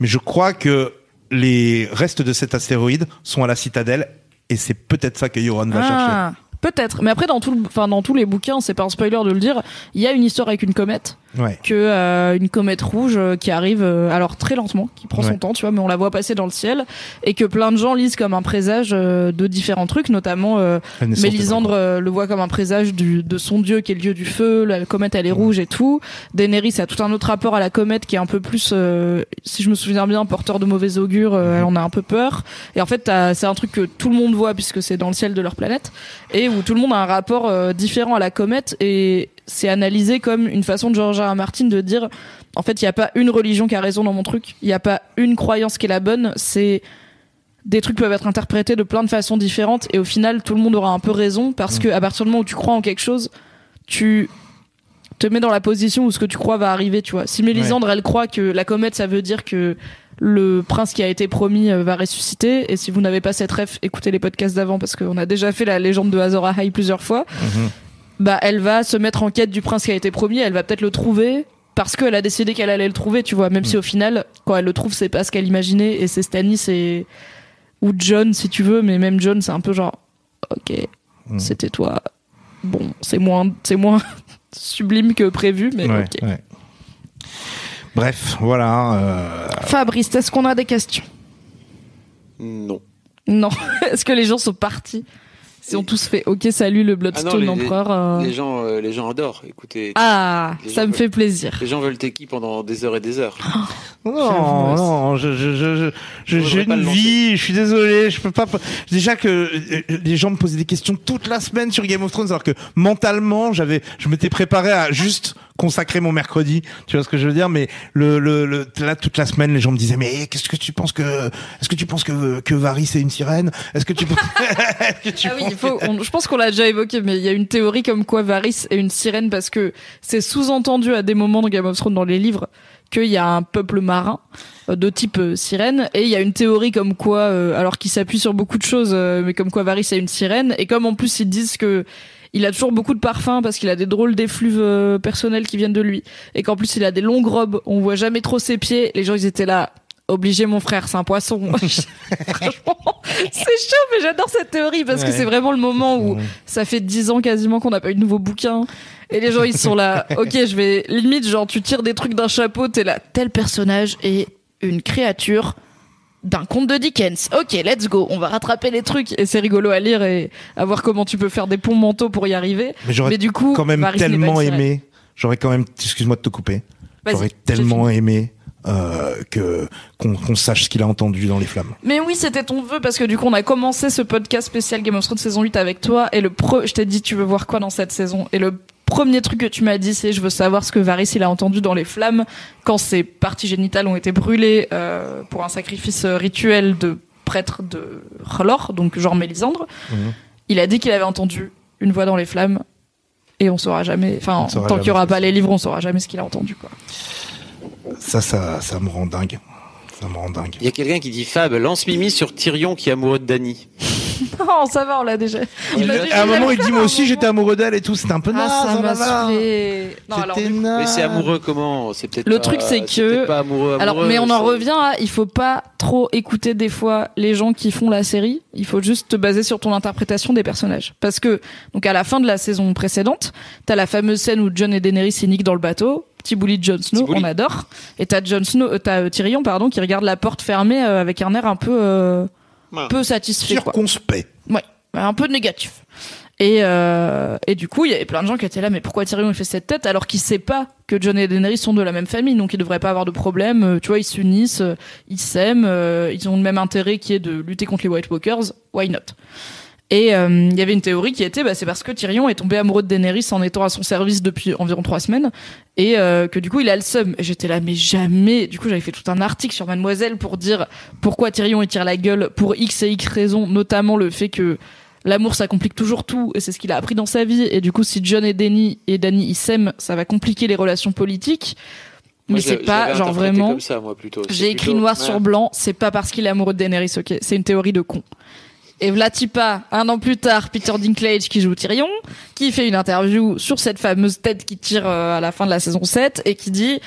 Mais je crois que les restes de cet astéroïde sont à la citadelle et c'est peut-être ça que Yoron va chercher. Ah, peut-être. Mais après dans tout enfin dans tous les bouquins, c'est pas un spoiler de le dire, il y a une histoire avec une comète Ouais. que euh, une comète rouge euh, qui arrive euh, alors très lentement, qui prend son temps, tu vois, mais on la voit passer dans le ciel et que plein de gens lisent comme un présage euh, de différents trucs, notamment euh, Mélisandre le voit comme un présage du, de son dieu qui est le dieu du feu, la comète elle est rouge et tout. Daenerys a tout un autre rapport à la comète qui est un peu plus, euh, si je me souviens bien, porteur de mauvais augure, euh, elle en a un peu peur. Et en fait c'est un truc que tout le monde voit puisque c'est dans le ciel de leur planète et où tout le monde a un rapport euh, différent à la comète et c'est analysé comme une façon de George R. R. Martin de dire en fait il n'y a pas une religion qui a raison dans mon truc, il n'y a pas une croyance qui est la bonne, c'est des trucs peuvent être interprétés de plein de façons différentes et au final tout le monde aura un peu raison parce que à partir du moment où tu crois en quelque chose tu te mets dans la position où ce que tu crois va arriver tu vois si Mélisandre elle croit que la comète ça veut dire que le prince qui a été promis euh, va ressusciter et si vous n'avez pas cette ref écoutez les podcasts d'avant parce qu'on a déjà fait la légende de Azor Ahai plusieurs fois Mhm. Bah elle va se mettre en quête du prince qui a été promis elle va peut-être le trouver parce qu'elle a décidé qu'elle allait le trouver tu vois même si au final quand elle le trouve c'est pas ce qu'elle imaginait et c'est Stannis et ou John si tu veux mais même John c'est un peu genre ok Mm. c'était toi bon c'est moins c'est moins sublime que prévu mais Ouais, ok ouais. Bref, voilà. euh, Fabrice est-ce qu'on a des questions? Non. non est-ce que les gens sont partis? Si on tous fait ok salut le Ah Bloodstone non, les, empereur euh. les gens, euh, les gens adorent. Écoutez, ah ça me veulent- fait plaisir les gens veulent Teki pendant des heures et des heures. Non, J'avoue, non, je, je, je, je- je- j'ai une vie, je suis désolé, je peux pas. Déjà que euh, les gens me posaient des questions toute la semaine sur Game of Thrones, alors que mentalement, j'avais, je m'étais préparé à juste consacrer mon mercredi. Tu vois ce que je veux dire Mais le, le, le là toute la semaine, les gens me disaient mais qu'est-ce que tu penses que est-ce que tu penses que que Varys est une sirène? Est-ce que tu penses est-ce que tu Ah oui, penses il faut, on- je pense qu'on l'a déjà évoqué, mais il y a une théorie comme quoi Varys est une sirène parce que c'est sous-entendu à des moments de Game of Thrones dans les livres qu'il y a un peuple marin euh, de type euh, sirène et il y a une théorie comme quoi, euh, alors qu'il s'appuie sur beaucoup de choses, euh, mais comme quoi Varys est une sirène et comme en plus ils disent que il a toujours beaucoup de parfums parce qu'il a des drôles d'effluves euh, personnels qui viennent de lui et qu'en plus il a des longues robes, on voit jamais trop ses pieds. Les gens ils étaient là. Obligé mon frère, c'est un poisson. Franchement, c'est chaud, mais j'adore cette théorie parce que c'est vraiment le moment où ça fait dix ans quasiment qu'on n'a pas eu de nouveau bouquin. Et les gens, ils sont là. Ok, je vais limite, genre, tu tires des trucs d'un chapeau, t'es là. Tel personnage est une créature d'un conte de Dickens. Ok, let's go. On va rattraper les trucs. Et c'est rigolo à lire et à voir comment tu peux faire des ponts mentaux pour y arriver. Mais j'aurais Mais du coup, quand même tellement aimé. J'aurais quand même, excuse-moi de te couper. J'aurais tellement aimé euh, que qu'on sache ce qu'il a entendu dans les flammes. Mais oui, c'était ton vœu parce que du coup, on a commencé ce podcast spécial Game of Thrones saison 8 avec toi et le pre... je t'ai dit tu veux voir quoi dans cette saison? Et le premier truc que tu m'as dit c'est je veux savoir ce que Varys il a entendu dans les flammes quand ses parties génitales ont été brûlées euh, pour un sacrifice euh, rituel de prêtre de R'hllor, donc genre Mélisandre. Mhm. Il a dit qu'il avait entendu une voix dans les flammes et on saura jamais enfin tant qu'il y jamais aura pas les livres, on saura jamais ce qu'il a entendu quoi. Ça, ça, ça me rend dingue. Ça me rend dingue. Il y a quelqu'un qui dit Fab, lance Mimi sur Tyrion qui est amoureux de Dany. Non, ça va, on l'a déjà. Il déjà À un moment, il dit moi aussi j'étais amoureux d'elle et tout. C'était un peu Ah, naze. ça oh là m'a saoulé. Alors. Mais c'est amoureux comment C'est peut-être Le pas- truc, c'est que- pas amoureux, Alors, amoureux, mais on en revient à, il faut pas trop écouter des fois les gens qui font la série. Il faut juste te baser sur ton interprétation des personnages. Parce que, donc à la fin de la saison précédente, t'as la fameuse scène où John et Daenerys ils niquent dans le bateau. Petit bully de Jon Snow, on adore. Et t'as Jon Snow, euh, t'as euh, Tyrion, pardon, qui regarde la porte fermée euh, avec un air un peu, euh. Peu satisfait, quoi. Circonspect. Ouais, un peu négatif. Et, euh, et du coup, il y avait plein de gens qui étaient là, mais pourquoi Tyrion il fait cette tête alors qu'il sait pas que John et Daenerys sont de la même famille, donc ils devraient pas avoir de problème. Euh, Tu vois, ils s'unissent, euh, ils s'aiment, ils ont le même intérêt qui est de lutter contre les White Walkers. Why not? Et euh, il y avait une théorie qui était, bah, c'est parce que Tyrion est tombé amoureux de Daenerys en étant à son service depuis environ trois semaines, et euh, que du coup il a le seum. Et j'étais là, mais jamais. Du coup, j'avais fait tout un article sur Mademoiselle pour dire pourquoi Tyrion il tire la gueule pour X et X raisons, notamment le fait que l'amour ça complique toujours tout et c'est ce qu'il a appris dans sa vie et du coup si John et Danny et Danny ils s'aiment ça va compliquer les relations politiques mais c'est pas genre vraiment j'ai écrit noir ouais. sur blanc c'est pas parce qu'il est amoureux de Daenerys ok c'est une théorie de con et Vlatipa, un an plus tard, Peter Dinklage qui joue Tyrion, qui fait une interview sur cette fameuse tête qui tire euh, à la fin de la saison 7 et qui dit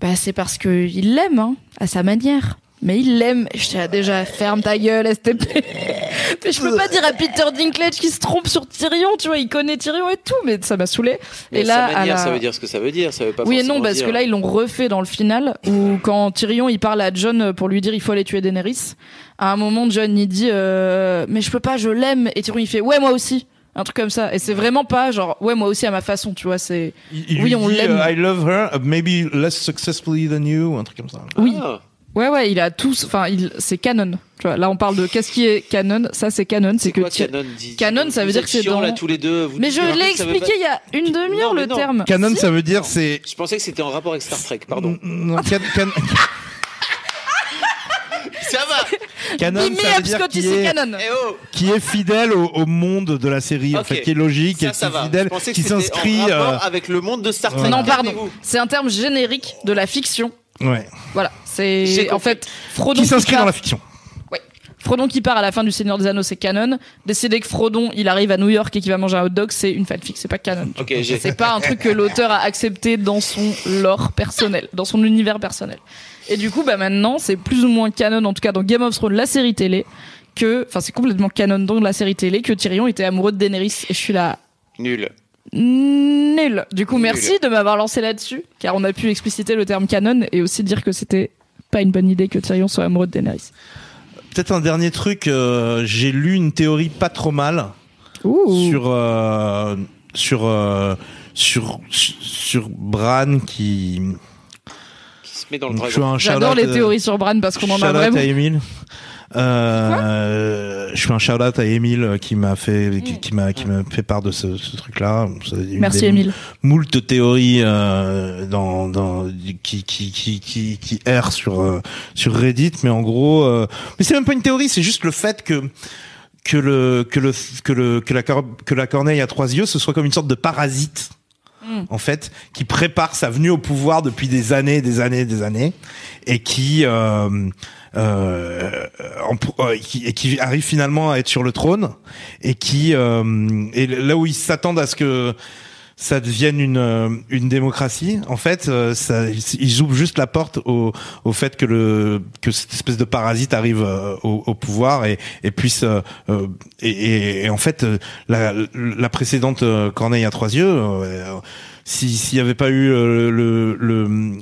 bah c'est parce que il l'aime hein, à sa manière. Mais il l'aime. J'étais là, déjà ferme ta gueule STP. mais je peux pas dire à Peter Dinklage qui se trompe sur Tyrion, tu vois, il connaît Tyrion et tout, mais ça m'a saoulé. Mais Et là, sa manière, à la- ça veut dire ce que ça veut dire. Ça veut pas oui et non, parce dire- que là, ils l'ont refait dans le final, où quand Tyrion, il parle à John pour lui dire il faut aller tuer Daenerys. À un moment, John, il dit euh, mais je peux pas, je l'aime. Et Tyrion, il fait ouais, moi aussi. Un truc comme ça. Et c'est vraiment pas genre ouais, moi aussi à ma façon, tu vois, c'est... Oui, lui on l'aime. euh, I love her, uh, maybe less successfully than you, un truc comme ça. Oui. Ah. Ouais, ouais, il a tous... Enfin, il... c'est canon. Tu vois, là, on parle de qu'est-ce qui est canon. Ça, c'est canon. C'est que... quoi Canon dit Canon, ça veut Vous dire que c'est dans- là tous les deux. vous Mais je l'ai expliqué pas- il y a une demi-heure, le non. terme. Canon, Si. ça veut dire c'est. Je pensais que c'était en rapport avec Star Trek. Pardon. Non, can- can- ça va. canon, ça veut dire qui c'est est, canon. Eh oh. qui est fidèle au, au monde de la série, en Ok. fait, qui est logique, Ça, et qui est fidèle, qui s'inscrit. en rapport euh, avec le monde de Star Trek. Non, pardon. C'est un terme générique de la fiction. ouais. Voilà. C'est en fait Frodon Qui s'inscrit part- dans la fiction. Ouais. Frodon qui part à la fin du Seigneur des Anneaux, c'est canon. Décider que Frodon, il arrive à New York et qu'il va manger un hot dog, c'est une fanfic, c'est pas canon. Ok, j'ai. C'est pas un truc que l'auteur a accepté dans son lore personnel, dans son univers personnel. Et du coup, bah maintenant, c'est plus ou moins canon, en tout cas dans Game of Thrones, la série télé, que, enfin, c'est complètement canon dans la série télé, que Tyrion était amoureux de Daenerys. Et je suis là, Nul. nul. Du coup, Nul. merci de m'avoir lancé là-dessus, car on a pu expliciter le terme canon et aussi dire que c'était pas une bonne idée que Tyrion soit amoureux de Daenerys. Peut-être un dernier truc, euh, j'ai lu une théorie pas trop mal Ouh. sur euh, sur euh, sur sur Bran qui Qui se met dans le dragon. J'adore les théories sur Bran parce qu'on en a vraiment. à. Euh, je fais un shout out à Émile qui m'a fait qui, qui m'a qui m'a fait part de ce, ce truc là. Merci Émile. Moult théories euh, dans dans qui qui qui qui qui errent sur euh, sur Reddit, mais en gros, euh, mais c'est même pas une théorie, c'est juste le fait que que le que le que le que la que la corneille à trois yeux ce soit comme une sorte de parasite Mm. en fait qui prépare sa venue au pouvoir depuis des années des années des années et qui euh, euh, en- euh, qui, et qui arrive finalement à être sur le trône et qui euh, et là où ils s'attendent à ce que ça devienne une euh, une démocratie en fait euh, ça ils ouvrent juste la porte au au fait que le que cette espèce de parasite arrive euh, au, au pouvoir et et puisse euh, euh, et, et, et en fait euh, la la précédente euh, Corneille à trois yeux euh, si s'il y avait pas eu euh, le le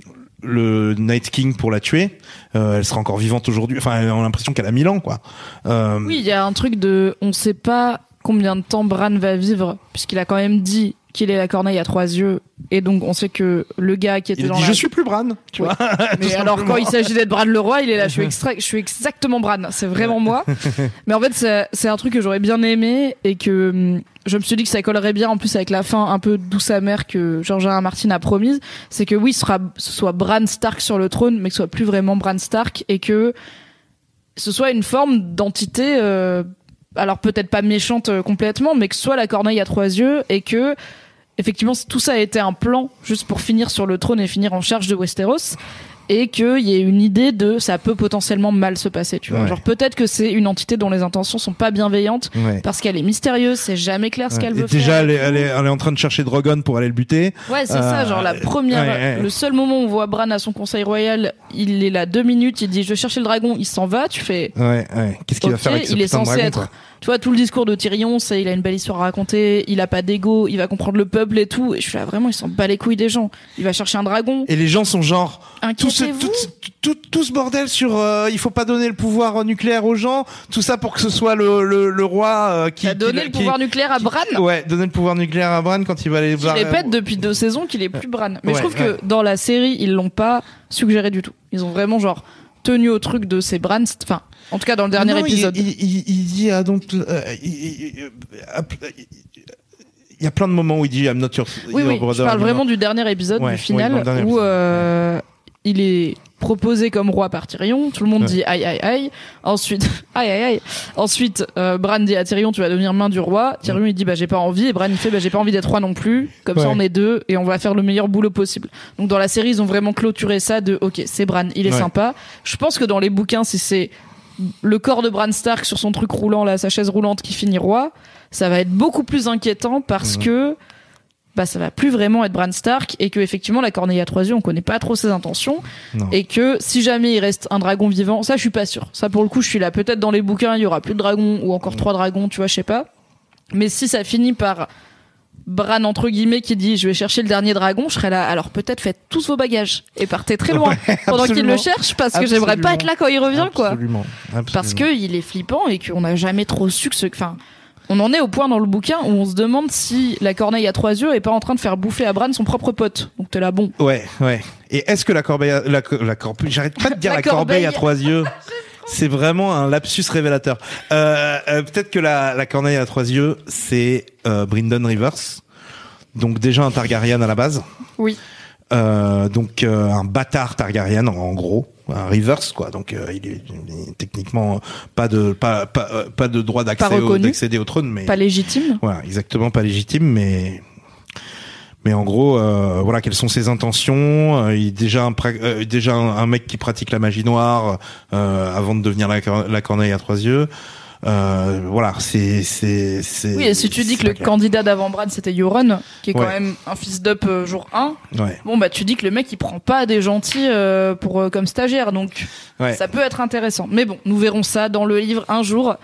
le Night King pour la tuer, euh, elle sera encore vivante aujourd'hui. Enfin, on a l'impression qu'elle a mille ans, quoi. Euh, Oui, il y a un truc de, on sait pas combien de temps Bran va vivre, puisqu'il a quand même dit qu'il est la corneille à trois yeux, et donc on sait que le gars qui était il dans dit la... je suis plus Bran, tu vois. Mais alors quand il s'agit d'être Bran le roi, il est là, je suis, extra... je suis exactement Bran, c'est vraiment moi. Mais en fait, c'est- un truc que j'aurais bien aimé et que hum, je me suis dit que ça collerait bien en plus avec la fin un peu douce amère que George. R. Martin a promise. C'est que oui, ce, sera, ce soit Bran Stark sur le trône, mais que ce soit plus vraiment Bran Stark et que ce soit une forme d'entité, euh, alors peut-être pas méchante euh, complètement, mais que soit la corneille à trois yeux et que effectivement tout ça a été un plan juste pour finir sur le trône et finir en charge de Westeros et qu'il y ait une idée de ça peut potentiellement mal se passer tu vois Ouais. genre peut-être que c'est une entité dont les intentions sont pas bienveillantes Ouais. parce qu'elle est mystérieuse c'est jamais clair ce qu'elle veut déjà, faire elle est, elle, est, elle est en train de chercher Drogon pour aller le buter. ouais c'est ça Euh, genre la première ouais, ouais. le seul moment où on voit Bran à son conseil royal il est là deux minutes il dit je vais chercher le dragon il s'en va tu fais Ouais, ouais. Qu'est-ce qu'il va faire avec ce il est censé dragon, être tu vois tout le discours de Tyrion c'est il a une belle histoire à raconter il a pas d'ego il va comprendre le peuple et tout et je suis là vraiment il s'en bat les couilles des gens il va chercher un dragon Et les gens sont genre tout ce, tout, tout, tout ce bordel sur euh, il faut pas donner le pouvoir nucléaire aux gens, tout ça pour que ce soit le, le, le roi euh, qui a donné qui- le qui- pouvoir nucléaire à Bran? Ouais, donner le pouvoir nucléaire à Bran quand il va aller voir. répète depuis deux saisons qu'il est plus Bran. Mais Ouais, je trouve ouais. que dans la série, ils l'ont pas suggéré du tout. Ils ont vraiment genre tenu au truc de ces Bran. Enfin, en tout cas dans le dernier Non, épisode. Il, il, il dit ah, donc euh, il, y a plein de moments où il dit I'm not your, oui, your oui. Je brother parle anymore. vraiment du dernier épisode, Ouais, du final, oui, dernier où épisode. euh, il est proposé comme roi par Tyrion. Tout le monde Ouais. dit aïe aïe aïe. Ensuite, aïe aïe aïe. Ensuite, euh, Bran dit à Tyrion, tu vas devenir main du roi. Tyrion il dit bah j'ai pas envie. Et Bran il fait bah j'ai pas envie d'être roi non plus. Comme ça on est deux et on va faire le meilleur boulot possible. Donc dans la série ils ont vraiment clôturé ça de ok c'est Bran, il est sympa. Je pense que dans les bouquins si c'est le corps de Bran Stark sur son truc roulant là, sa chaise roulante qui finit roi, ça va être beaucoup plus inquiétant parce que bah ça va plus vraiment être Bran Stark et que effectivement la corneille à trois yeux on connaît pas trop ses intentions Non. et que si jamais il reste un dragon vivant ça je suis pas sûr. Ça pour le coup je suis là. Peut-être dans les bouquins il y aura plus de dragons ou encore trois dragons tu vois je sais pas. Mais si ça finit par Bran entre guillemets qui dit je vais chercher le dernier dragon je serai là alors peut-être faites tous vos bagages et partez très loin pendant qu'il le cherche parce que j'aimerais pas être là quand il revient quoi Absolument. parce que il est flippant et qu'on n'a jamais trop su que ce enfin on en est au point dans le bouquin où on se demande si la corneille à trois yeux est pas en train de faire bouffer à Bran son propre pote. Donc t'es là, bon. Ouais, ouais. Et est-ce que la corbeille, a- la, co- la corbeille, j'arrête pas de dire La la, corbeille corbeille. à trois yeux. C'est vraiment un lapsus révélateur. Euh, euh, Peut-être que la, la corneille à trois yeux, c'est euh, Rivers. Donc déjà un Targaryen à la base. Oui. Euh, donc euh, un bâtard Targaryen en, en gros, un Rivers quoi. Donc euh, il, est, il est techniquement pas de pas pas, euh, pas de droit d'accès d'accéder au trône, mais Pas légitime. voilà, exactement pas légitime, mais mais en gros, euh, voilà, quelles sont ses intentions euh, Il est déjà un euh, déjà un, un mec qui pratique la magie noire euh, avant de devenir la, la corneille à trois yeux. Euh, voilà, c'est c'est c'est. Oui, et si tu dis que le candidat d'avant Bran c'était Yoron, qui est quand même un fils d'up euh, jour 1, clair. Ouais, bon bah tu dis que le mec il prend pas des gentils euh, pour euh, comme stagiaire, donc ouais. ça peut être intéressant. Mais bon, nous verrons ça dans le livre un jour.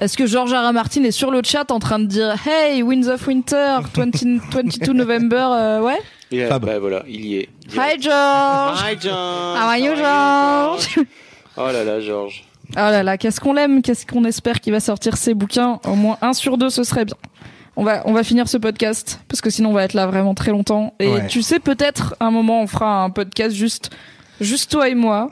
Est-ce que George R. R. Martin est sur le chat en train de dire Hey, Winds of Winter, 20 22 November, euh, ouais? Fab. bah voilà, il y est. Hi George Hi George. How are you, George? Oh là là, George. Oh là là, qu'est-ce qu'on l'aime, qu'est-ce qu'on espère qu'il va sortir ces bouquins? Au moins un sur deux, ce serait bien. On va, on va finir ce podcast parce que sinon on va être là vraiment très longtemps. Et Ouais. tu sais, peut-être un moment on fera un podcast juste, juste toi et moi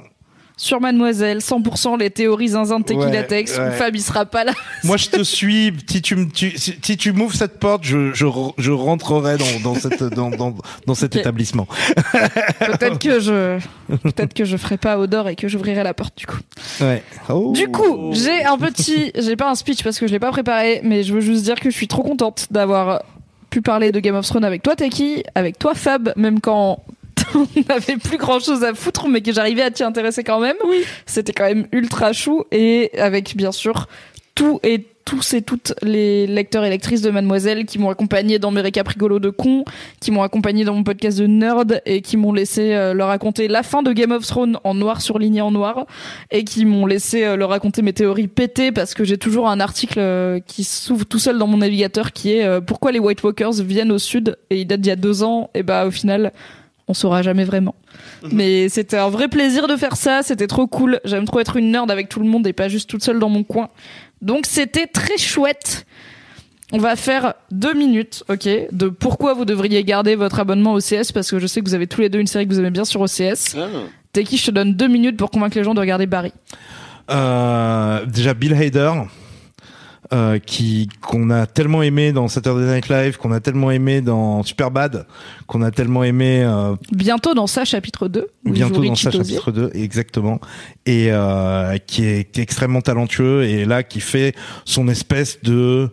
sur Mademoiselle, 100% les théories zinzin de Tequila Tex, ouais. Fab il sera pas là. Moi, je te suis. Si tu, me- tu, si si tu m'ouvres cette porte, je, je, je rentrerai dans, dans, cette, dans, dans, dans cet établissement. Peut-être que je, peut-être que je ferai pas odeur et que j'ouvrirai la porte du coup. Ouais. Oh. Du coup, j'ai un petit, j'ai pas un speech parce que je l'ai pas préparé, mais je veux juste dire que je suis trop contente d'avoir pu parler de Game of Thrones avec toi, Taki, avec toi, Fab, même quand on n'avait plus grand chose à foutre, mais que j'arrivais à t'y intéresser quand même. Oui. C'était quand même ultra chou et avec bien sûr tout et tous et toutes les lecteurs et lectrices de Mademoiselle qui m'ont accompagné dans mes récaps rigolos de cons, qui m'ont accompagné dans mon podcast de nerd et qui m'ont laissé euh, leur raconter la fin de Game of Thrones en noir surligné en noir et qui m'ont laissé euh, leur raconter mes théories pétées parce que j'ai toujours un article euh, qui s'ouvre tout seul dans mon navigateur qui est pourquoi les White Walkers viennent au sud et il date d'il y a deux ans? Et bah au final on saura jamais vraiment. Mais c'était un vrai plaisir de faire ça, c'était trop cool. J'aime trop être une nerd avec tout le monde et pas juste toute seule dans mon coin. Donc c'était très chouette. On va faire deux minutes, ok, de pourquoi vous devriez garder votre abonnement OCS parce que je sais que vous avez tous les deux une série que vous aimez bien sur OCS. Ah. Teki, je te donne deux minutes pour convaincre les gens de regarder Barry. Euh, déjà Bill Hader, euh, qui qu'on a tellement aimé dans Saturday Night Live, qu'on a tellement aimé dans Superbad, qu'on a tellement aimé euh, Bientôt dans ça, chapitre 2. où il bientôt dans Tozier. chapitre 2 exactement et euh, qui, est, qui est extrêmement talentueux et là qui fait son espèce de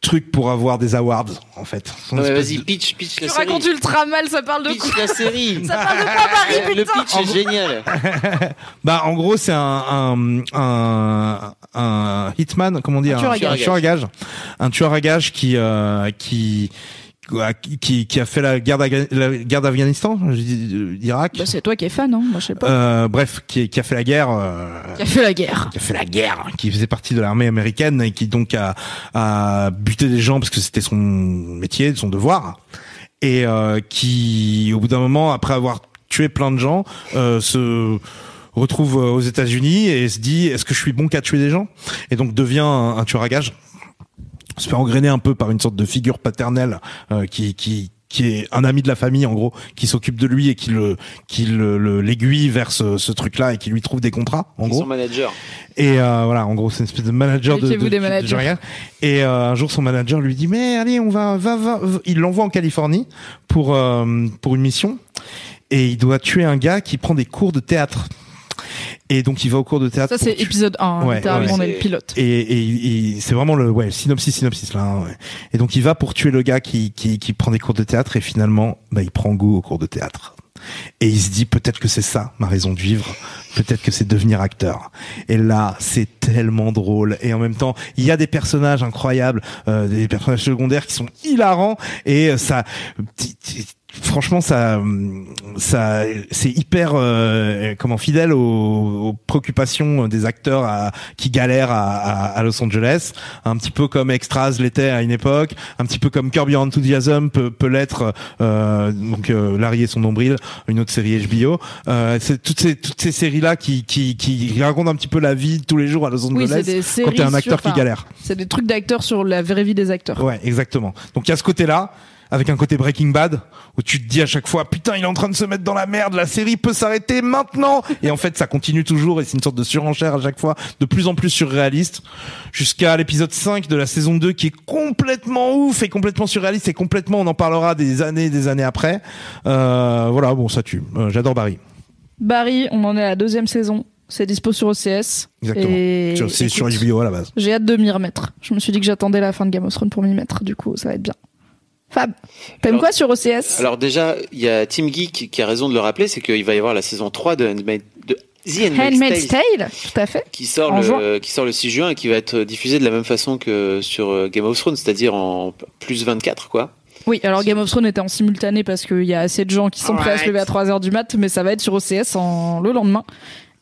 truc pour avoir des awards en fait Non, mais vas-y, pitch, pitch Tu la série. racontes ultra mal, ça parle de quoi Pitch la série. Ça parle de quoi Barry, Le putain pitch est génial. bah en gros c'est un un, un un hitman comment on dit Un tueur à un gages. tueur à gages un tueur à gages qui euh, qui qui qui a fait la guerre d'Afghanistan euh, d'Irak Bah, c'est toi qui es fan, hein Moi, je sais pas. euh, bref qui qui a fait la guerre euh, Qui a fait la guerre. qui a fait la guerre, qui faisait partie de l'armée américaine et qui donc a, a buté des gens parce que c'était son métier, son devoir, et euh, qui, au bout d'un moment, après avoir tué plein de gens, euh, se retrouve aux États-Unis et se dit est-ce que je suis bon qu'à tuer des gens? Et donc devient un, un tueur à gages se fait engrainer un peu par une sorte de figure paternelle euh, qui qui qui est un ami de la famille en gros qui s'occupe de lui et qui le qui le le- l'aiguille vers ce, ce truc là et qui lui trouve des contrats en gros Son manager. et euh, voilà, en gros, c'est une espèce de manager de, Méfiez-vous de, des de- managers. de. Et euh, un jour, son manager lui dit mais allez, on va, va, va, va. Il l'envoie en Californie pour euh, pour une mission et il doit tuer un gars qui prend des cours de théâtre. Et donc, il va au cours de théâtre. Ça, c'est épisode 1. Ouais, littéralement, ouais, on est le pilote. et, et, et c'est vraiment le ouais le synopsis synopsis là hein, ouais. et donc il va pour tuer le gars qui, qui qui prend des cours de théâtre et finalement bah il prend goût aux cours de théâtre et il se dit peut-être que c'est ça ma raison de vivre peut-être que c'est devenir acteur et là c'est tellement drôle et en même temps il y a des personnages incroyables euh, des personnages secondaires qui sont hilarants et euh, ça franchement ça ça c'est hyper euh, comment fidèle aux, aux préoccupations des acteurs à, qui galèrent à, à, à Los Angeles. Un petit peu comme Extras l'était à une époque. Un petit peu comme Curb Your Enthusiasm peut, peut l'être euh, donc euh, Larry et son nombril une autre série HBO euh, c'est toutes ces toutes ces séries là qui, qui qui racontent un petit peu la vie de tous les jours à Los Oui, Angeles des séries quand t'es un acteur sur- qui galère. C'est des trucs d'acteurs sur la vraie vie des acteurs. Ouais, exactement. Donc il y a ce côté-là, avec un côté Breaking Bad, où tu te dis à chaque fois, putain, il est en train de se mettre dans la merde, la série peut s'arrêter maintenant. Et en fait, ça continue toujours, et c'est une sorte de surenchère à chaque fois, de plus en plus surréaliste, jusqu'à l'épisode 5 de la saison 2, qui est complètement ouf et complètement surréaliste, et complètement, on en parlera des années et des années après. Euh, voilà, bon, ça tue. Euh, J'adore Barry. Barry, on en est à la deuxième saison. C'est dispo sur OCS. Exactement. C'est sur HBO à la base. J'ai hâte de m'y remettre. Je me suis dit que j'attendais la fin de Game of Thrones pour m'y mettre. Du coup, ça va être bien. Fab, t'aimes Alors- quoi sur OCS Alors déjà, il y a Team Geek qui a raison de le rappeler, c'est qu'il va y avoir la saison 3 de, The Handmaid's Handmaid's Tale Tale, tout à fait. qui sort, en le, juin. qui sort le 6 juin et qui va être diffusé de la même façon que sur euh, Game of Thrones, c'est-à-dire en plus 24 quoi. Oui, alors Game of Thrones était en simultané parce qu'il y a assez de gens qui sont prêts à se lever à 3h du mat, mais ça va être sur OCS en, le lendemain.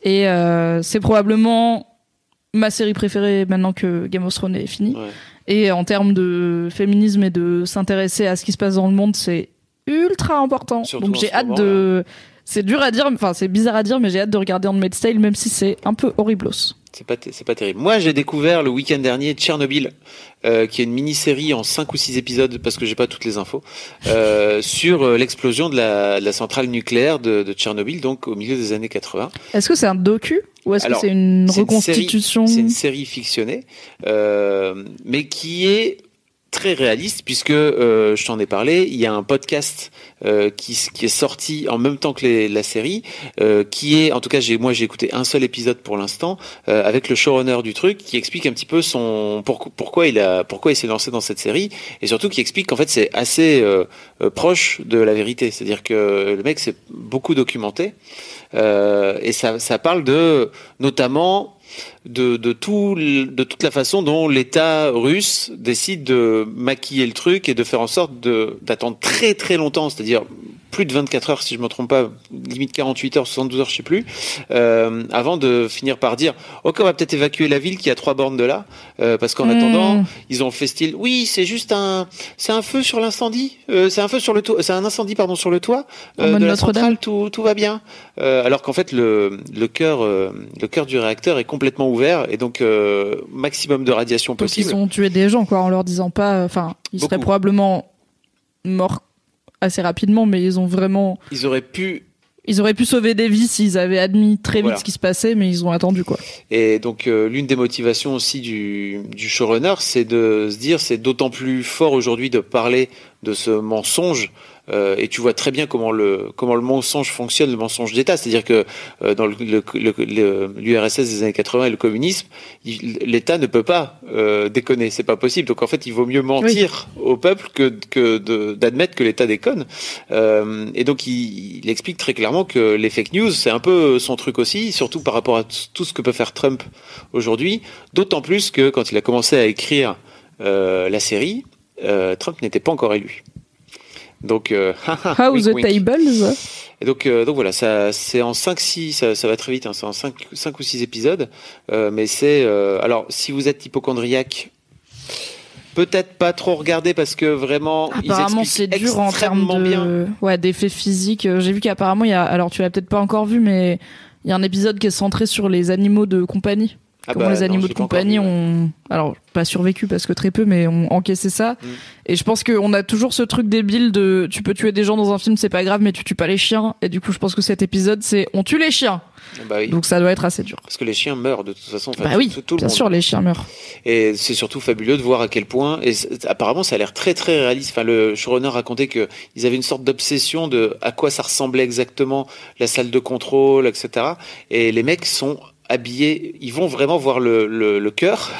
Et euh, c'est probablement ma série préférée maintenant que Game of Thrones est fini. Ouais. Et en termes de féminisme et de s'intéresser à ce qui se passe dans le monde, c'est ultra important. Surtout Donc j'ai hâte moment, de... C'est dur à dire, enfin c'est bizarre à dire, mais j'ai hâte de regarder Handmaid's Tale, même si c'est un peu horriblos. C'est pas, c'est pas terrible. Moi, j'ai découvert le week-end dernier Tchernobyl, euh, qui est une mini-série en 5 ou 6 épisodes, parce que j'ai pas toutes les infos, euh, sur euh, l'explosion de la, de la centrale nucléaire de, de Tchernobyl, donc au milieu des années 80. Est-ce que c'est un docu ou est-ce que c'est une reconstitution C'est une série fictionnée, euh, mais qui est très réaliste puisque euh, je t'en ai parlé. Il y a un podcast euh, qui, qui est sorti en même temps que les- la série, euh, qui est, en tout cas, j'ai moi j'ai écouté un seul épisode pour l'instant euh, avec le showrunner du truc, qui explique un petit peu son pour- pourquoi il a pourquoi il s'est lancé dans cette série et surtout qui explique qu'en fait c'est assez euh, euh, proche de la vérité, c'est-à-dire que le mec s'est beaucoup documenté et ça ça parle de notamment de, de, tout, de toute la façon dont l'État russe décide de maquiller le truc et de faire en sorte de- d'attendre très très longtemps, c'est-à-dire plus de 24 heures si je me trompe pas, limite 48 heures, 72 heures, je sais plus, euh, avant de finir par dire ok on va peut-être évacuer la ville qui à trois bornes de là, euh, parce qu'en Hmm. attendant ils ont fait style oui c'est juste un c'est un feu sur l'incendie, euh, c'est un feu sur le toit, c'est un incendie pardon sur le toit euh, de la centrale, tout, tout va bien. Euh, alors qu'en fait le le cœur euh, le cœur du réacteur est complètement ouvert et donc euh, maximum de radiation Donc ils possible. ont tué des gens, quoi, en leur disant pas. Enfin, ils seraient Beaucoup. probablement morts assez rapidement, mais ils ont vraiment. Ils auraient pu Ils auraient pu sauver des vies s'ils avaient admis très vite Voilà. ce qui se passait, mais ils ont attendu, quoi. Et donc euh, l'une des motivations aussi du, du showrunner, c'est de se dire c'est d'autant plus fort aujourd'hui de parler de ce mensonge. Euh, et tu vois très bien comment le comment le mensonge fonctionne, le mensonge d'État. C'est-à-dire que euh, dans le- le- le- le- l'URSS des années 80 et le communisme, l'État ne peut pas euh, déconner, c'est pas possible. Donc en fait, il vaut mieux mentir au peuple que que d'admettre que l'État déconne. Euh, et donc il, il explique très clairement que les fake news, c'est un peu son truc aussi, surtout par rapport à tout ce que peut faire Trump aujourd'hui. D'autant plus que quand il a commencé à écrire euh, la série, euh, Trump n'était pas encore élu. Donc, euh, How wink, the wink. tables Et donc, euh, donc voilà, ça, c'est en 5-6, ça, ça va très vite, hein, c'est en 5, 5 ou 6 épisodes. Euh, mais c'est. euh, alors, si vous êtes hypochondriaque, peut-être pas trop regarder parce que vraiment. Apparemment, c'est dur en termes de bien. ouais d'effets physiques. Euh, J'ai vu qu'apparemment il y a alors tu l'as peut-être pas encore vu, mais il y a un épisode qui est centré sur les animaux de compagnie. Ah Comment bah, les non, animaux de compagnie ont alors pas survécu parce que très peu, mais ont encaissé ça. Mm. Et je pense qu'on a toujours ce truc débile de tu peux tuer des gens dans un film, c'est pas grave, mais tu tues pas les chiens. Et du coup, je pense que cet épisode c'est on tue les chiens. Bah oui. Donc ça doit être assez dur. Parce que les chiens meurent de toute façon. Bah oui, tout, tout le bien monde. sûr, les chiens meurent. Et c'est surtout fabuleux de voir à quel point, et apparemment ça a l'air très très réaliste. Enfin, le showrunner racontait que ils avaient une sorte d'obsession de à quoi ça ressemblait exactement la salle de contrôle, etc. Et les mecs sont habillés, ils vont vraiment voir le, le, le cœur.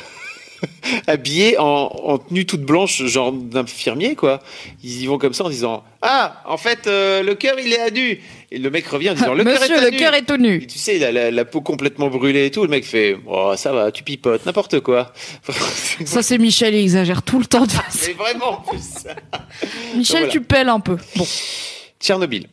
habillés en, en tenue toute blanche, genre d'infirmier, quoi. Ils y vont comme ça en disant Ah, en fait, euh, le cœur, il est à nu. Et le mec revient en disant Le cœur est à le nu. cœur est tout Et nu. tu sais, il a la, la peau complètement brûlée et tout. Le mec fait Oh, ça va, tu pipotes, n'importe quoi. Ça c'est Michel, il exagère tout le temps. De... Mais vraiment, en plus. Michel, Voilà. tu pèles un peu. Bon. Tchernobyl.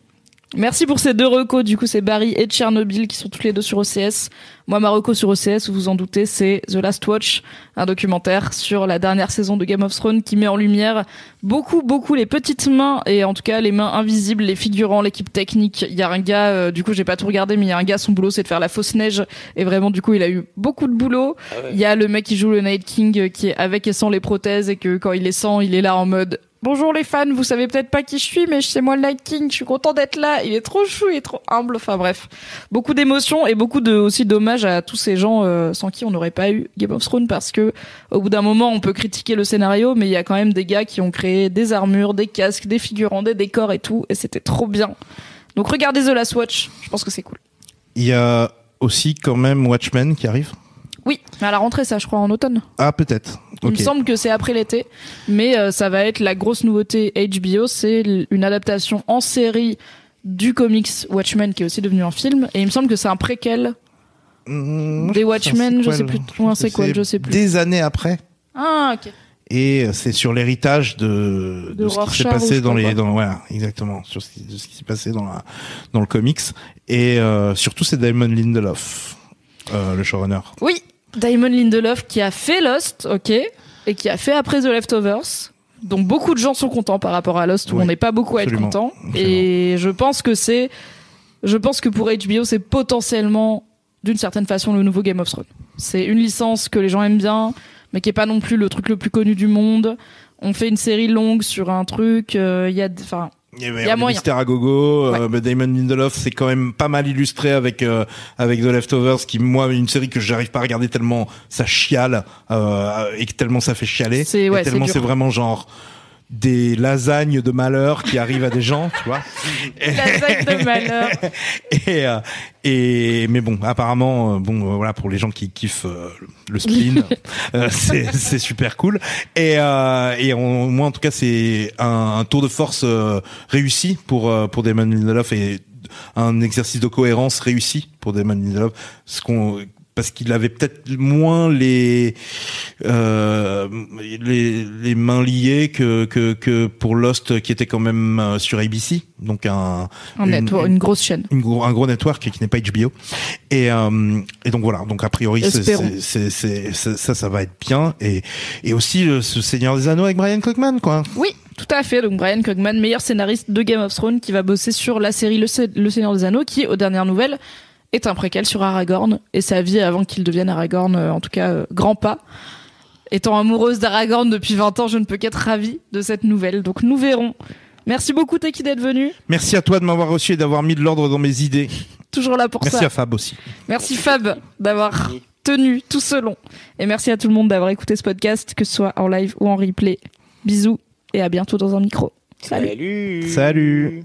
Merci pour ces deux recos. Du coup, c'est Barry et Tchernobyl qui sont tous les deux sur OCS. Moi, ma reco sur OCS, vous vous en doutez, c'est The Last Watch, un documentaire sur la dernière saison de Game of Thrones qui met en lumière beaucoup, beaucoup les petites mains et en tout cas les mains invisibles, les figurants, l'équipe technique. Il y a un gars, euh, du coup, j'ai pas tout regardé, mais il y a un gars, son boulot, c'est de faire la fausse neige et vraiment, du coup, il a eu beaucoup de boulot. Ah ouais. Il y a le mec qui joue le Night King euh, qui est avec et sans les prothèses et que quand il les sent, il est là en mode Bonjour les fans, vous savez peut-être pas qui je suis, mais c'est moi le Night King, je suis content d'être là. Il est trop chou, il est trop humble. Enfin bref, beaucoup d'émotions et beaucoup de aussi d'hommages à tous ces gens euh, sans qui on n'aurait pas eu Game of Thrones parce que au bout d'un moment on peut critiquer le scénario, mais il y a quand même des gars qui ont créé des armures, des casques, des figurants, des décors et tout, et c'était trop bien. Donc regardez The Last Watch, je pense que c'est cool. Il y a aussi quand même Watchmen qui arrive. Oui, mais à la rentrée ça, je crois en automne. Ah, peut-être. Il me semble que c'est après l'été, mais euh, ça va être la grosse nouveauté HBO, c'est une adaptation en série du comics Watchmen qui est aussi devenu un film, et il me semble que c'est un préquel. Mmh, Des Watchmen, je sais plus un c'est je sais plus. Des années après. Ah ok. Et c'est sur l'héritage de, De de ce qui s'est passé dans les, dans, voilà, exactement, sur ce qui, de ce qui s'est passé dans la, dans le comics. Et euh, surtout, c'est Damon Lindelof, euh, le showrunner. Oui, Damon Lindelof qui a fait Lost, ok, et qui a fait après The Leftovers. Donc beaucoup de gens sont contents par rapport à Lost où Oui, on n'est pas beaucoup à être content. Et je pense que c'est, je pense que pour HBO c'est potentiellement d'une certaine façon le nouveau Game of Thrones. C'est une licence que les gens aiment bien, mais qui est pas non plus le truc le plus connu du monde. On fait une série longue sur un truc. Il y a, enfin, Il y, a moyen. mystères à gogo. euh, mais Damon Lindelof, c'est quand même pas mal illustré avec euh, avec The Leftovers, qui moi une série que j'arrive pas à regarder tellement ça chiale euh, et que tellement ça fait chialer. Ouais, tellement c'est vraiment genre des lasagnes de malheur qui arrivent à des gens, tu vois. Lasagne de malheur. Et, euh, et mais bon, apparemment, euh, bon, euh, voilà, pour les gens qui kiffent euh, le spleen, euh, c'est c'est super cool. Et euh, et on- moi, en tout cas, c'est un, un tour de force euh, réussi pour euh, pour Damon Lindelof et un exercice de cohérence réussi pour Damon Lindelof, ce qu'on parce qu'il avait peut-être moins les, euh, les les mains liées que que que pour Lost qui était quand même euh, sur ABC donc un Un une- network, une grosse chaîne. une gros- un gros network qui n'est pas HBO et euh, et donc voilà. Donc a priori c'est- ça ça va être bien. Et et aussi euh, ce Seigneur des Anneaux avec Brian Cockman quoi. Oui, tout à fait. Donc Brian Cogman, meilleur scénariste de Game of Thrones, qui va bosser sur la série Le, Se- Le Seigneur des Anneaux, qui, aux dernières nouvelles, est un préquel sur Aragorn et sa vie avant qu'il devienne Aragorn, euh, en tout cas euh, grand pas. Étant amoureuse d'Aragorn depuis 20 ans, je ne peux qu'être ravie de cette nouvelle. Donc nous verrons. Merci beaucoup Teki d'être venu. merci à toi de m'avoir reçu et d'avoir mis de l'ordre dans mes idées Toujours là pour merci ça. à Fab aussi Merci Fab d'avoir tenu tout ce long. Et merci à tout le monde d'avoir écouté ce podcast, que ce soit en live ou en replay. Bisous et à bientôt dans un micro. Salut. Salut. Salut.